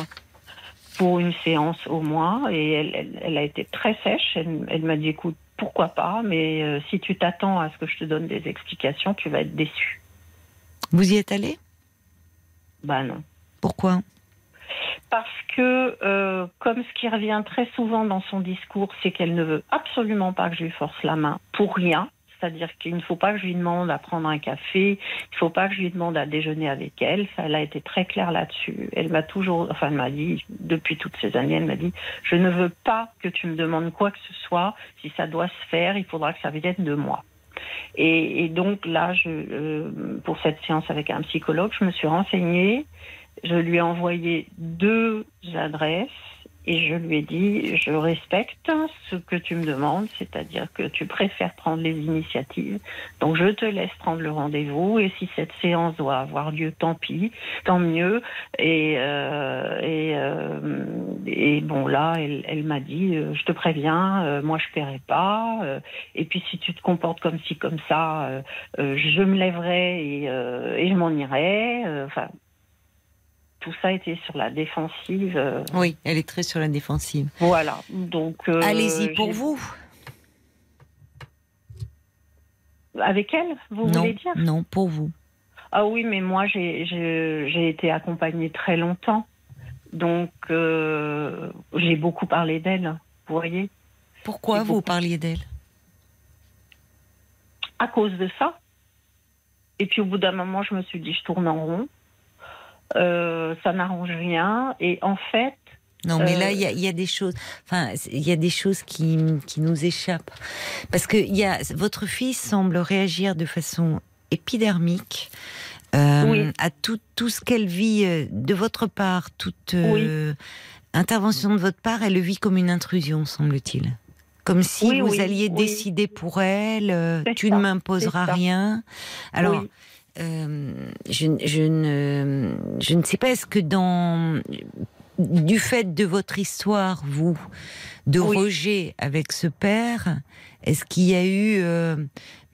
pour une séance au moins. Et elle, elle, a été très sèche. Elle, m'a dit, écoute, pourquoi pas, mais euh, si tu t'attends à ce que je te donne des explications, tu vas être déçu. Vous y êtes allé Bah non. Pourquoi? Parce que, euh, comme ce qui revient très souvent dans son discours, c'est qu'elle ne veut absolument pas que je lui force la main pour rien. C'est-à-dire qu'il ne faut pas que je lui demande à prendre un café, il ne faut pas que je lui demande à déjeuner avec elle. Elle a été très claire là-dessus. Elle m'a toujours, enfin, elle m'a dit, depuis toutes ces années, elle m'a dit, je ne veux pas que tu me demandes quoi que ce soit. Si ça doit se faire, il faudra que ça vienne de moi. Et, donc là, euh, pour cette séance avec un psychologue, je me suis renseignée je lui ai envoyé deux adresses et je lui ai dit je respecte ce que tu me demandes, c'est-à-dire que tu préfères prendre les initiatives. Donc je te laisse prendre le rendez-vous et si cette séance doit avoir lieu, tant pis, tant mieux. Et euh, et, euh, et, bon là, elle, elle m'a dit euh, je te préviens, euh, moi je paierai pas. Euh, et puis si tu te comportes comme ci comme ça, je me lèverai et, et je m'en irai. Enfin tout ça était sur la défensive. Euh. Oui, elle est très sur la défensive. Voilà. Donc. Euh, Allez-y pour vous. Avec elle, vous voulez dire? Non, pour vous. Ah oui, mais moi j'ai été accompagnée très longtemps, donc euh, j'ai beaucoup parlé d'elle. Vous voyez Pourquoi vous parliez d'elle? À cause de ça. Et puis au bout d'un moment, je me suis dit, je tourne en rond. Euh, ça n'arrange rien. Et en fait. Non, mais là, euh, il y, a des choses. Enfin, il y a des choses qui, qui nous échappent parce que y a votre fils semble réagir de façon épidermique. Euh, à tout, tout ce qu'elle vit de votre part, toute intervention de votre part, elle le vit comme une intrusion, semble-t-il. Comme si vous alliez décider pour elle, tu ne m'imposeras rien. Alors, euh, je, je, ne, je ne sais pas, est-ce que dans. Du fait de votre histoire, vous, de rejet avec ce père, est-ce qu'il y a eu, euh,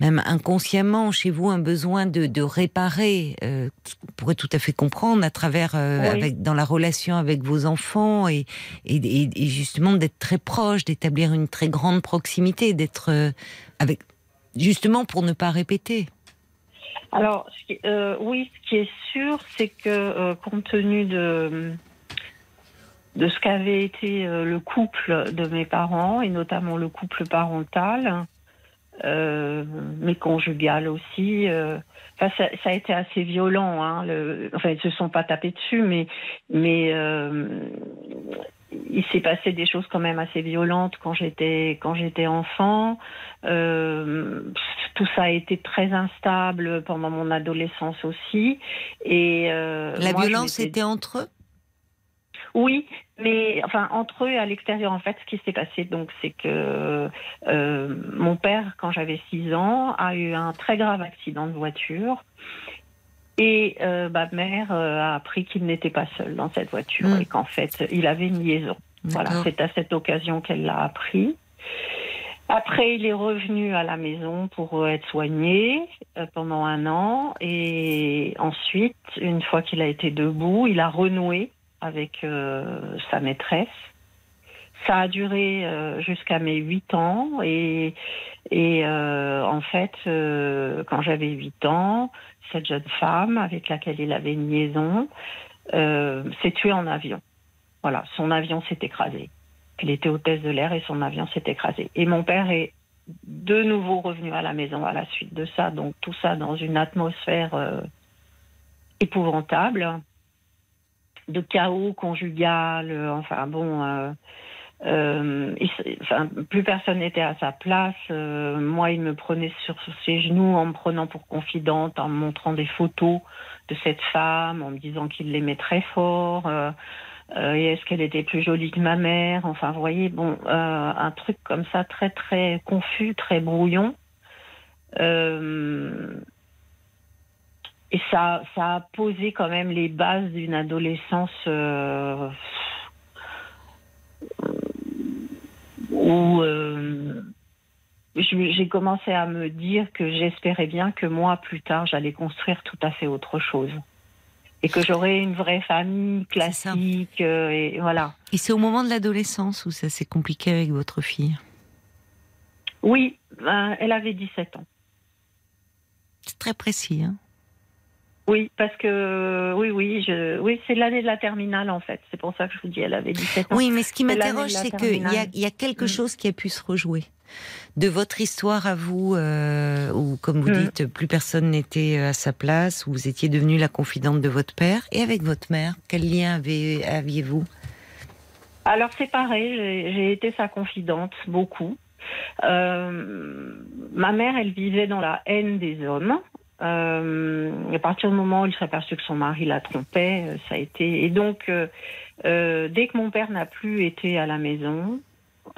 même inconsciemment chez vous, un besoin de, de réparer euh, On pourrait tout à fait comprendre à travers, euh, avec, dans la relation avec vos enfants et, et, et justement d'être très proche, d'établir une très grande proximité, d'être avec. Justement pour ne pas répéter? Alors, euh, oui, ce qui est sûr, c'est que euh, compte tenu de, de ce qu'avait été euh, le couple de mes parents, et notamment le couple parental, mais conjugal aussi, ça, ça, a été assez violent. Hein, le, enfin, ils se sont pas tapés dessus, mais, mais il s'est passé des choses quand même assez violentes quand j'étais quand j'étais enfant. Euh, tout ça a été très instable pendant mon adolescence aussi. Et euh, la violence était entre eux? Oui, mais enfin entre eux et à l'extérieur. En fait, ce qui s'est passé, donc, c'est que euh, mon père, quand j'avais 6 ans, a eu un très grave accident de voiture. Et euh, ma mère euh, a appris qu'il n'était pas seul dans cette voiture hmm. et qu'en fait, il avait une liaison. Voilà, c'est à cette occasion qu'elle l'a appris. Après, il est revenu à la maison pour être soigné euh, pendant un an. Et ensuite, une fois qu'il a été debout, il a renoué avec euh, sa maîtresse. Ça a duré euh, jusqu'à mes 8 ans. Et, et euh, en fait, euh, quand j'avais 8 ans, cette jeune femme avec laquelle il avait une liaison euh, s'est tuée en avion. Voilà, son avion s'est écrasé. Elle était hôtesse de l'air et son avion s'est écrasé. Et mon père est de nouveau revenu à la maison à la suite de ça. Donc tout ça dans une atmosphère euh, épouvantable, de chaos conjugal. euh, enfin bon, euh, plus personne n'était à sa place. Euh, moi, il me prenait sur ses genoux en me prenant pour confidente, en me montrant des photos de cette femme, en me disant qu'il l'aimait très fort. euh, et est-ce qu'elle était plus jolie que ma mère? Enfin, vous voyez, bon, un truc comme ça, très très confus, très brouillon. Et ça a posé quand même les bases d'une adolescence euh, où euh, j'ai commencé à me dire que j'espérais bien que moi, plus tard, j'allais construire tout à fait autre chose. Et que j'aurais une vraie famille classique. euh, et voilà. Et c'est au moment de l'adolescence où ça s'est compliqué avec votre fille? Oui, ben, elle avait 17 ans. C'est très précis. Hein Oui, parce que oui, oui, je, oui, c'est l'année de la terminale en fait. C'est pour ça que je vous dis, elle avait 17 ans. oui, mais ce qui m'interroge, c'est qu'il y a, y quelque Mm. chose qui a pu se rejouer. De votre histoire à vous, euh, où, comme vous Mm. dites, plus personne n'était à sa place, où vous étiez devenue la confidente de votre père, et avec votre mère, quel lien aviez-vous? Alors c'est pareil, j'ai j'ai été sa confidente beaucoup. Euh, ma mère, elle vivait dans la haine des hommes. Euh, à partir du moment où il s'est aperçu que son mari la trompait, euh, ça a été. Et donc, euh, dès que mon père n'a plus été à la maison,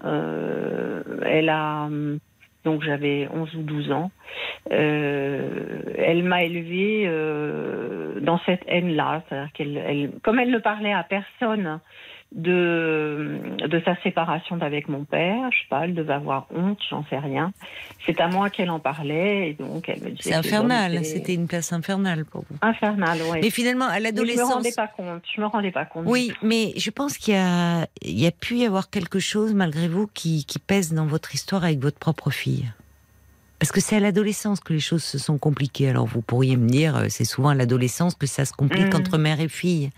elle a. Donc j'avais 11 ou 12 ans. Elle m'a élevée dans cette haine-là. C'est-à-dire qu'elle, elle, comme elle ne parlait à personne de, de sa séparation d'avec mon père, je sais pas, elle devait avoir honte, j'en sais rien. C'est à moi qu'elle en parlait et donc elle me disait. C'est infernal, c'était une place infernale pour vous. infernal, oui. Mais finalement, à je me l'adolescence, rendais pas compte. Je me rendais pas compte. Oui, mais je pense qu'il y a, il y a pu y avoir quelque chose, malgré vous, qui, qui pèse dans votre histoire avec votre propre fille. Parce que c'est à l'adolescence que les choses se sont compliquées. Alors vous pourriez me dire, euh, c'est souvent à l'adolescence que ça se complique Mm. entre mère et fille.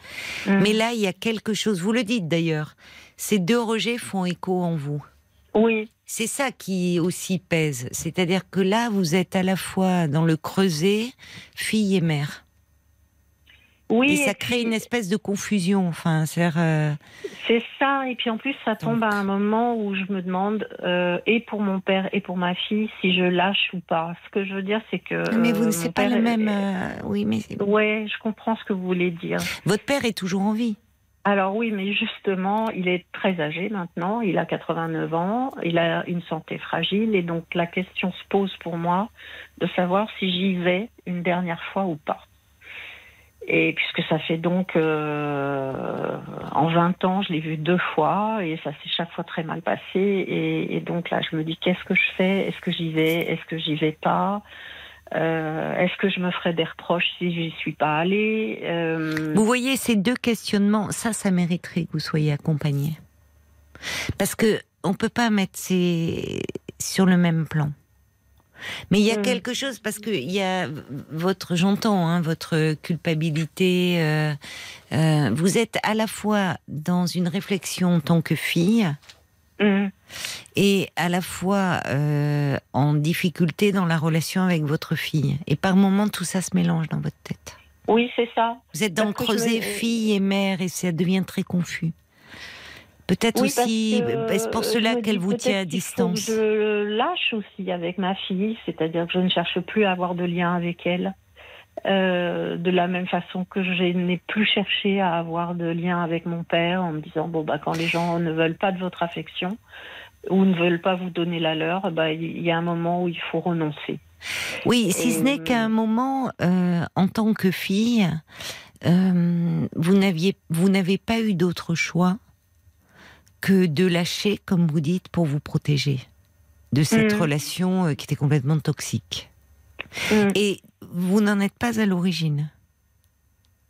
Mm. Mais là, il y a quelque chose, vous le dites d'ailleurs, ces deux rejets font écho en vous. Oui, C'est ça qui aussi pèse. C'est-à-dire que là, vous êtes à la fois dans le creuset, fille et mère. Oui. et ça crée une espèce de confusion. Enfin, c'est euh, C'est ça, et puis en plus, ça tombe Donc. à un moment où je me demande, euh, et pour mon père et pour ma fille, si je lâche ou pas. Ce que je veux dire, c'est que. Mais vous euh, ne c'est mon pas le même. euh, oui, mais Ouais, je comprends ce que vous voulez dire. votre père est toujours en vie. Alors oui, mais justement, il est très âgé maintenant, il a 89 ans, il a une santé fragile, et donc la question se pose pour moi de savoir si j'y vais une dernière fois ou pas. Et puisque ça fait donc euh, en 20 ans, je l'ai vu deux fois et ça s'est chaque fois très mal passé. Et, donc là, je me dis qu'est-ce que je fais? Est-ce que j'y vais? Est-ce que j'y vais pas? Euh, Est-ce que je me ferai des reproches si j'y suis pas allée? Euh, Vous voyez ces deux questionnements, ça, ça mériterait que vous soyez accompagné. Parce que on peut pas mettre ces sur le même plan. Mais il y a Mm. quelque chose parce que il y a votre, j'entends, hein, votre culpabilité. euh, euh, vous êtes à la fois dans une réflexion en tant que fille hum. et à la fois euh, en difficulté dans la relation avec votre fille. Et par moments, tout ça se mélange dans votre tête. Oui, c'est ça. Vous êtes dans le Parce creuset fille et mère et ça devient très confus. Peut-être Oui, aussi, que, c'est pour euh, cela me qu'elle vous tient à distance. que je lâche aussi avec ma fille, c'est-à-dire que je ne cherche plus à avoir de lien avec elle. Euh, de la même façon que je n'ai plus cherché à avoir de lien avec mon père en me disant bon bah quand les gens ne veulent pas de votre affection ou ne veulent pas vous donner la leur, bah il y a un moment où il faut renoncer. Oui, si ce n'est Euh, qu'à un moment, euh, en tant que fille, euh, vous n'aviez, vous n'avez pas eu d'autre choix que de lâcher, comme vous dites, pour vous protéger. de cette Mm. relation euh, qui était complètement toxique. Mm. Et vous n'en êtes pas à l'origine.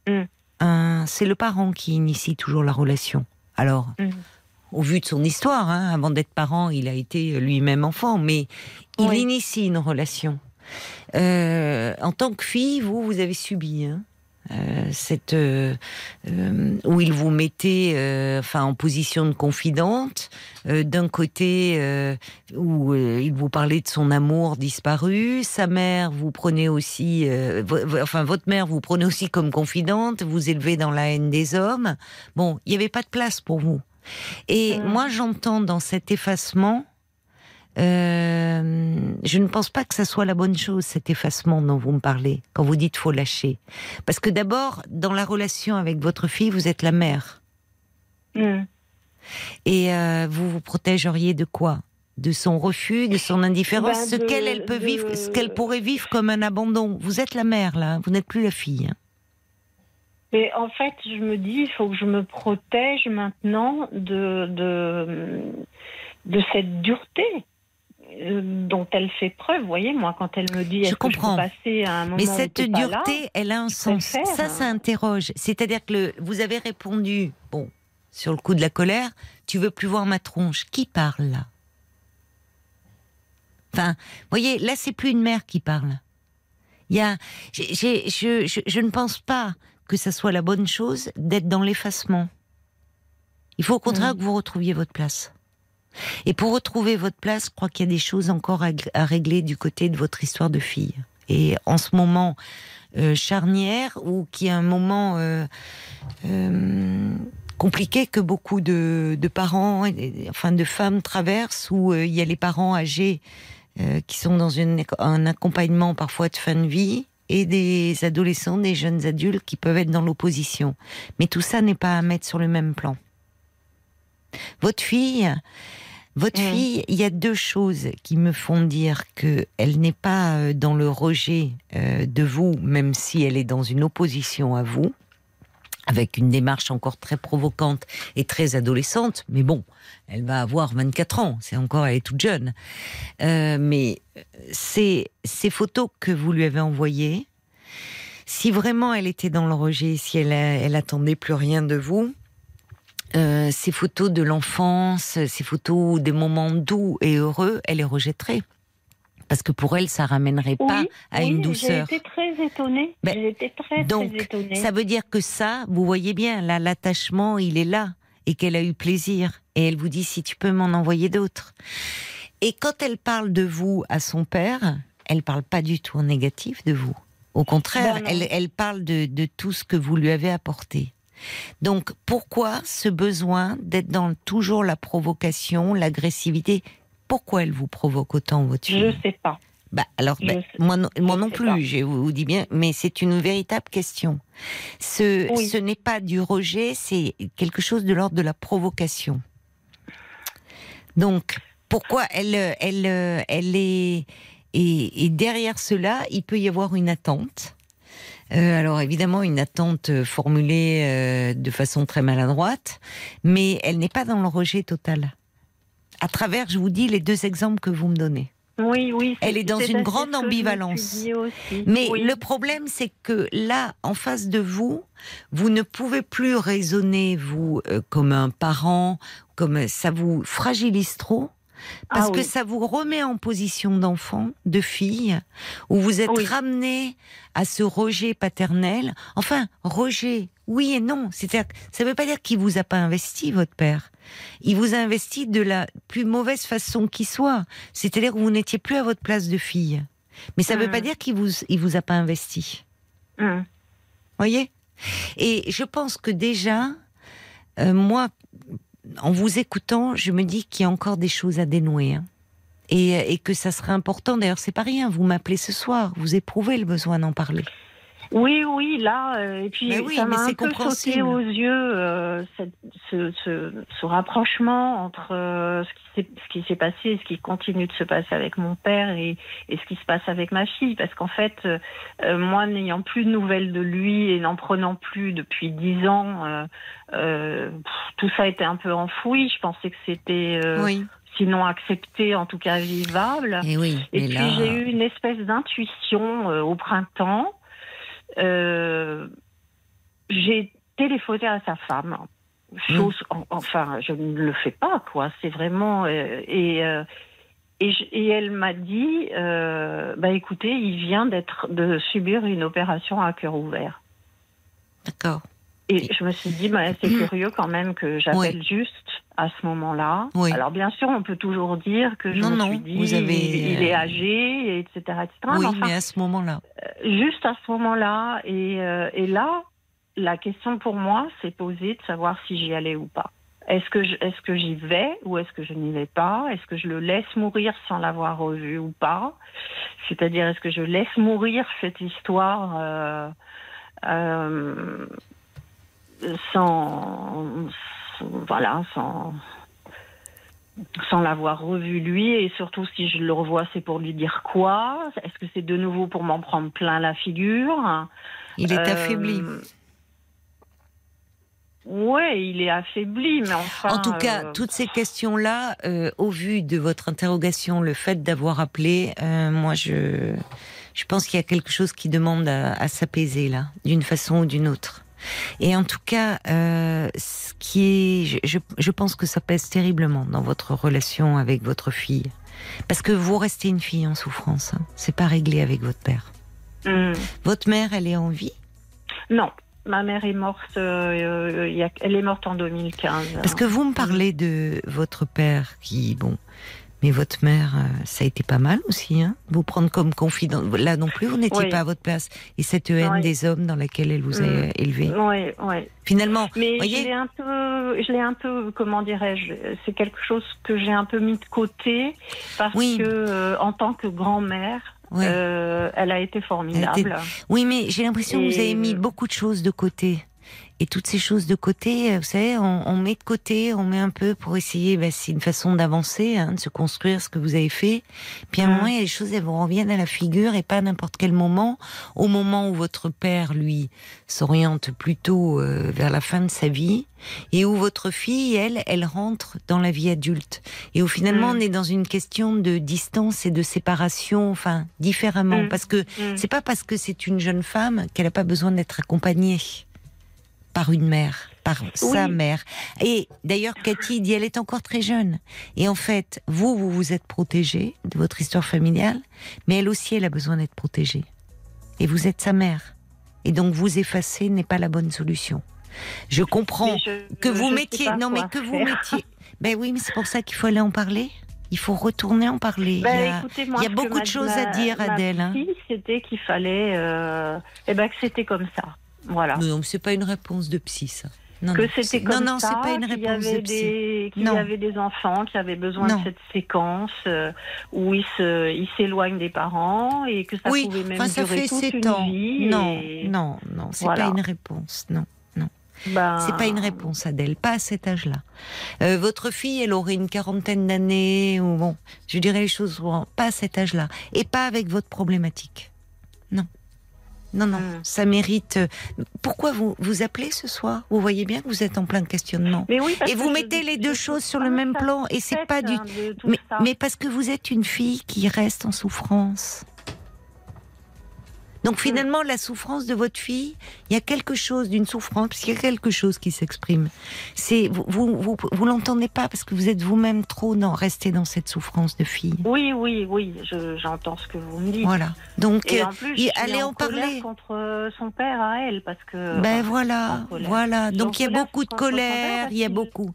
Mm. C'est le parent qui initie toujours la relation. Alors, au vu de son histoire, hein, avant d'être parent, il a été lui-même enfant, mais il Oui. initie une relation. Euh, en tant que fille, vous, vous avez subi hein, cette euh, euh, où il vous mettait, euh, enfin, en position de confidente. Euh, D'un côté, euh, où euh, il vous parlait de son amour disparu, sa mère vous prenait aussi, euh, enfin, votre mère vous prenait aussi comme confidente, vous élevez dans la haine des hommes. Bon, il n'y avait pas de place pour vous. Et moi, j'entends dans cet effacement. Euh, je ne pense pas que ça soit la bonne chose, cet effacement dont vous me parlez, quand vous dites faut lâcher. Parce que d'abord, dans la relation avec votre fille, vous êtes la mère. Mm. Et euh, vous vous protégeriez de quoi? De son refus, de son indifférence, Ben, ce qu'elle elle peut de- vivre, ce qu'elle pourrait vivre comme un abandon. Vous êtes la mère là, vous n'êtes plus la fille. Et en fait, je me dis, il faut que je me protège maintenant de, de, de cette dureté dont elle fait preuve. Vous voyez, moi, quand elle me dit, Je est-ce que je comprends. passer à un moment Mais cette là? dureté, elle a un sens. préfère, Ça, hein. ça interroge. C'est-à-dire que le- vous avez répondu, bon, sur le coup de la colère, tu veux plus voir ma tronche. Qui parle là? Enfin, vous voyez, là, c'est plus une mère qui parle. Il y a, je ne pense pas que ça soit la bonne chose d'être dans l'effacement. Il faut au contraire Mm. que vous retrouviez votre place. Et pour retrouver votre place, je crois qu'il y a des choses encore à, régler du côté de votre histoire de fille. Et en ce moment euh, charnière, ou qui est un moment euh, euh, compliqué que beaucoup de, parents, enfin de femmes traversent, où euh, il y a les parents âgés qui sont dans un accompagnement parfois de fin de vie, et des adolescents, des jeunes adultes qui peuvent être dans l'opposition. Mais tout ça n'est pas à mettre sur le même plan. Votre fille, votre Mm. fille, il y a deux choses qui me font dire que elle n'est pas euh, dans le rejet euh, de vous, même si elle est dans une opposition à vous, avec une démarche encore très provocante et très adolescente. Mais bon, elle va avoir 24 ans, c'est encore, elle est toute jeune. Euh, mais c'est ces photos que vous lui avez envoyées. Si vraiment elle était dans le rejet, si elle, elle attendait plus rien de vous, euh, ces photos de l'enfance, ces photos des moments doux et heureux, elle les rejetterait. Parce que pour elle, ça ramènerait pas à oui, une douceur. Été très étonnée. Ben, été très, donc, très étonnée. Ça veut dire que ça, vous voyez bien, là, l'attachement, il est là, et qu'elle a eu plaisir. Et elle vous dit si tu peux m'en envoyer d'autres. Et quand elle parle de vous à son père, elle parle pas du tout en négatif de vous. Au contraire, Ben elle, elle parle de, de tout ce que vous lui avez apporté. Donc, pourquoi ce besoin d'être dans toujours la provocation, l'agressivité? Pourquoi elle vous provoque autant, votre fille? Je sais pas. bah, alors, bah, moi, non, moi plus, pas. je vous dis bien, mais c'est une véritable question. Ce, Oui. ce n'est pas du rejet, c'est quelque chose de l'ordre de la provocation. Donc, pourquoi elle, elle, elle est. Et, et derrière cela, il peut y avoir une attente. Euh, alors évidemment, une attente euh, formulée euh, de façon très maladroite, mais elle n'est pas dans le rejet total. À travers, je vous dis, les deux exemples que vous me donnez. Oui, oui. Elle est dans une grande ambivalence. Mais Oui. le problème, c'est que là, en face de vous, vous ne pouvez plus raisonner, vous, euh, comme un parent, comme ça vous fragilise trop. Parce Ah que oui. ça vous remet en position d'enfant, de fille, où vous êtes Oui. ramené à ce rejet paternel. Enfin, rejet, oui et non. C'est-à-dire, que ça ne veut pas dire qu'il vous a pas investi, votre père. Il vous a investi de la plus mauvaise façon qui soit. C'est-à-dire que vous n'étiez plus à votre place de fille. Mais ça ne veut pas dire qu'il vous, il vous a pas investi. Hum. Voyez? Et je pense que déjà, euh, moi, en vous écoutant, je me dis qu'il y a encore des choses à dénouer. hein. Et, que ça serait important. D'ailleurs, c'est pas rien. Vous m'appelez ce soir. Vous éprouvez le besoin d'en parler. Oui, oui, là, euh, et puis Mais oui, ça m'a un peu sauté aux yeux euh, cette- ce, ce- ce rapprochement entre euh, ce qui s'est- passé et ce qui continue de se passer avec mon père et, et ce qui se passe avec ma fille. Parce qu'en fait, euh, euh, moi, n'ayant plus de nouvelles de lui et n'en prenant plus depuis dix ans, euh, euh, pff, tout ça était un peu enfoui. Je pensais que c'était euh, Oui. sinon accepté, en tout cas vivable. Et oui. Et puis là, j'ai eu une espèce d'intuition euh, au printemps. Euh, j'ai téléphoné à sa femme. Chose, en- enfin, je ne le fais pas, quoi. C'est vraiment euh, et euh, et, je- et elle m'a dit, euh, bah écoutez, il vient d'être de subir une opération à cœur ouvert. D'accord. Et je me suis dit, bah, c'est curieux quand même que j'appelle juste à ce moment-là. Oui. Alors bien sûr, on peut toujours dire que je Non, me non, suis dit, vous avez, il, il est euh, âgé, etc., etc. oui, Mais enfin, mais à ce moment-là. juste à ce moment-là, et, euh, et là, la question pour moi s'est posée de savoir si j'y allais ou pas. Est-ce que est-ce que j'y vais ou est-ce que je n'y vais pas? Est-ce que je le laisse mourir sans l'avoir revu ou pas? C'est-à-dire est-ce que je laisse mourir cette histoire euh, euh, sans- voilà sans sans l'avoir revu lui et surtout si je le revois c'est pour lui dire quoi? Est-ce que c'est de nouveau pour m'en prendre plein la figure? Il est Euh, affaibli. Ouais, il est affaibli, mais enfin. En tout cas, euh, toutes ces questions-là, euh, au vu de votre interrogation, le fait d'avoir appelé, moi, je, je pense qu'il y a quelque chose qui demande à, à s'apaiser là, d'une façon ou d'une autre. Et en tout cas, euh, ce qui est, je, je, je pense que ça pèse terriblement dans votre relation avec votre fille, parce que vous restez une fille en souffrance. Hein. C'est pas réglé avec votre père. hum. Votre mère, elle est en vie? Non, ma mère est morte. euh, il y a- elle est morte en 2015. Parce que vous me parlez de votre père qui, bon, mais votre mère, euh, ça a été pas mal aussi, hein Vous prendre comme confident. Là non plus, vous n'étiez Oui. pas à votre place. Et cette haine Oui. des hommes dans laquelle elle vous a Mm. élevé. Oui, oui. Finalement, Mais voyez- je l'ai un peu, je l'ai un peu, comment dirais-je, c'est quelque chose que j'ai un peu mis de côté parce Oui. que euh, en tant que grand-mère, euh, elle a été formidable. oui, mais j'ai l'impression que vous avez mis beaucoup de choses de côté. Et toutes ces choses de côté, euh, vous savez, on, on met de côté, on met un peu pour essayer, bah, c'est une façon d'avancer, hein, de se construire ce que vous avez fait. Puis à un Mm. moment, il y a des choses, elles vous reviennent à la figure et pas à n'importe quel moment. Au moment où votre père, lui, s'oriente plutôt euh, vers la fin de sa vie et où votre fille, elle, elle rentre dans la vie adulte. Et où finalement, Mm. on est dans une question de distance et de séparation, enfin, différemment. Mm. Parce que Mm. c'est pas parce que c'est une jeune femme qu'elle n'a pas besoin d'être accompagnée par une mère, par sa mère. Et d'ailleurs, Cathy dit, elle est encore très jeune. Et en fait, vous, vous vous êtes protégée de votre histoire familiale, mais elle aussi, elle a besoin d'être protégée. Et vous êtes sa mère. Et donc, vous effacer n'est pas la bonne solution. Je comprends je- que vous mettiez, non mais que vous mettiez. Ben oui, mais c'est pour ça qu'il faut aller en parler. Il faut retourner en parler. Ben, il y a, écoutez, moi, il y a ce que beaucoup de choses ma- à dire, ma Adèle. hein. C'était qu'il fallait, euh, eh ben, que c'était comme ça. Voilà. Non, c'est pas une réponse de psy, ça. Non, que non, c'était comme non, non, ça, c'est pas une qu'il y de avait des, qu'il y Non. avait des enfants qui avaient besoin Non. de cette séquence euh, où ils se, ils s'éloignent des parents et que ça oui, pouvait même ça durer fait toute une ans. vie. Non, et- non, non, c'est Voilà. pas une réponse. Non, Ben, c'est pas une réponse, Adèle, pas à cet âge-là. Euh, votre fille, elle aurait une quarantaine d'années, ou bon, je dirais les choses souvent, pas à cet âge-là, et pas avec votre problématique. Non. Non, non, Hmm. ça mérite. euh, Pourquoi vous vous appelez ce soir? Vous voyez bien que vous êtes en plein questionnement. Mais oui, parce Et vous je- mettez les deux choses sur le même plan, et c'est pas du. satisfaite, hein, mais parce que vous êtes une fille qui reste en souffrance. Donc finalement, la souffrance de votre fille, il y a quelque chose d'une souffrance, parce qu'il y a quelque chose qui s'exprime. C'est vous, vous, vous, vous l'entendez pas parce que vous êtes vous-même trop dans rester dans cette souffrance de fille. Oui, oui, oui, je- j'entends ce que vous me dites. Voilà. Donc Et euh, en plus, il- je suis allez en en parler. contre euh, son père à elle, parce que. Ben enfin, voilà, voilà. Suis Donc il y a beaucoup de colère, il y a beaucoup.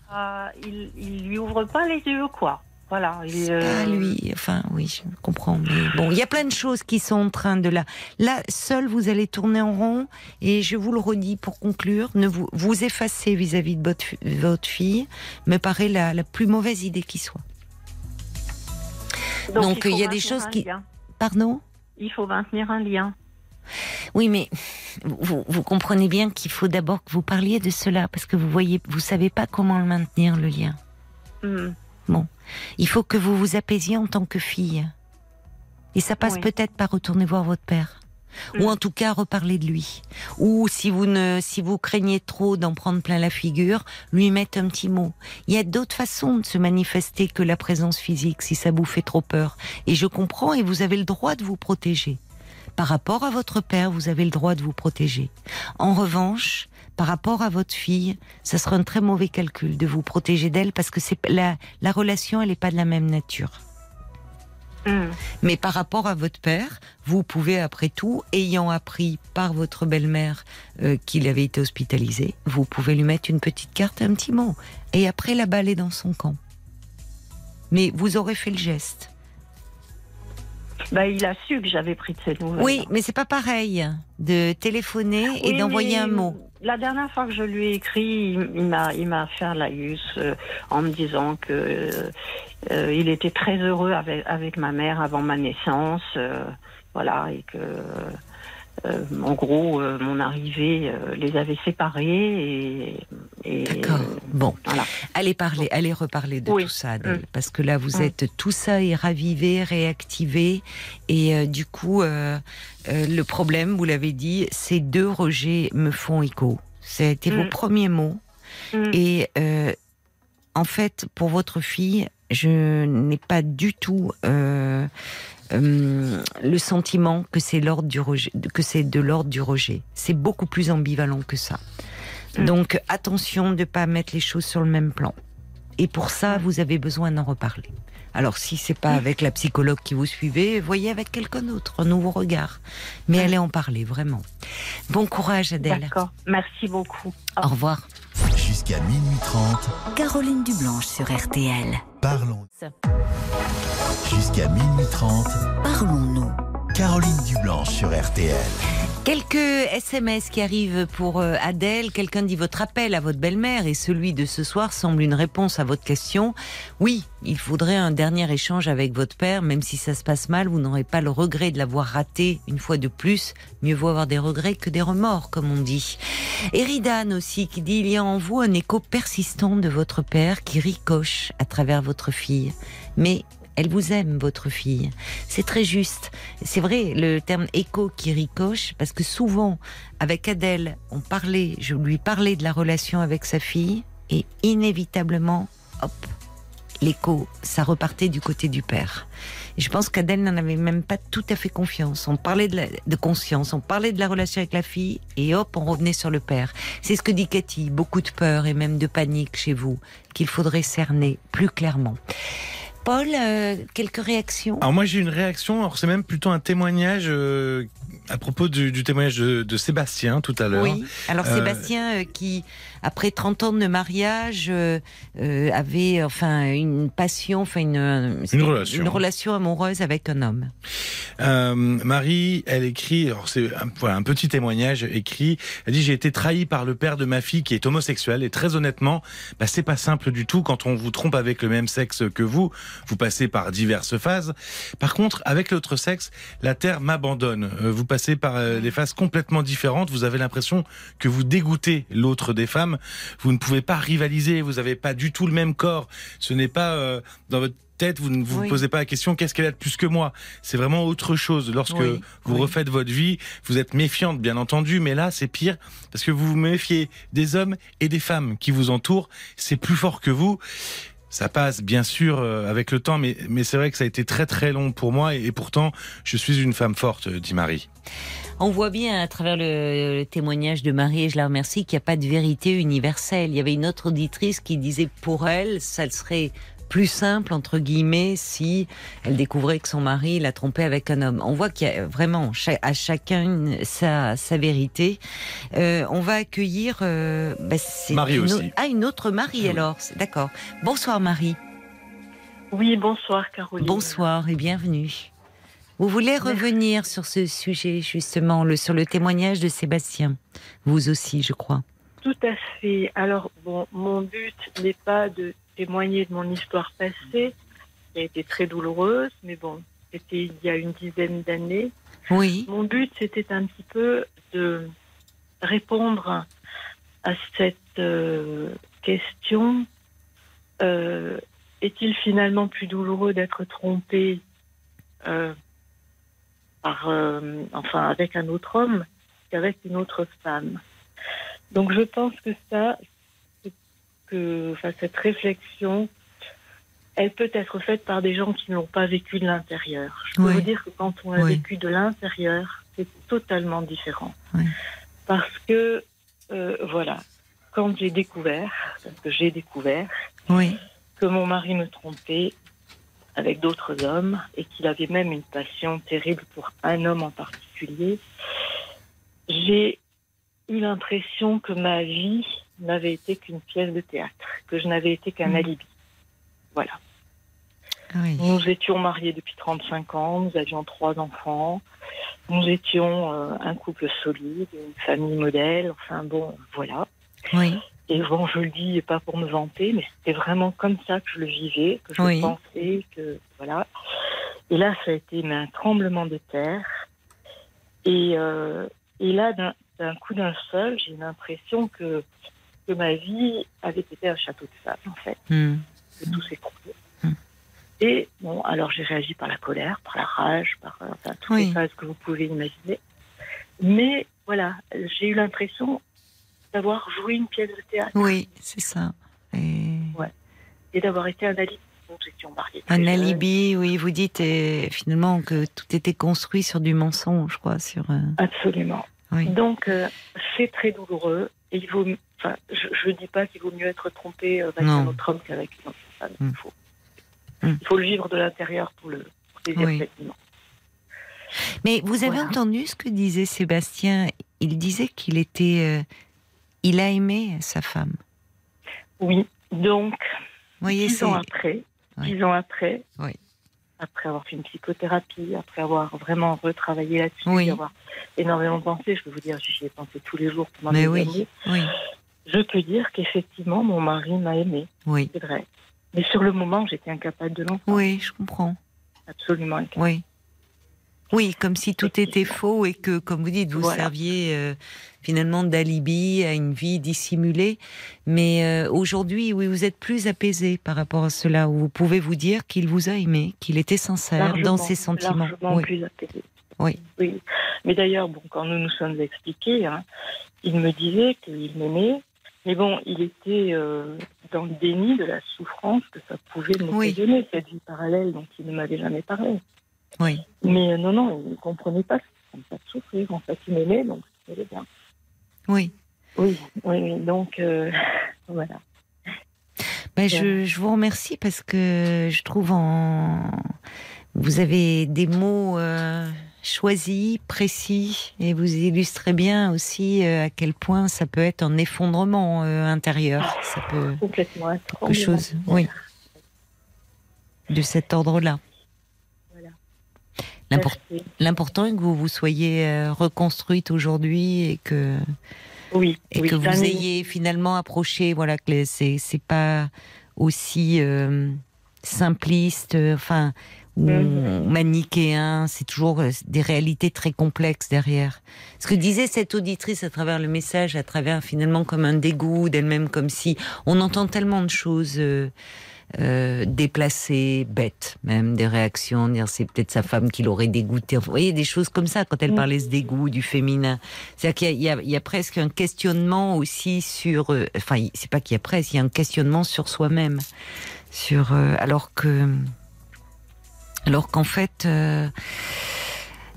il, il lui ouvre pas les yeux, quoi. Voilà. il, euh, lui, enfin oui, je comprends. Mais bon, il y a plein de choses qui sont en train de là. Là, seul, vous allez tourner en rond. Et je vous le redis pour conclure, ne vous vous effacer vis-à-vis de votre, fi- votre fille me paraît la, la plus mauvaise idée qui soit. donc, il y a des choses qui- lien. Pardon? Il faut maintenir un lien. Oui, mais vous, vous comprenez bien qu'il faut d'abord que vous parliez de cela parce que vous voyez, vous savez pas comment le maintenir le lien. Il faut que vous vous apaisiez en tant que fille. Et ça passe Oui. peut-être par retourner voir votre père. ou en tout cas reparler de lui. Ou si vous ne, si vous craignez trop d'en prendre plein la figure, lui mettre un petit mot. Il y a d'autres façons de se manifester que la présence physique si ça vous fait trop peur. Et je comprends et vous avez le droit de vous protéger. Par rapport à votre père, vous avez le droit de vous protéger. En revanche, par rapport à votre fille, ça sera un très mauvais calcul de vous protéger d'elle parce que c'est la, la relation, elle n'est pas de la même nature. Hmm. Mais par rapport à votre père, vous pouvez, après tout, ayant appris par votre belle-mère euh, qu'il avait été hospitalisé, vous pouvez lui mettre une petite carte, un petit mot, et après la baller dans son camp. Mais vous aurez fait le geste. Bah, il a su que j'avais pris de ses nouvelles. Oui, mais c'est pas pareil de téléphoner et d'envoyer mais un mot. La dernière fois que je lui ai écrit, il, m'a, il m'a fait un laïus euh, en me disant que euh, il était très heureux avec, avec ma mère avant ma naissance, euh, voilà, et que euh, en gros euh, mon arrivée euh, les avait séparés et, et D'accord. Bon, voilà. allez parler, allez reparler de Oui. tout ça, Adèle, Mm. parce que là vous Mm. êtes tout ça est ravivé, réactivé, et du coup le problème, vous l'avez dit, ces deux rejets me font écho. Ça a été vos Mm. premiers mots, et en fait pour votre fille, je n'ai pas du tout euh, le sentiment que c'est l'ordre du rejet, que c'est de l'ordre du rejet. C'est beaucoup plus ambivalent que ça. Mm. Donc attention de pas mettre les choses sur le même plan. Et pour ça, vous avez besoin d'en reparler. Alors si c'est pas avec la psychologue qui vous suivez, voyez avec quelqu'un d'autre, un nouveau regard. Mais allez en parler vraiment. Bon courage Adèle. D'accord. Merci beaucoup. Au revoir. Jusqu'à minuit 30, Caroline Dublanche sur RTL. parlons. Jusqu'à minuit 30, Parlons-nous. Caroline Dublanche sur RTL. Quelques SMS qui arrivent pour euh, Adèle. Quelqu'un dit votre appel à votre belle-mère et celui de ce soir semble une réponse à votre question. Oui, il faudrait un dernier échange avec votre père, même si ça se passe mal, vous n'aurez pas le regret de l'avoir raté une fois de plus. Mieux vaut avoir des regrets que des remords, comme on dit. Eridan aussi qui dit il y a en vous un écho persistant de votre père qui ricoche à travers votre fille. Mais elle vous aime, votre fille. C'est très juste. C'est vrai, le terme écho qui ricoche, parce que souvent, avec Adèle, on parlait, je lui parlais de la relation avec sa fille, et inévitablement, hop, l'écho, ça repartait du côté du père. Et je pense qu'Adèle n'en avait même pas tout à fait confiance. On parlait de, la- de conscience, on parlait de la relation avec la fille, et hop, on revenait sur le père. C'est ce que dit Cathy, beaucoup de peur et même de panique chez vous, qu'il faudrait cerner plus clairement. Paul, euh, quelques réactions? Alors moi j'ai une réaction, alors c'est même plutôt un témoignage euh, à propos du, du témoignage de, de Sébastien tout à l'heure. Oui. Alors Euh, Sébastien, euh, qui après 30 ans de mariage euh, avait enfin une passion, enfin une c'était relation. une relation amoureuse avec un homme. Marie, elle écrit, alors c'est un, voilà, un petit témoignage écrit. Elle dit j'ai été trahi par le père de ma fille qui est homosexuel et très honnêtement, bah, c'est pas simple du tout quand on vous trompe avec le même sexe que vous. Vous passez par diverses phases. Par contre, avec l'autre sexe, la terre m'abandonne. Vous passez par euh, des phases complètement différentes. Vous avez l'impression que vous dégoûtez l'autre des femmes. Vous ne pouvez pas rivaliser. Vous n'avez pas du tout le même corps. Ce n'est pas euh, dans votre tête, vous ne vous Oui. posez pas la question qu'est-ce qu'elle a de plus que moi? C'est vraiment autre chose. Lorsque Oui, vous oui. refaites votre vie, vous êtes méfiante, bien entendu, mais là, c'est pire parce que vous vous méfiez des hommes et des femmes qui vous entourent. C'est plus fort que vous. Ça passe, bien sûr, euh, avec le temps, mais, mais c'est vrai que ça a été très très long pour moi et, pourtant, je suis une femme forte, euh, dit Marie. On voit bien à travers le, le témoignage de Marie, et je la remercie, qu'il n'y a pas de vérité universelle. Il y avait une autre auditrice qui disait pour elle, ça serait plus simple, entre guillemets, si elle découvrait que son mari l'a trompée avec un homme. On voit qu'il y a vraiment à chacun sa, sa vérité. Euh, on va accueillir... euh, bah, c'est Marie une, aussi. Ah, une autre Marie Oui. alors. D'accord. Bonsoir Marie. Oui, bonsoir Caroline. Bonsoir et bienvenue. Vous voulez revenir sur ce sujet, justement, le, sur le témoignage de Sébastien Vous aussi, je crois. Tout à fait. Alors, bon, mon but n'est pas de témoigner de mon histoire passée, qui a été très douloureuse, mais bon, c'était il y a une dizaine d'années. Oui. Mon but, c'était un petit peu de répondre à cette euh, question. Euh, Est-il finalement plus douloureux d'être trompé euh, par, enfin, avec un autre homme qu'avec une autre femme? Donc je pense que ça, que, enfin, cette réflexion, elle peut être faite par des gens qui ne l'ont pas vécu de l'intérieur. Je peux Oui. vous dire que quand on Oui. vécu de l'intérieur, c'est totalement différent. Oui. Parce que, euh, voilà, quand j'ai découvert, parce que j'ai découvert, que mon mari me trompait avec d'autres hommes et qu'il avait même une passion terrible pour un homme en particulier, j'ai eu l'impression que ma vie n'avait été qu'une pièce de théâtre, que je n'avais été qu'un Mm. alibi. Voilà. Oui. Nous étions mariés depuis 35 ans, nous avions trois enfants, nous étions euh, un couple solide, une famille modèle, enfin bon, voilà. Oui. Et bon, je le dis pas pour me vanter, mais c'était vraiment comme ça que je le vivais, que je Oui. pensais, que voilà. Et là, ça a été mais, un tremblement de terre. Et, euh, et là, d'un coup d'un seul, j'ai l'impression que, que ma vie avait été un château de sable, en fait, que tout s'écroulait. Mm. Et bon, alors j'ai réagi par la colère, par la rage, par euh, enfin, toutes Oui. les phases que vous pouvez imaginer. Mais voilà, j'ai eu l'impression d'avoir joué une pièce de théâtre Oui, c'est ça. Et et d'avoir été un très un alibi, oui, vous dites et finalement que tout était construit sur du mensonge, je crois, sur. euh, Absolument. Oui. Donc, euh, c'est très douloureux. Et il vaut, enfin, je ne dis pas qu'il vaut mieux être trompé euh, avec Non. un autre homme qu'avec une autre femme. Mm. Il, faut, Mm. il faut le vivre de l'intérieur pour le pour saisir Oui. pleinement. Mais vous avez Voilà. entendu ce que disait Sébastien? Il disait qu'il était. euh, il a aimé sa femme. Oui. Donc, voyez, dix ans après, Oui. dix ans après, Oui. après avoir fait une psychothérapie, après avoir vraiment retravaillé là-dessus, Oui. avoir énormément pensé, je peux vous dire, j'y ai pensé tous les jours pendant Mais des oui, années, oui, je peux dire qu'effectivement, mon mari m'a aimé, oui. c'est vrai. Mais sur le moment, j'étais incapable de l'entendre. Oui, je comprends. Absolument incapable. Oui. Oui, comme si tout était faux et que, comme vous dites, vous Voilà. serviez euh, finalement d'alibi à une vie dissimulée. Mais euh, aujourd'hui, oui, vous êtes plus apaisé par rapport à cela, où vous pouvez vous dire qu'il vous a aimé, qu'il était sincère Largement, dans ses sentiments. largement Oui. plus apaisé. Oui. oui. Mais d'ailleurs, bon, quand nous nous sommes expliqués, hein, il me disait qu'il m'aimait, mais bon, il était euh, dans le déni de la souffrance que ça pouvait Oui. m'occasionner, cette vie parallèle dont il ne m'avait jamais parlé. Oui. Mais euh, non, non, il ne comprenait pas, ça pas de souffrir. En fait, il m'aimait, donc c'était bien. Oui. Oui, oui, oui. Donc, euh, voilà. Ben, je, je vous remercie parce que je trouve en vous avez des mots choisis, précis, et vous illustrez bien aussi euh, à quel point ça peut être un effondrement euh, intérieur. Ça peut Complètement un quelque chose, oui, de cet ordre-là. L'important est que vous vous soyez euh, reconstruite aujourd'hui et que Oui, et oui, que vous ayez finalement approché, voilà, que c'est pas aussi euh, simpliste, enfin ou Mhm. manichéen. C'est toujours euh, des réalités très complexes derrière. Ce que disait cette auditrice à travers le message, à travers finalement comme un dégoût d'elle-même, comme si on entend tellement de choses. euh, euh, déplacées, bêtes, même des réactions, dire c'est peut-être sa femme qui l'aurait dégoûté. Enfin, vous voyez des choses comme ça quand elle Mhm. parlait ce dégoût du féminin. C'est-à-dire qu'il y y, y a presque un questionnement aussi sur. euh, enfin, c'est pas qu'il y a presque, il y a un questionnement sur soi-même, sur euh, alors que, alors qu'en fait. euh,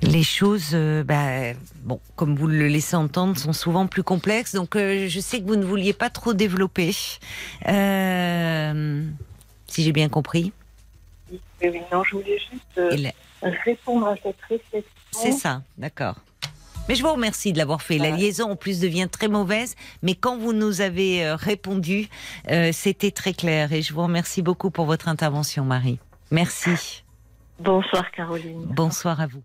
les choses, euh, bah, bon, comme vous le laissez entendre, sont souvent plus complexes. Donc, euh, je sais que vous ne vouliez pas trop développer, si j'ai bien compris. Oui, oui, non, je voulais juste répondre à cette réflexion. C'est ça, d'accord. Mais je vous remercie de l'avoir fait. La liaison en plus devient très mauvaise, mais quand vous nous avez répondu, euh, c'était très clair. Et je vous remercie beaucoup pour votre intervention, Marie. Merci. Bonsoir Caroline. Bonsoir à vous.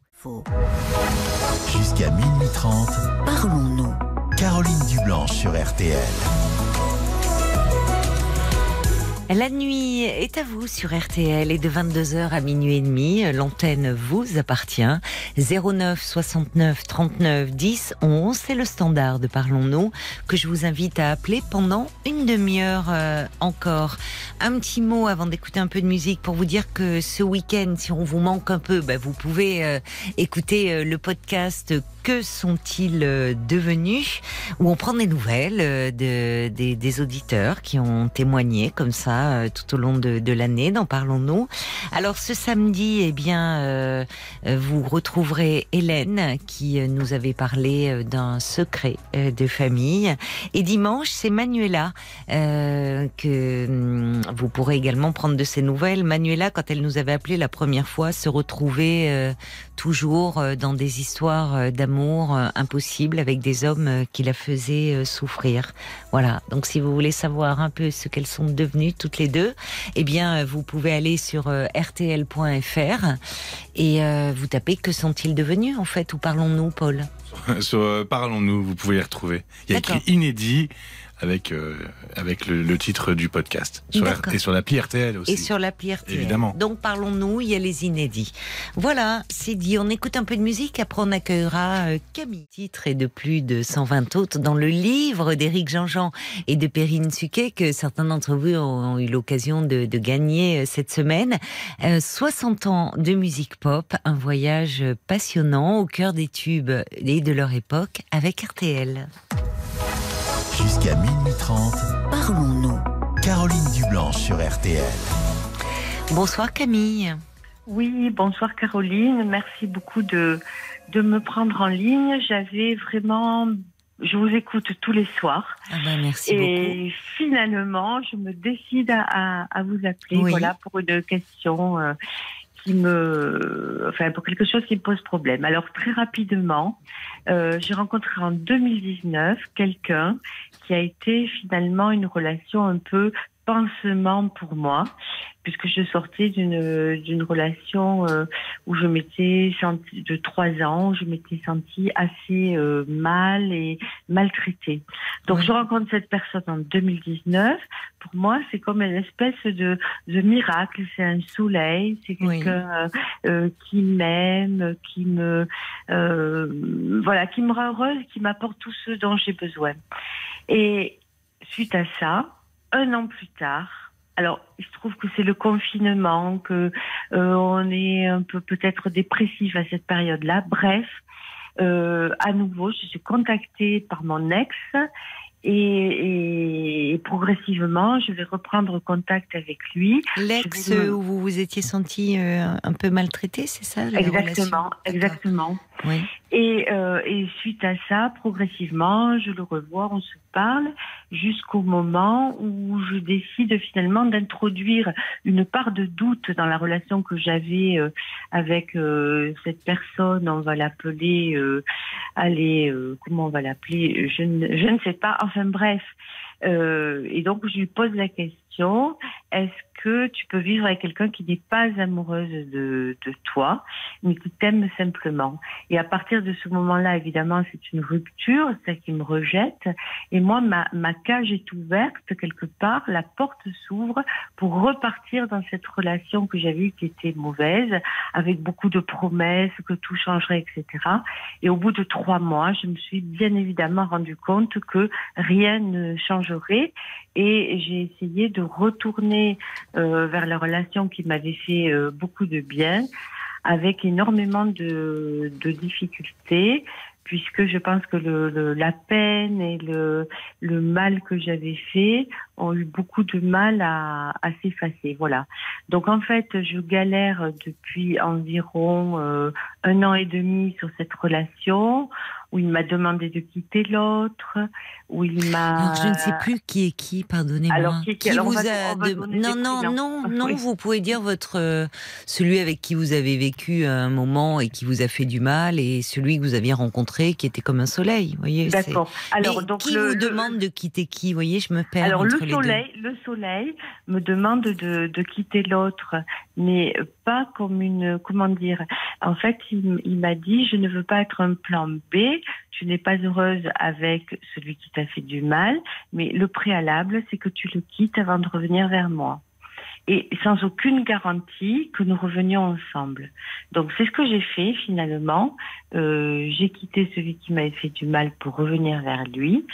Jusqu'à minuit 30, Parlons-nous. Caroline Dublanche sur RTL. La nuit est à vous sur RTL et de 22h à minuit et demi, l'antenne vous appartient. 09 69 39 10 11, c'est le standard de Parlons-nous que je vous invite à appeler pendant une demi-heure euh, encore. Un petit mot avant d'écouter un peu de musique pour vous dire que ce week-end, si on vous manque un peu, bah, vous pouvez euh, écouter euh, le podcast Que sont-ils devenus où on prend des nouvelles de, des, des auditeurs qui ont témoigné comme ça euh, tout au long de, l'année dans Parlons-nous. Alors ce samedi, eh bien, euh, vous retrouverez Hélène qui euh, nous avait parlé d'un secret de famille. Et dimanche, c'est Manuela que hum, vous pourrez également prendre de ses nouvelles. Manuela, quand elle nous avait appelé la première fois, se retrouvait toujours dans des histoires d'amour impossibles avec des hommes qui la faisaient souffrir. Voilà. Donc si vous voulez savoir un peu ce qu'elles sont devenues toutes les deux, eh bien, vous pouvez aller sur euh, rtl.fr et euh, vous tapez que sont-ils devenus en fait Où parlons-nous, Paul? Sur euh, Parlons-nous, vous pouvez les retrouver. Il y a écrit inédit avec euh, avec le, le, titre du podcast sur et sur l'appli RTL aussi. Et sur l'appli RTL. Évidemment. Donc parlons-nous, il y a les inédits. Voilà, c'est dit. On écoute un peu de musique, après on accueillera euh, Camille. Titre et de plus de 120 autres dans le livre d'Éric Jean-Jean et de Perrine Suquet que certains d'entre vous ont, eu l'occasion de, de, gagner euh, cette semaine. 60 ans de musique pop, un voyage passionnant au cœur des tubes et de leur époque avec RTL. Jusqu'à minuit 30, parlons-nous. Caroline Dublanche sur RTL. Bonsoir Camille. Oui, bonsoir Caroline. Merci beaucoup de, de me prendre en ligne. J'avais vraiment je vous écoute tous les soirs. Ah ben merci et finalement, je me décide à, à, vous appeler voilà, pour une question euh, qui me, enfin, pour quelque chose qui me pose problème. Alors très rapidement, euh, j'ai rencontré en 2019 quelqu'un qui a été finalement une relation un peu pansement pour moi puisque je sortais d'une d'une relation euh, où je m'étais sentie de trois ans, où je m'étais sentie assez euh, mal et maltraitée. Donc je rencontre cette personne en 2019. Pour moi, c'est comme une espèce de, de miracle. C'est un soleil. C'est quelqu'un euh, qui m'aime, qui me voilà, qui me rend heureuse, qui m'apporte tout ce dont j'ai besoin. Et suite à ça, un an plus tard, alors, il se trouve que c'est le confinement, que euh, on est un peu peut-être dépressif à cette période-là. Bref, euh, à nouveau, je suis contactée par mon ex et, progressivement, je vais reprendre contact avec lui. L'ex où vous vous étiez senti euh, un peu maltraité, c'est ça Exactement, exactement. Oui. Et, euh, et, suite à ça, progressivement, je le revois, on se parle, jusqu'au moment où je décide finalement d'introduire une part de doute dans la relation que j'avais euh, avec euh, cette personne. On va l'appeler, euh, allez, comment on va l'appeler? Je ne, je ne sais pas. Enfin bref. et donc je lui pose la question est-ce que tu peux vivre avec quelqu'un qui n'est pas amoureuse de, de toi, mais qui t'aime simplement? Et à partir de ce moment-là, évidemment, c'est une rupture, c'est qui me rejette. Et moi, ma, ma cage est ouverte quelque part, la porte s'ouvre pour repartir dans cette relation que j'avais qui était mauvaise, avec beaucoup de promesses, que tout changerait, etc. Et au bout de trois mois, je me suis bien évidemment rendu compte que rien ne changerait et j'ai essayé de retourner euh, vers la relation qui m'avait fait euh, beaucoup de bien, avec énormément de, difficultés, puisque je pense que le, la peine et le, le mal que j'avais fait ont eu beaucoup de mal à, à s'effacer. Voilà. Donc en fait, je galère depuis environ euh, un an et demi sur cette relation où il m'a demandé de quitter l'autre, où il m'a. Je ne sais plus qui est qui, pardonnez-moi. Alors qui, qui vous a Non, non, non, non. Vous pouvez dire votre euh, celui avec qui vous avez vécu un moment et qui vous a fait du mal, et celui que vous aviez rencontré qui était comme un soleil. Voyez. D'accord. Alors donc qui vous demande de quitter qui Voyez, je me perds. Alors le soleil, le soleil me demande de, de quitter l'autre mais pas comme une, comment dire, en fait, il, m'a dit, je ne veux pas être un plan B, tu n'es pas heureuse avec celui qui t'a fait du mal, mais le préalable, c'est que tu le quittes avant de revenir vers moi et sans aucune garantie que nous revenions ensemble. Donc c'est ce que j'ai fait finalement. Euh, j'ai quitté celui qui m'avait fait du mal pour revenir vers lui.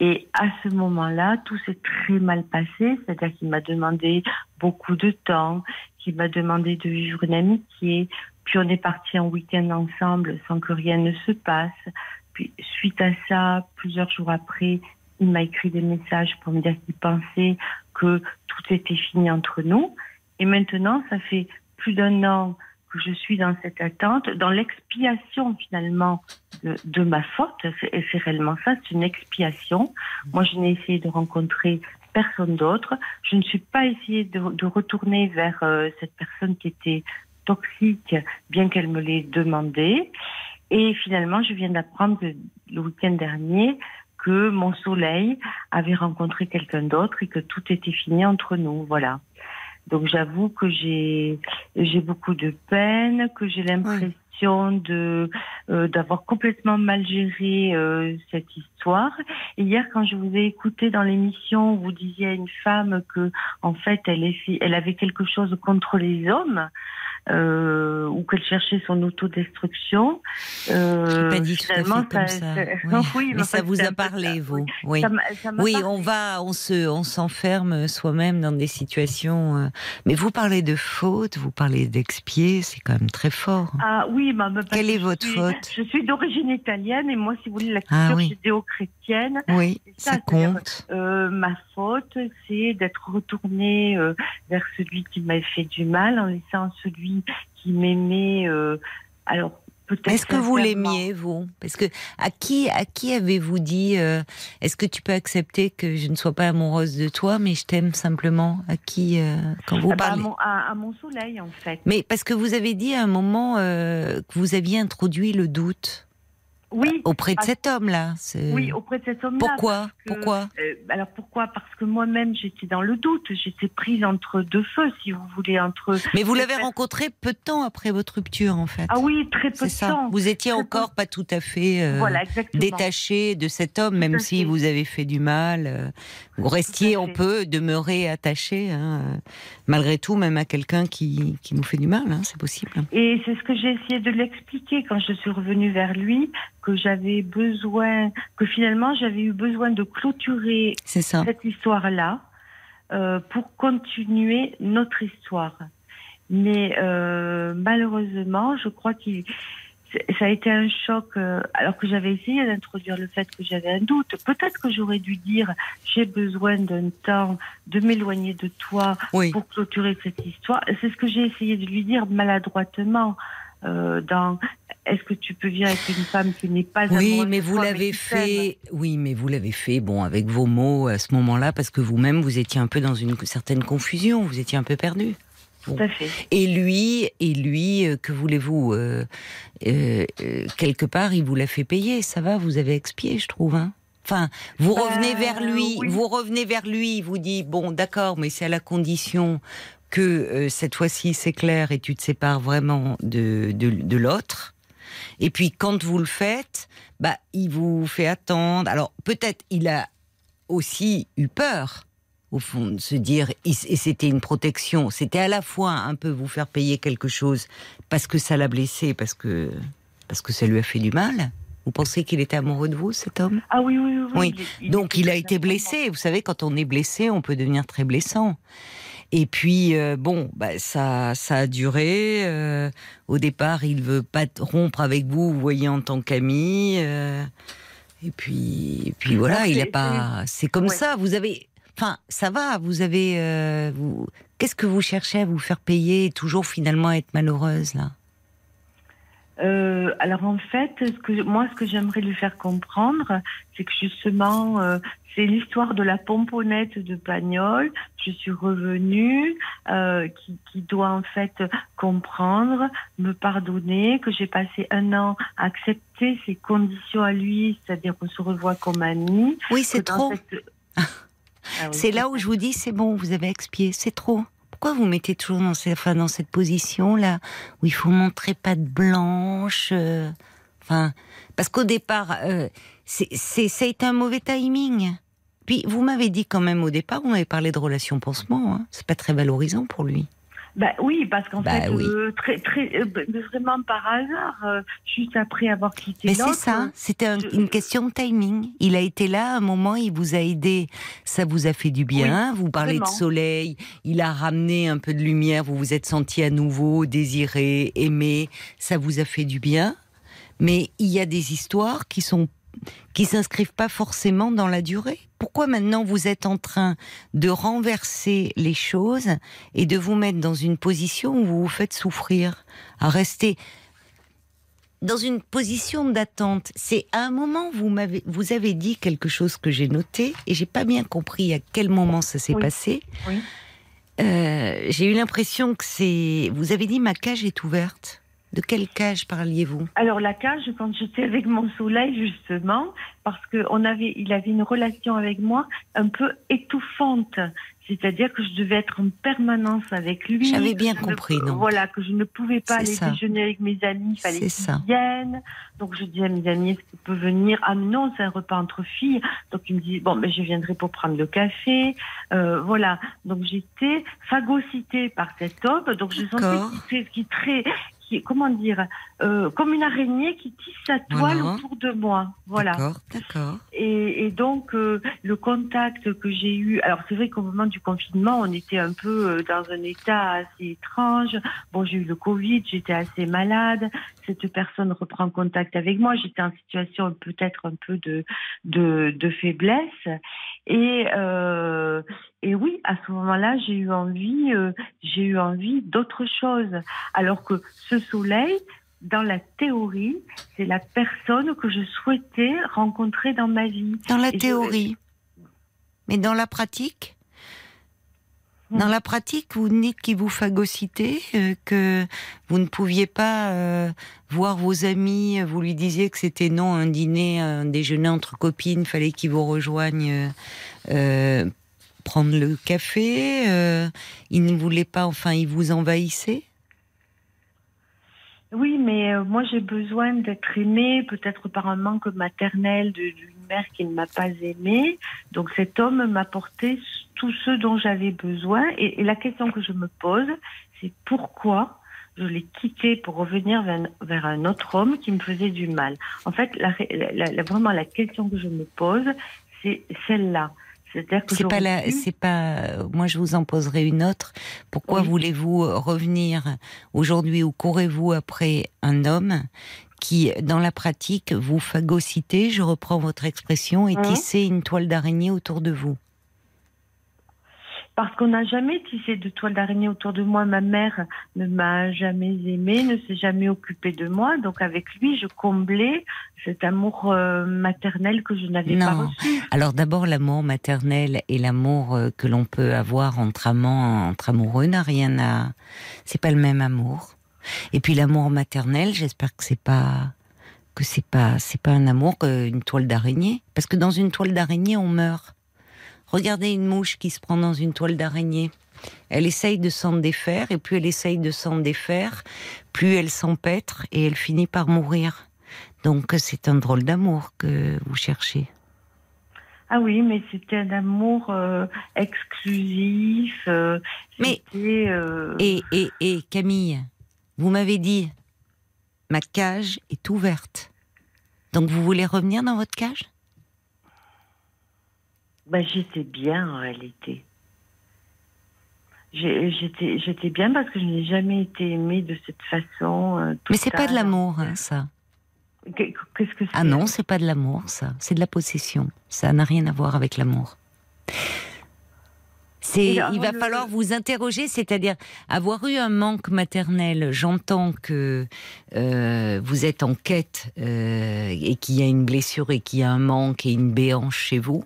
Et à ce moment-là, tout s'est très mal passé. C'est-à-dire qu'il m'a demandé beaucoup de temps, qu'il m'a demandé de vivre une amitié. Puis on est parti en week-end ensemble sans que rien ne se passe. Puis suite à ça, plusieurs jours après, il m'a écrit des messages pour me dire qu'il pensait que tout était fini entre nous. Et maintenant, ça fait plus d'un an que je suis dans cette attente, dans l'expiation finalement de, ma faute. Et c'est réellement ça, c'est une expiation. Moi, je n'ai essayé de rencontrer personne d'autre. Je ne suis pas essayé de, retourner vers euh, cette personne qui était toxique, bien qu'elle me l'ait demandé. Et finalement, je viens d'apprendre le week-end dernier que mon soleil avait rencontré quelqu'un d'autre et que tout était fini entre nous. Voilà. Donc j'avoue que j'ai j'ai beaucoup de peine, que j'ai l'impression de euh, d'avoir complètement mal géré euh, cette histoire. Et hier, quand je vous ai écouté dans l'émission, vous disiez à une femme que en fait elle est, elle avait quelque chose contre les hommes euh, ou qu'elle cherchait son autodestruction. Euh, pas dit tout à fait comme ça. Oui. mais ça vous a parlé, vous. Oui, oui on va, on se, on s'enferme soi-même dans des situations. Euh, mais vous parlez de faute, vous parlez d'expier, c'est quand même très fort. Ah oui, bah, bah quelle est votre faute? Je suis d'origine italienne et moi, si vous voulez, la culture ah, oui. judéo-chrétienne. Oui, ça, ça compte. Euh, ma faute, c'est d'être retournée vers celui qui m'a fait du mal en laissant celui qui, m'aimait. Euh, alors peut-être. Est-ce que vous l'aimiez vous? Parce que à qui à qui avez-vous dit euh, Est-ce que tu peux accepter que je ne sois pas amoureuse de toi, mais je t'aime simplement? À qui euh, quand vous ah bah, parlez à, mon, soleil en fait. Mais parce que vous avez dit à un moment que vous aviez introduit le doute. Oui. Auprès de cet homme-là. Oui, auprès de cet homme-là. Pourquoi Pourquoi euh, Alors pourquoi? Parce que moi-même j'étais dans le doute. J'étais prise entre deux feux, si vous voulez, entre. Mais vous l'avez rencontré peu de temps après votre rupture, en fait. Ah oui, très peu de ça. temps. Vous étiez encore pas tout à fait euh, détaché de cet homme, même si vous avez fait du mal. Euh, vous restiez, on peut demeurer attaché, hein, malgré tout, même à quelqu'un qui, qui nous fait du mal. Hein, c'est possible. Et c'est ce que j'ai essayé de l'expliquer quand je suis revenue vers lui que j'avais besoin, que finalement j'avais eu besoin de clôturer cette histoire-là euh, pour continuer notre histoire. Mais euh, malheureusement, je crois qu'il ça a été un choc, euh, alors que j'avais essayé d'introduire le fait que j'avais un doute. Peut-être que j'aurais dû dire j'ai besoin d'un temps de m'éloigner de toi pour clôturer cette histoire. C'est ce que j'ai essayé de lui dire maladroitement. Euh, dans est-ce que tu peux vivre avec une femme qui n'est pas oui mais vous l'avez fait oui mais vous l'avez fait bon avec vos mots à ce moment-là parce que vous-même vous étiez un peu dans une certaine confusion vous étiez un peu perdu Tout à fait. Et lui, et lui, euh, que voulez-vous euh, Quelque part, il vous l'a fait payer. Ça va, vous avez expié, je trouve. Hein Enfin, vous revenez vers lui, vous revenez vers lui, il vous dit bon, d'accord, mais c'est à la condition que euh, cette fois-ci c'est clair et tu te sépares vraiment de, de, l'autre. Et puis quand vous le faites, bah, il vous fait attendre. Alors peut-être il a aussi eu peur, au fond, de se dire, et c'était une protection, c'était à la fois un peu vous faire payer quelque chose parce que ça l'a blessé, parce que, parce que ça lui a fait du mal. Vous pensez qu'il était amoureux de vous, cet homme? Ah oui, oui, oui. oui. Donc il a été blessé. Vous savez, quand on est blessé, on peut devenir très blessant. Et puis, euh, bon, bah, ça, ça a duré. Euh, au départ, il veut pas rompre avec vous, vous voyez, en tant qu'ami. Euh, et puis, puis voilà, il a pas. C'est comme ça. Vous avez. Enfin, ça va. Vous avez. vous... Qu'est-ce que vous cherchez à vous faire payer et toujours finalement être malheureuse là? Euh, alors en fait, ce que, moi, ce que j'aimerais lui faire comprendre, c'est que justement, euh, c'est l'histoire de la pomponnette de Pagnol. Je suis revenue, euh, qui, qui, doit en fait comprendre, me pardonner, que j'ai passé un an à accepter ses conditions à lui, c'est-à-dire qu'on se revoit comme amis. Oui, c'est trop. Ah c'est là où je vous dis, c'est bon, vous avez expié, c'est trop pourquoi vous mettez toujours dans, cette, enfin, dans cette position-là où il faut montrer pas de blanche euh, Enfin, parce qu'au départ, euh, c'est, ça a été un mauvais timing. Puis vous m'avez dit quand même au départ, on avait parlé de relations pansement. Hein. C'est pas très valorisant pour lui. Bah oui, parce qu'en bah fait, euh, très, très, euh, vraiment par hasard, euh, juste après avoir quitté Mais c'est ça, c'était une question de timing. Il a été là, à un moment, il vous a aidé, ça vous a fait du bien. vous parlez de soleil, il a ramené un peu de lumière, vous vous êtes senti à nouveau désiré, aimé, ça vous a fait du bien. Mais il y a des histoires qui sont qui s'inscrivent pas forcément dans la durée. Pourquoi maintenant vous êtes en train de renverser les choses et de vous mettre dans une position où vous vous faites souffrir, à rester dans une position d'attente? C'est à un moment vous m'avez vous avez dit quelque chose que j'ai noté et j'ai pas bien compris à quel moment ça s'est passé. Euh, j'ai eu l'impression que c'est. Vous avez dit ma cage est ouverte. De quelle cage parliez-vous? Alors la cage, quand j'étais avec mon soleil justement, parce qu'on avait, il avait une relation avec moi un peu étouffante. C'est-à-dire que je devais être en permanence avec lui. J'avais bien compris, non Voilà, que je ne pouvais pas aller déjeuner avec mes amis, il fallait qu'ils viennent. Donc je dis à mes amis, est-ce qu'il peut venir? Ah non, c'est un repas entre filles. Donc il me dit, bon, mais je viendrai pour prendre le café. Euh, voilà, donc j'étais phagocytée par cet homme. Donc je sentais qu'il comment dire, euh, comme une araignée qui tisse sa toile autour de moi. Voilà. D'accord, d'accord. Et, donc, euh, le contact que j'ai eu, alors c'est vrai qu'au moment du confinement, on était un peu euh, dans un état assez étrange. Bon, j'ai eu le Covid, j'étais assez malade. Cette personne reprend contact avec moi. J'étais en situation peut-être un peu de, de, de faiblesse. Et, euh, et oui, à ce moment-là, j'ai eu envie, euh, j'ai eu envie d'autre chose. Alors que ce soleil, dans la théorie, c'est la personne que je souhaitais rencontrer dans ma vie. Dans la théorie. Mais dans la pratique? Hmm. dans la pratique, vous dites qu'il vous phagocytait, euh, que vous ne pouviez pas euh, voir vos amis, vous lui disiez que c'était non un dîner, un déjeuner entre copines, fallait qu'il vous rejoigne euh, prendre le café. il ne voulait pas, enfin, il vous envahissait? Oui, mais euh, moi j'ai besoin d'être aimée, peut-être par un manque maternel d'une mère qui ne m'a pas aimée. Donc cet homme m'apportait tout ce dont j'avais besoin. Et, la question que je me pose, c'est pourquoi je l'ai quitté pour revenir vers, un autre homme qui me faisait du mal? En fait, vraiment la question que je me pose, c'est celle-là. C'est pas la, c'est pas. Moi, je vous en poserai une autre. Pourquoi voulez-vous revenir aujourd'hui ou courez-vous après un homme qui, dans la pratique, vous phagocytez, je reprends votre expression, et tissez une toile d'araignée autour de vous? Parce qu'on n'a jamais tissé de toile d'araignée autour de moi. Ma mère ne m'a jamais aimée, ne s'est jamais occupée de moi. Donc avec lui, je comblais cet amour euh, maternel que je n'avais pas reçu. Alors d'abord, l'amour maternel et l'amour euh, que l'on peut avoir entre amants, entre amoureux, n'a rien à. C'est pas le même amour. Et puis l'amour maternel, j'espère que c'est pas que c'est pas c'est pas un amour qu'une toile d'araignée, parce que dans une toile d'araignée, on meurt. Regardez une mouche qui se prend dans une toile d'araignée. Elle essaye de s'en défaire, et plus elle essaye de s'en défaire, plus elle s'empêtre et elle finit par mourir. Donc c'est un drôle d'amour que vous cherchez. Ah oui, mais c'était un amour euh, exclusif. Euh, mais euh, et, et, et Camille, vous m'avez dit, ma cage est ouverte. Donc vous voulez revenir dans votre cage? Ben, J'étais bien en réalité. J'étais, j'étais bien parce que je n'ai jamais été aimée de cette façon. Euh, Mais c'est pas de l'amour, hein, ça. Qu'est-ce que c'est? Ah non, c'est pas de l'amour, ça. C'est de la possession. Ça n'a rien à voir avec l'amour. C'est, il va falloir vous interroger, c'est-à-dire avoir eu un manque maternel. J'entends que euh, vous êtes en quête euh, et qu'il y a une blessure et qu'il y a un manque et une béance chez vous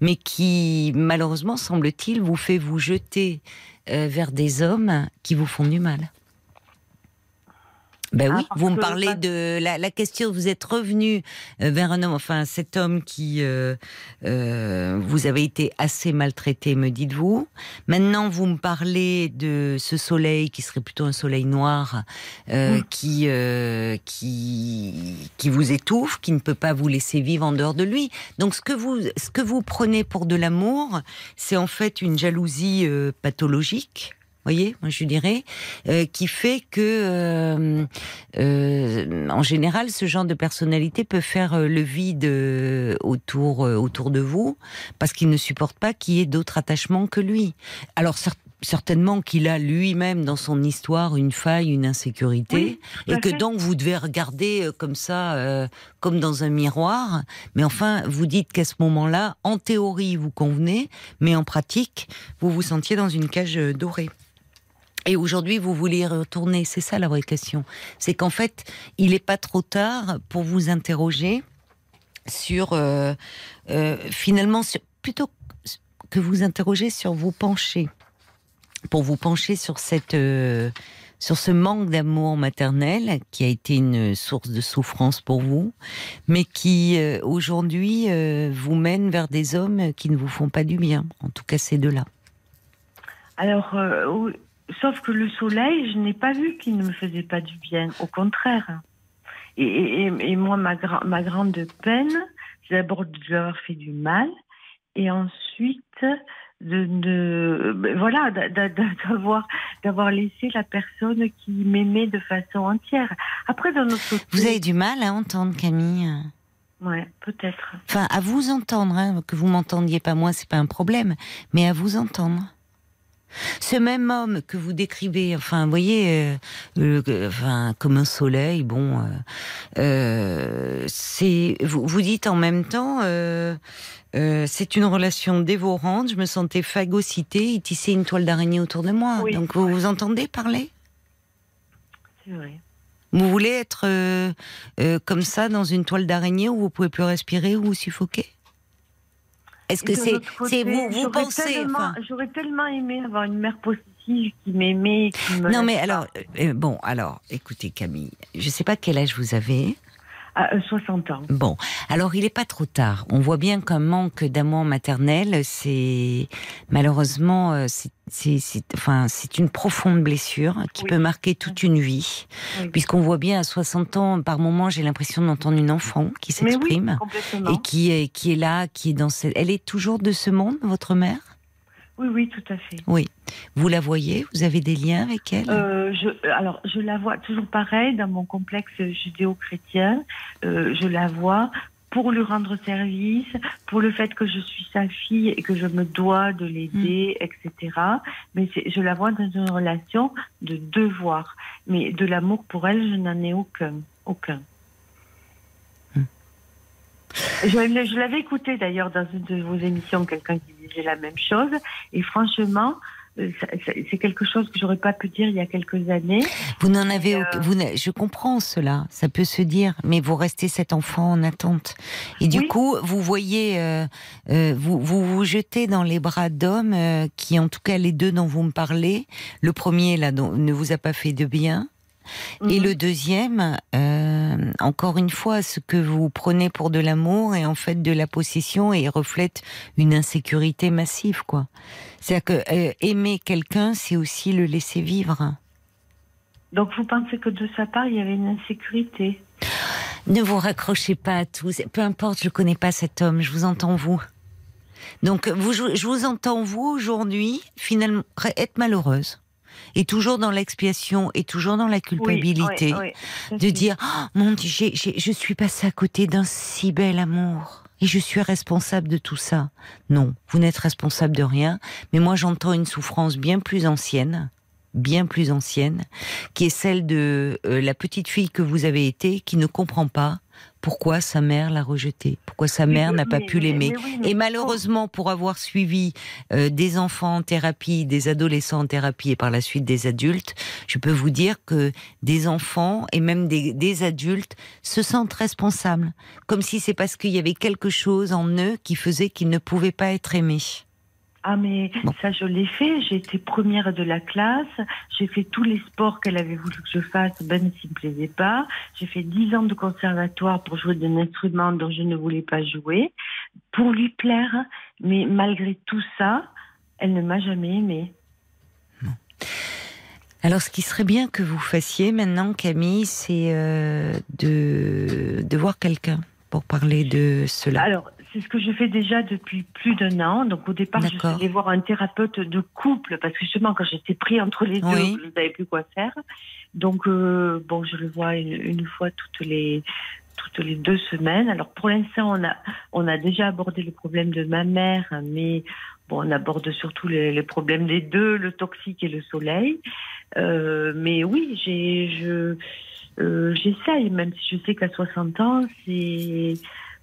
mais qui, malheureusement, semble-t-il, vous fait vous jeter euh, vers des hommes qui vous font du mal. Ben oui, vous me parlez de la, la, question. Vous êtes revenu euh, vers un homme, enfin cet homme qui euh, euh, vous avez été assez maltraité, me dites-vous. Maintenant, vous me parlez de ce soleil qui serait plutôt un soleil noir, euh, qui qui qui vous étouffe, qui ne peut pas vous laisser vivre en dehors de lui. Donc ce que vous ce que vous prenez pour de l'amour, c'est en fait une jalousie pathologique voyez, moi je dirais, euh, qui fait que, euh, euh, en général, ce genre de personnalité peut faire le vide autour autour de vous, parce qu'il ne supporte pas qu'il y ait d'autres attachements que lui. Alors certainement qu'il a lui-même dans son histoire une faille, une insécurité, et que donc vous devez regarder comme ça, comme dans un miroir. Mais enfin, vous dites qu'à ce moment-là, en théorie, vous convenez, mais en pratique, vous vous sentiez dans une cage dorée. Et aujourd'hui, vous voulez y retourner. C'est ça la vraie question. C'est qu'en fait, il n'est pas trop tard pour vous interroger sur, euh, euh, finalement, plutôt que vous interroger sur vous pencher, pour vous pencher sur cette, euh, sur ce manque d'amour maternel qui a été une source de souffrance pour vous, mais qui aujourd'hui vous mène vers des hommes qui ne vous font pas du bien. En tout cas, ces deux-là. Alors, Sauf que le soleil, je n'ai pas vu qu'il ne me faisait pas du bien. Au contraire. Et, moi, ma, ma grande peine, c'est d'abord de lui avoir fait du mal, et ensuite de, ben voilà d'avoir d'avoir laissé la personne qui m'aimait de façon entière. Après, dans notre côté, vous avez du mal à entendre Camille. Ouais, peut-être. Enfin, à vous entendre, hein, que vous m'entendiez pas moi, c'est pas un problème, mais à vous entendre. Ce même homme que vous décrivez, enfin, vous voyez, euh, enfin, comme un soleil, bon, euh, euh, c'est, vous, vous, dites en même temps, c'est une relation dévorante. Je me sentais phagocytée, il tissait une toile d'araignée autour de moi. Donc, vous vous entendez parler? C'est vrai. Vous voulez être comme ça dans une toile d'araignée où vous pouvez plus respirer ou vous suffoquer? Est-ce que c'est c'est vous vous pensez J'aurais tellement aimé avoir une mère positive qui m'aimait. Non mais alors euh, euh, bon alors écoutez Camille, je sais pas quel âge vous avez. À 60 euh, ans. Bon, alors il n'est pas trop tard. On voit bien qu'un manque d'amour maternel, c'est malheureusement, c'est enfin, c'est une profonde blessure qui peut marquer toute une vie. Puisqu'on voit bien à 60 ans, par moment, j'ai l'impression d'entendre une enfant qui s'exprime et qui est, qui est là, qui est dans cette... Elle est toujours de ce monde, votre mère? Oui, oui, tout à fait. Oui. Vous la voyez? Vous avez des liens avec elle? Euh, je, Alors, je la vois toujours pareil dans mon complexe judéo-chrétien. Euh, je la vois pour lui rendre service, pour le fait que je suis sa fille et que je me dois de l'aider, mm. etc. Mais je la vois dans une relation de devoir. Mais de l'amour pour elle, je n'en ai aucun. Aucun. Je, l'avais écouté d'ailleurs dans une de vos émissions, quelqu'un qui disait la même chose. Et franchement, euh, c'est quelque chose que j'aurais pas pu dire il y a quelques années. Vous n'en avez, euh, vous, je comprends cela, ça peut se dire, mais vous restez cet enfant en attente. Et du coup, vous voyez, euh, vous, vous vous jetez dans les bras d'hommes qui, en tout cas, les deux dont vous me parlez, le premier là ne vous a pas fait de bien. Et mhm. le deuxième, euh, encore une fois, ce que vous prenez pour de l'amour est en fait de la possession et reflète une insécurité massive, quoi. C'est-à-dire que euh, aimer quelqu'un, c'est aussi le laisser vivre. Donc vous pensez que de sa part, il y avait une insécurité? Ne vous raccrochez pas à tout. Peu importe, je connais pas cet homme, je vous entends vous. Donc vous, je vous entends vous aujourd'hui, finalement, être malheureuse et toujours dans l'expiation et toujours dans la culpabilité de dire oh, mon Dieu, je suis passée à côté d'un si bel amour et je suis responsable de tout ça. Non, vous n'êtes responsable de rien, mais moi j'entends une souffrance bien plus ancienne bien plus ancienne, qui est celle de euh, la petite fille que vous avez été, qui ne comprend pas pourquoi sa mère l'a rejeté, pourquoi sa mère n'a pas pu l'aimer. et malheureusement, pour avoir suivi euh, des enfants en thérapie, des adolescents en thérapie et par la suite des adultes, je peux vous dire que des enfants et même des, des adultes se sentent responsables, comme si c'est parce qu'il y avait quelque chose en eux qui faisait qu'ils ne pouvaient pas être aimés. Ah mais ça je l'ai fait, j'ai été première de la classe, j'ai fait tous les sports qu'elle avait voulu que je fasse, même s'il me plaisait pas. J'ai fait dix ans de conservatoire pour jouer d'un instrument dont je ne voulais pas jouer, pour lui plaire. Mais malgré tout ça, elle ne m'a jamais aimée. Alors, ce qui serait bien que vous fassiez maintenant, Camille, c'est euh, de, de voir quelqu'un pour parler de cela. Alors, c'est ce que je fais déjà depuis plus d'un an. Donc au départ, je suis allée voir un thérapeute de couple parce que justement, quand j'étais pris entre les deux, je ne savais plus quoi faire. Donc euh, bon, je le vois une, fois toutes les toutes les deux semaines. Alors pour l'instant, on a on a déjà abordé le problème de ma mère, mais bon, on aborde surtout les, problèmes des deux, le toxique et le soleil. Euh, mais oui, j'ai je euh, j'essaye, même si je sais qu'à 60 ans, c'est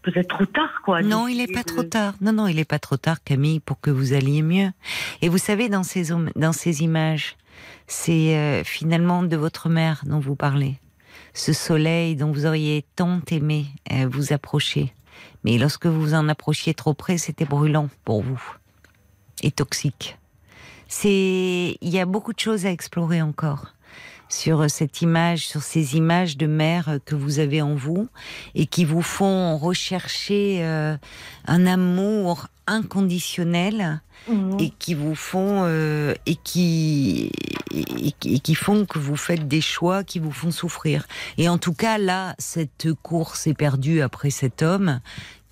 peut-être trop tard, quoi. Non, il n'est pas trop tard. Non, non, il n'est pas trop tard, Camille, pour que vous alliez mieux. Et vous savez, dans ces, dans ces images, c'est euh, finalement de votre mère dont vous parlez. Ce soleil dont vous auriez tant aimé euh, vous approcher. Mais lorsque vous en approchiez trop près, c'était brûlant pour vous. Et toxique. C'est, il y a beaucoup de choses à explorer encore sur cette image, sur ces images de mère que vous avez en vous et qui vous font rechercher euh, un amour inconditionnel mhm. et qui vous font euh, et qui et, qui font que vous faites des choix qui vous font souffrir. Et en tout cas là, cette course est perdue après cet homme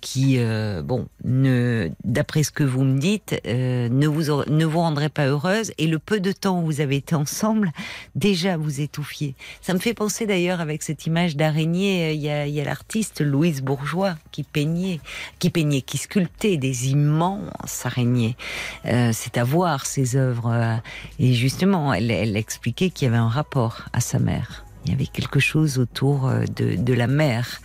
qui, euh, bon, ne, d'après ce que vous me dites, euh, ne vous ne vous rendrait pas heureuse. Et le peu de temps où vous avez été ensemble, déjà vous étouffiez. Ça me fait penser d'ailleurs avec cette image d'araignée. Euh, il y a, a l'artiste Louise Bourgeois qui peignait, qui peignait, qui sculptait des immenses araignées. c'est à voir ces œuvres. et justement, elle, elle expliquait qu'il y avait un rapport à sa mère il y avait quelque chose autour euh, de, de la mer.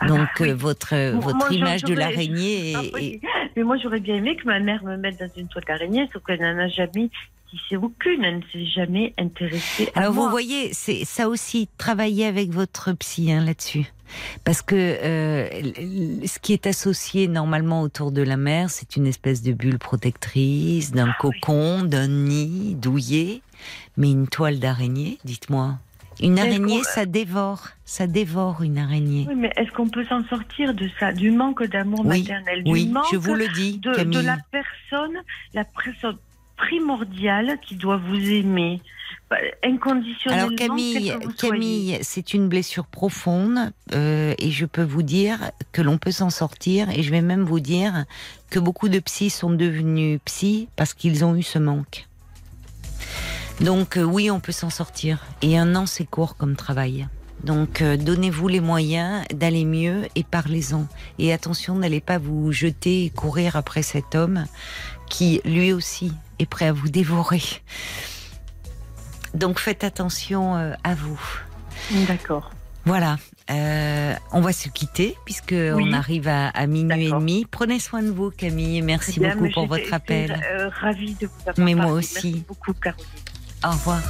Ah, Donc euh, votre votre image de l'araignée. Est... Mais moi j'aurais bien aimé que ma mère me mette dans une toile d'araignée, sauf qu'elle n'en a jamais tissé aucune, elle ne s'est jamais intéressée. À Alors vous voyez, c'est ça aussi travailler avec votre psy hein, là-dessus. Parce que euh, ce qui est associé normalement autour de la mer, c'est une espèce de bulle protectrice, d'un ah cocon, d'un nid douillet. Mais une toile d'araignée, dites-moi, une araignée, ça dévore, ça dévore une araignée. Oui, mais est-ce qu'on peut s'en sortir de ça, du manque d'amour maternel, du manque je vous le dis, de, de, la personne, la personne primordiale qui doit vous aimer bah, inconditionnellement. Alors Camille, Camille, c'est une blessure profonde euh, et je peux vous dire que l'on peut s'en sortir et je vais même vous dire que beaucoup de psys sont devenus psys parce qu'ils ont eu ce manque. Donc euh, oui, on peut s'en sortir. Et un an, c'est court comme travail. Donc euh, donnez-vous les moyens d'aller mieux et parlez-en. Et attention, n'allez pas vous jeter et courir après cet homme qui lui aussi est prêt à vous dévorer. Donc faites attention euh, à vous. D'accord. Voilà. on va se quitter puisque on arrive à, minuit et demi. Prenez soin de vous, Camille. Merci beaucoup pour votre appel. ravie de vous avoir Mais moi aussi. Merci beaucoup, Caroline. Au revoir.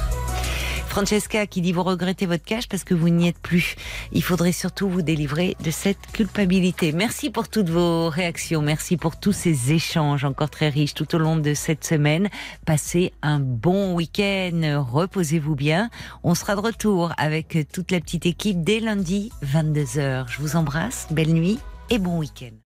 Francesca qui dit vous regrettez votre cash parce que vous n'y êtes plus. Il faudrait surtout vous délivrer de cette culpabilité. Merci pour toutes vos réactions. Merci pour tous ces échanges encore très riches tout au long de cette semaine. Passez un bon week-end. Reposez-vous bien. On sera de retour avec toute la petite équipe dès lundi 22h. Je vous embrasse. Belle nuit et bon week-end.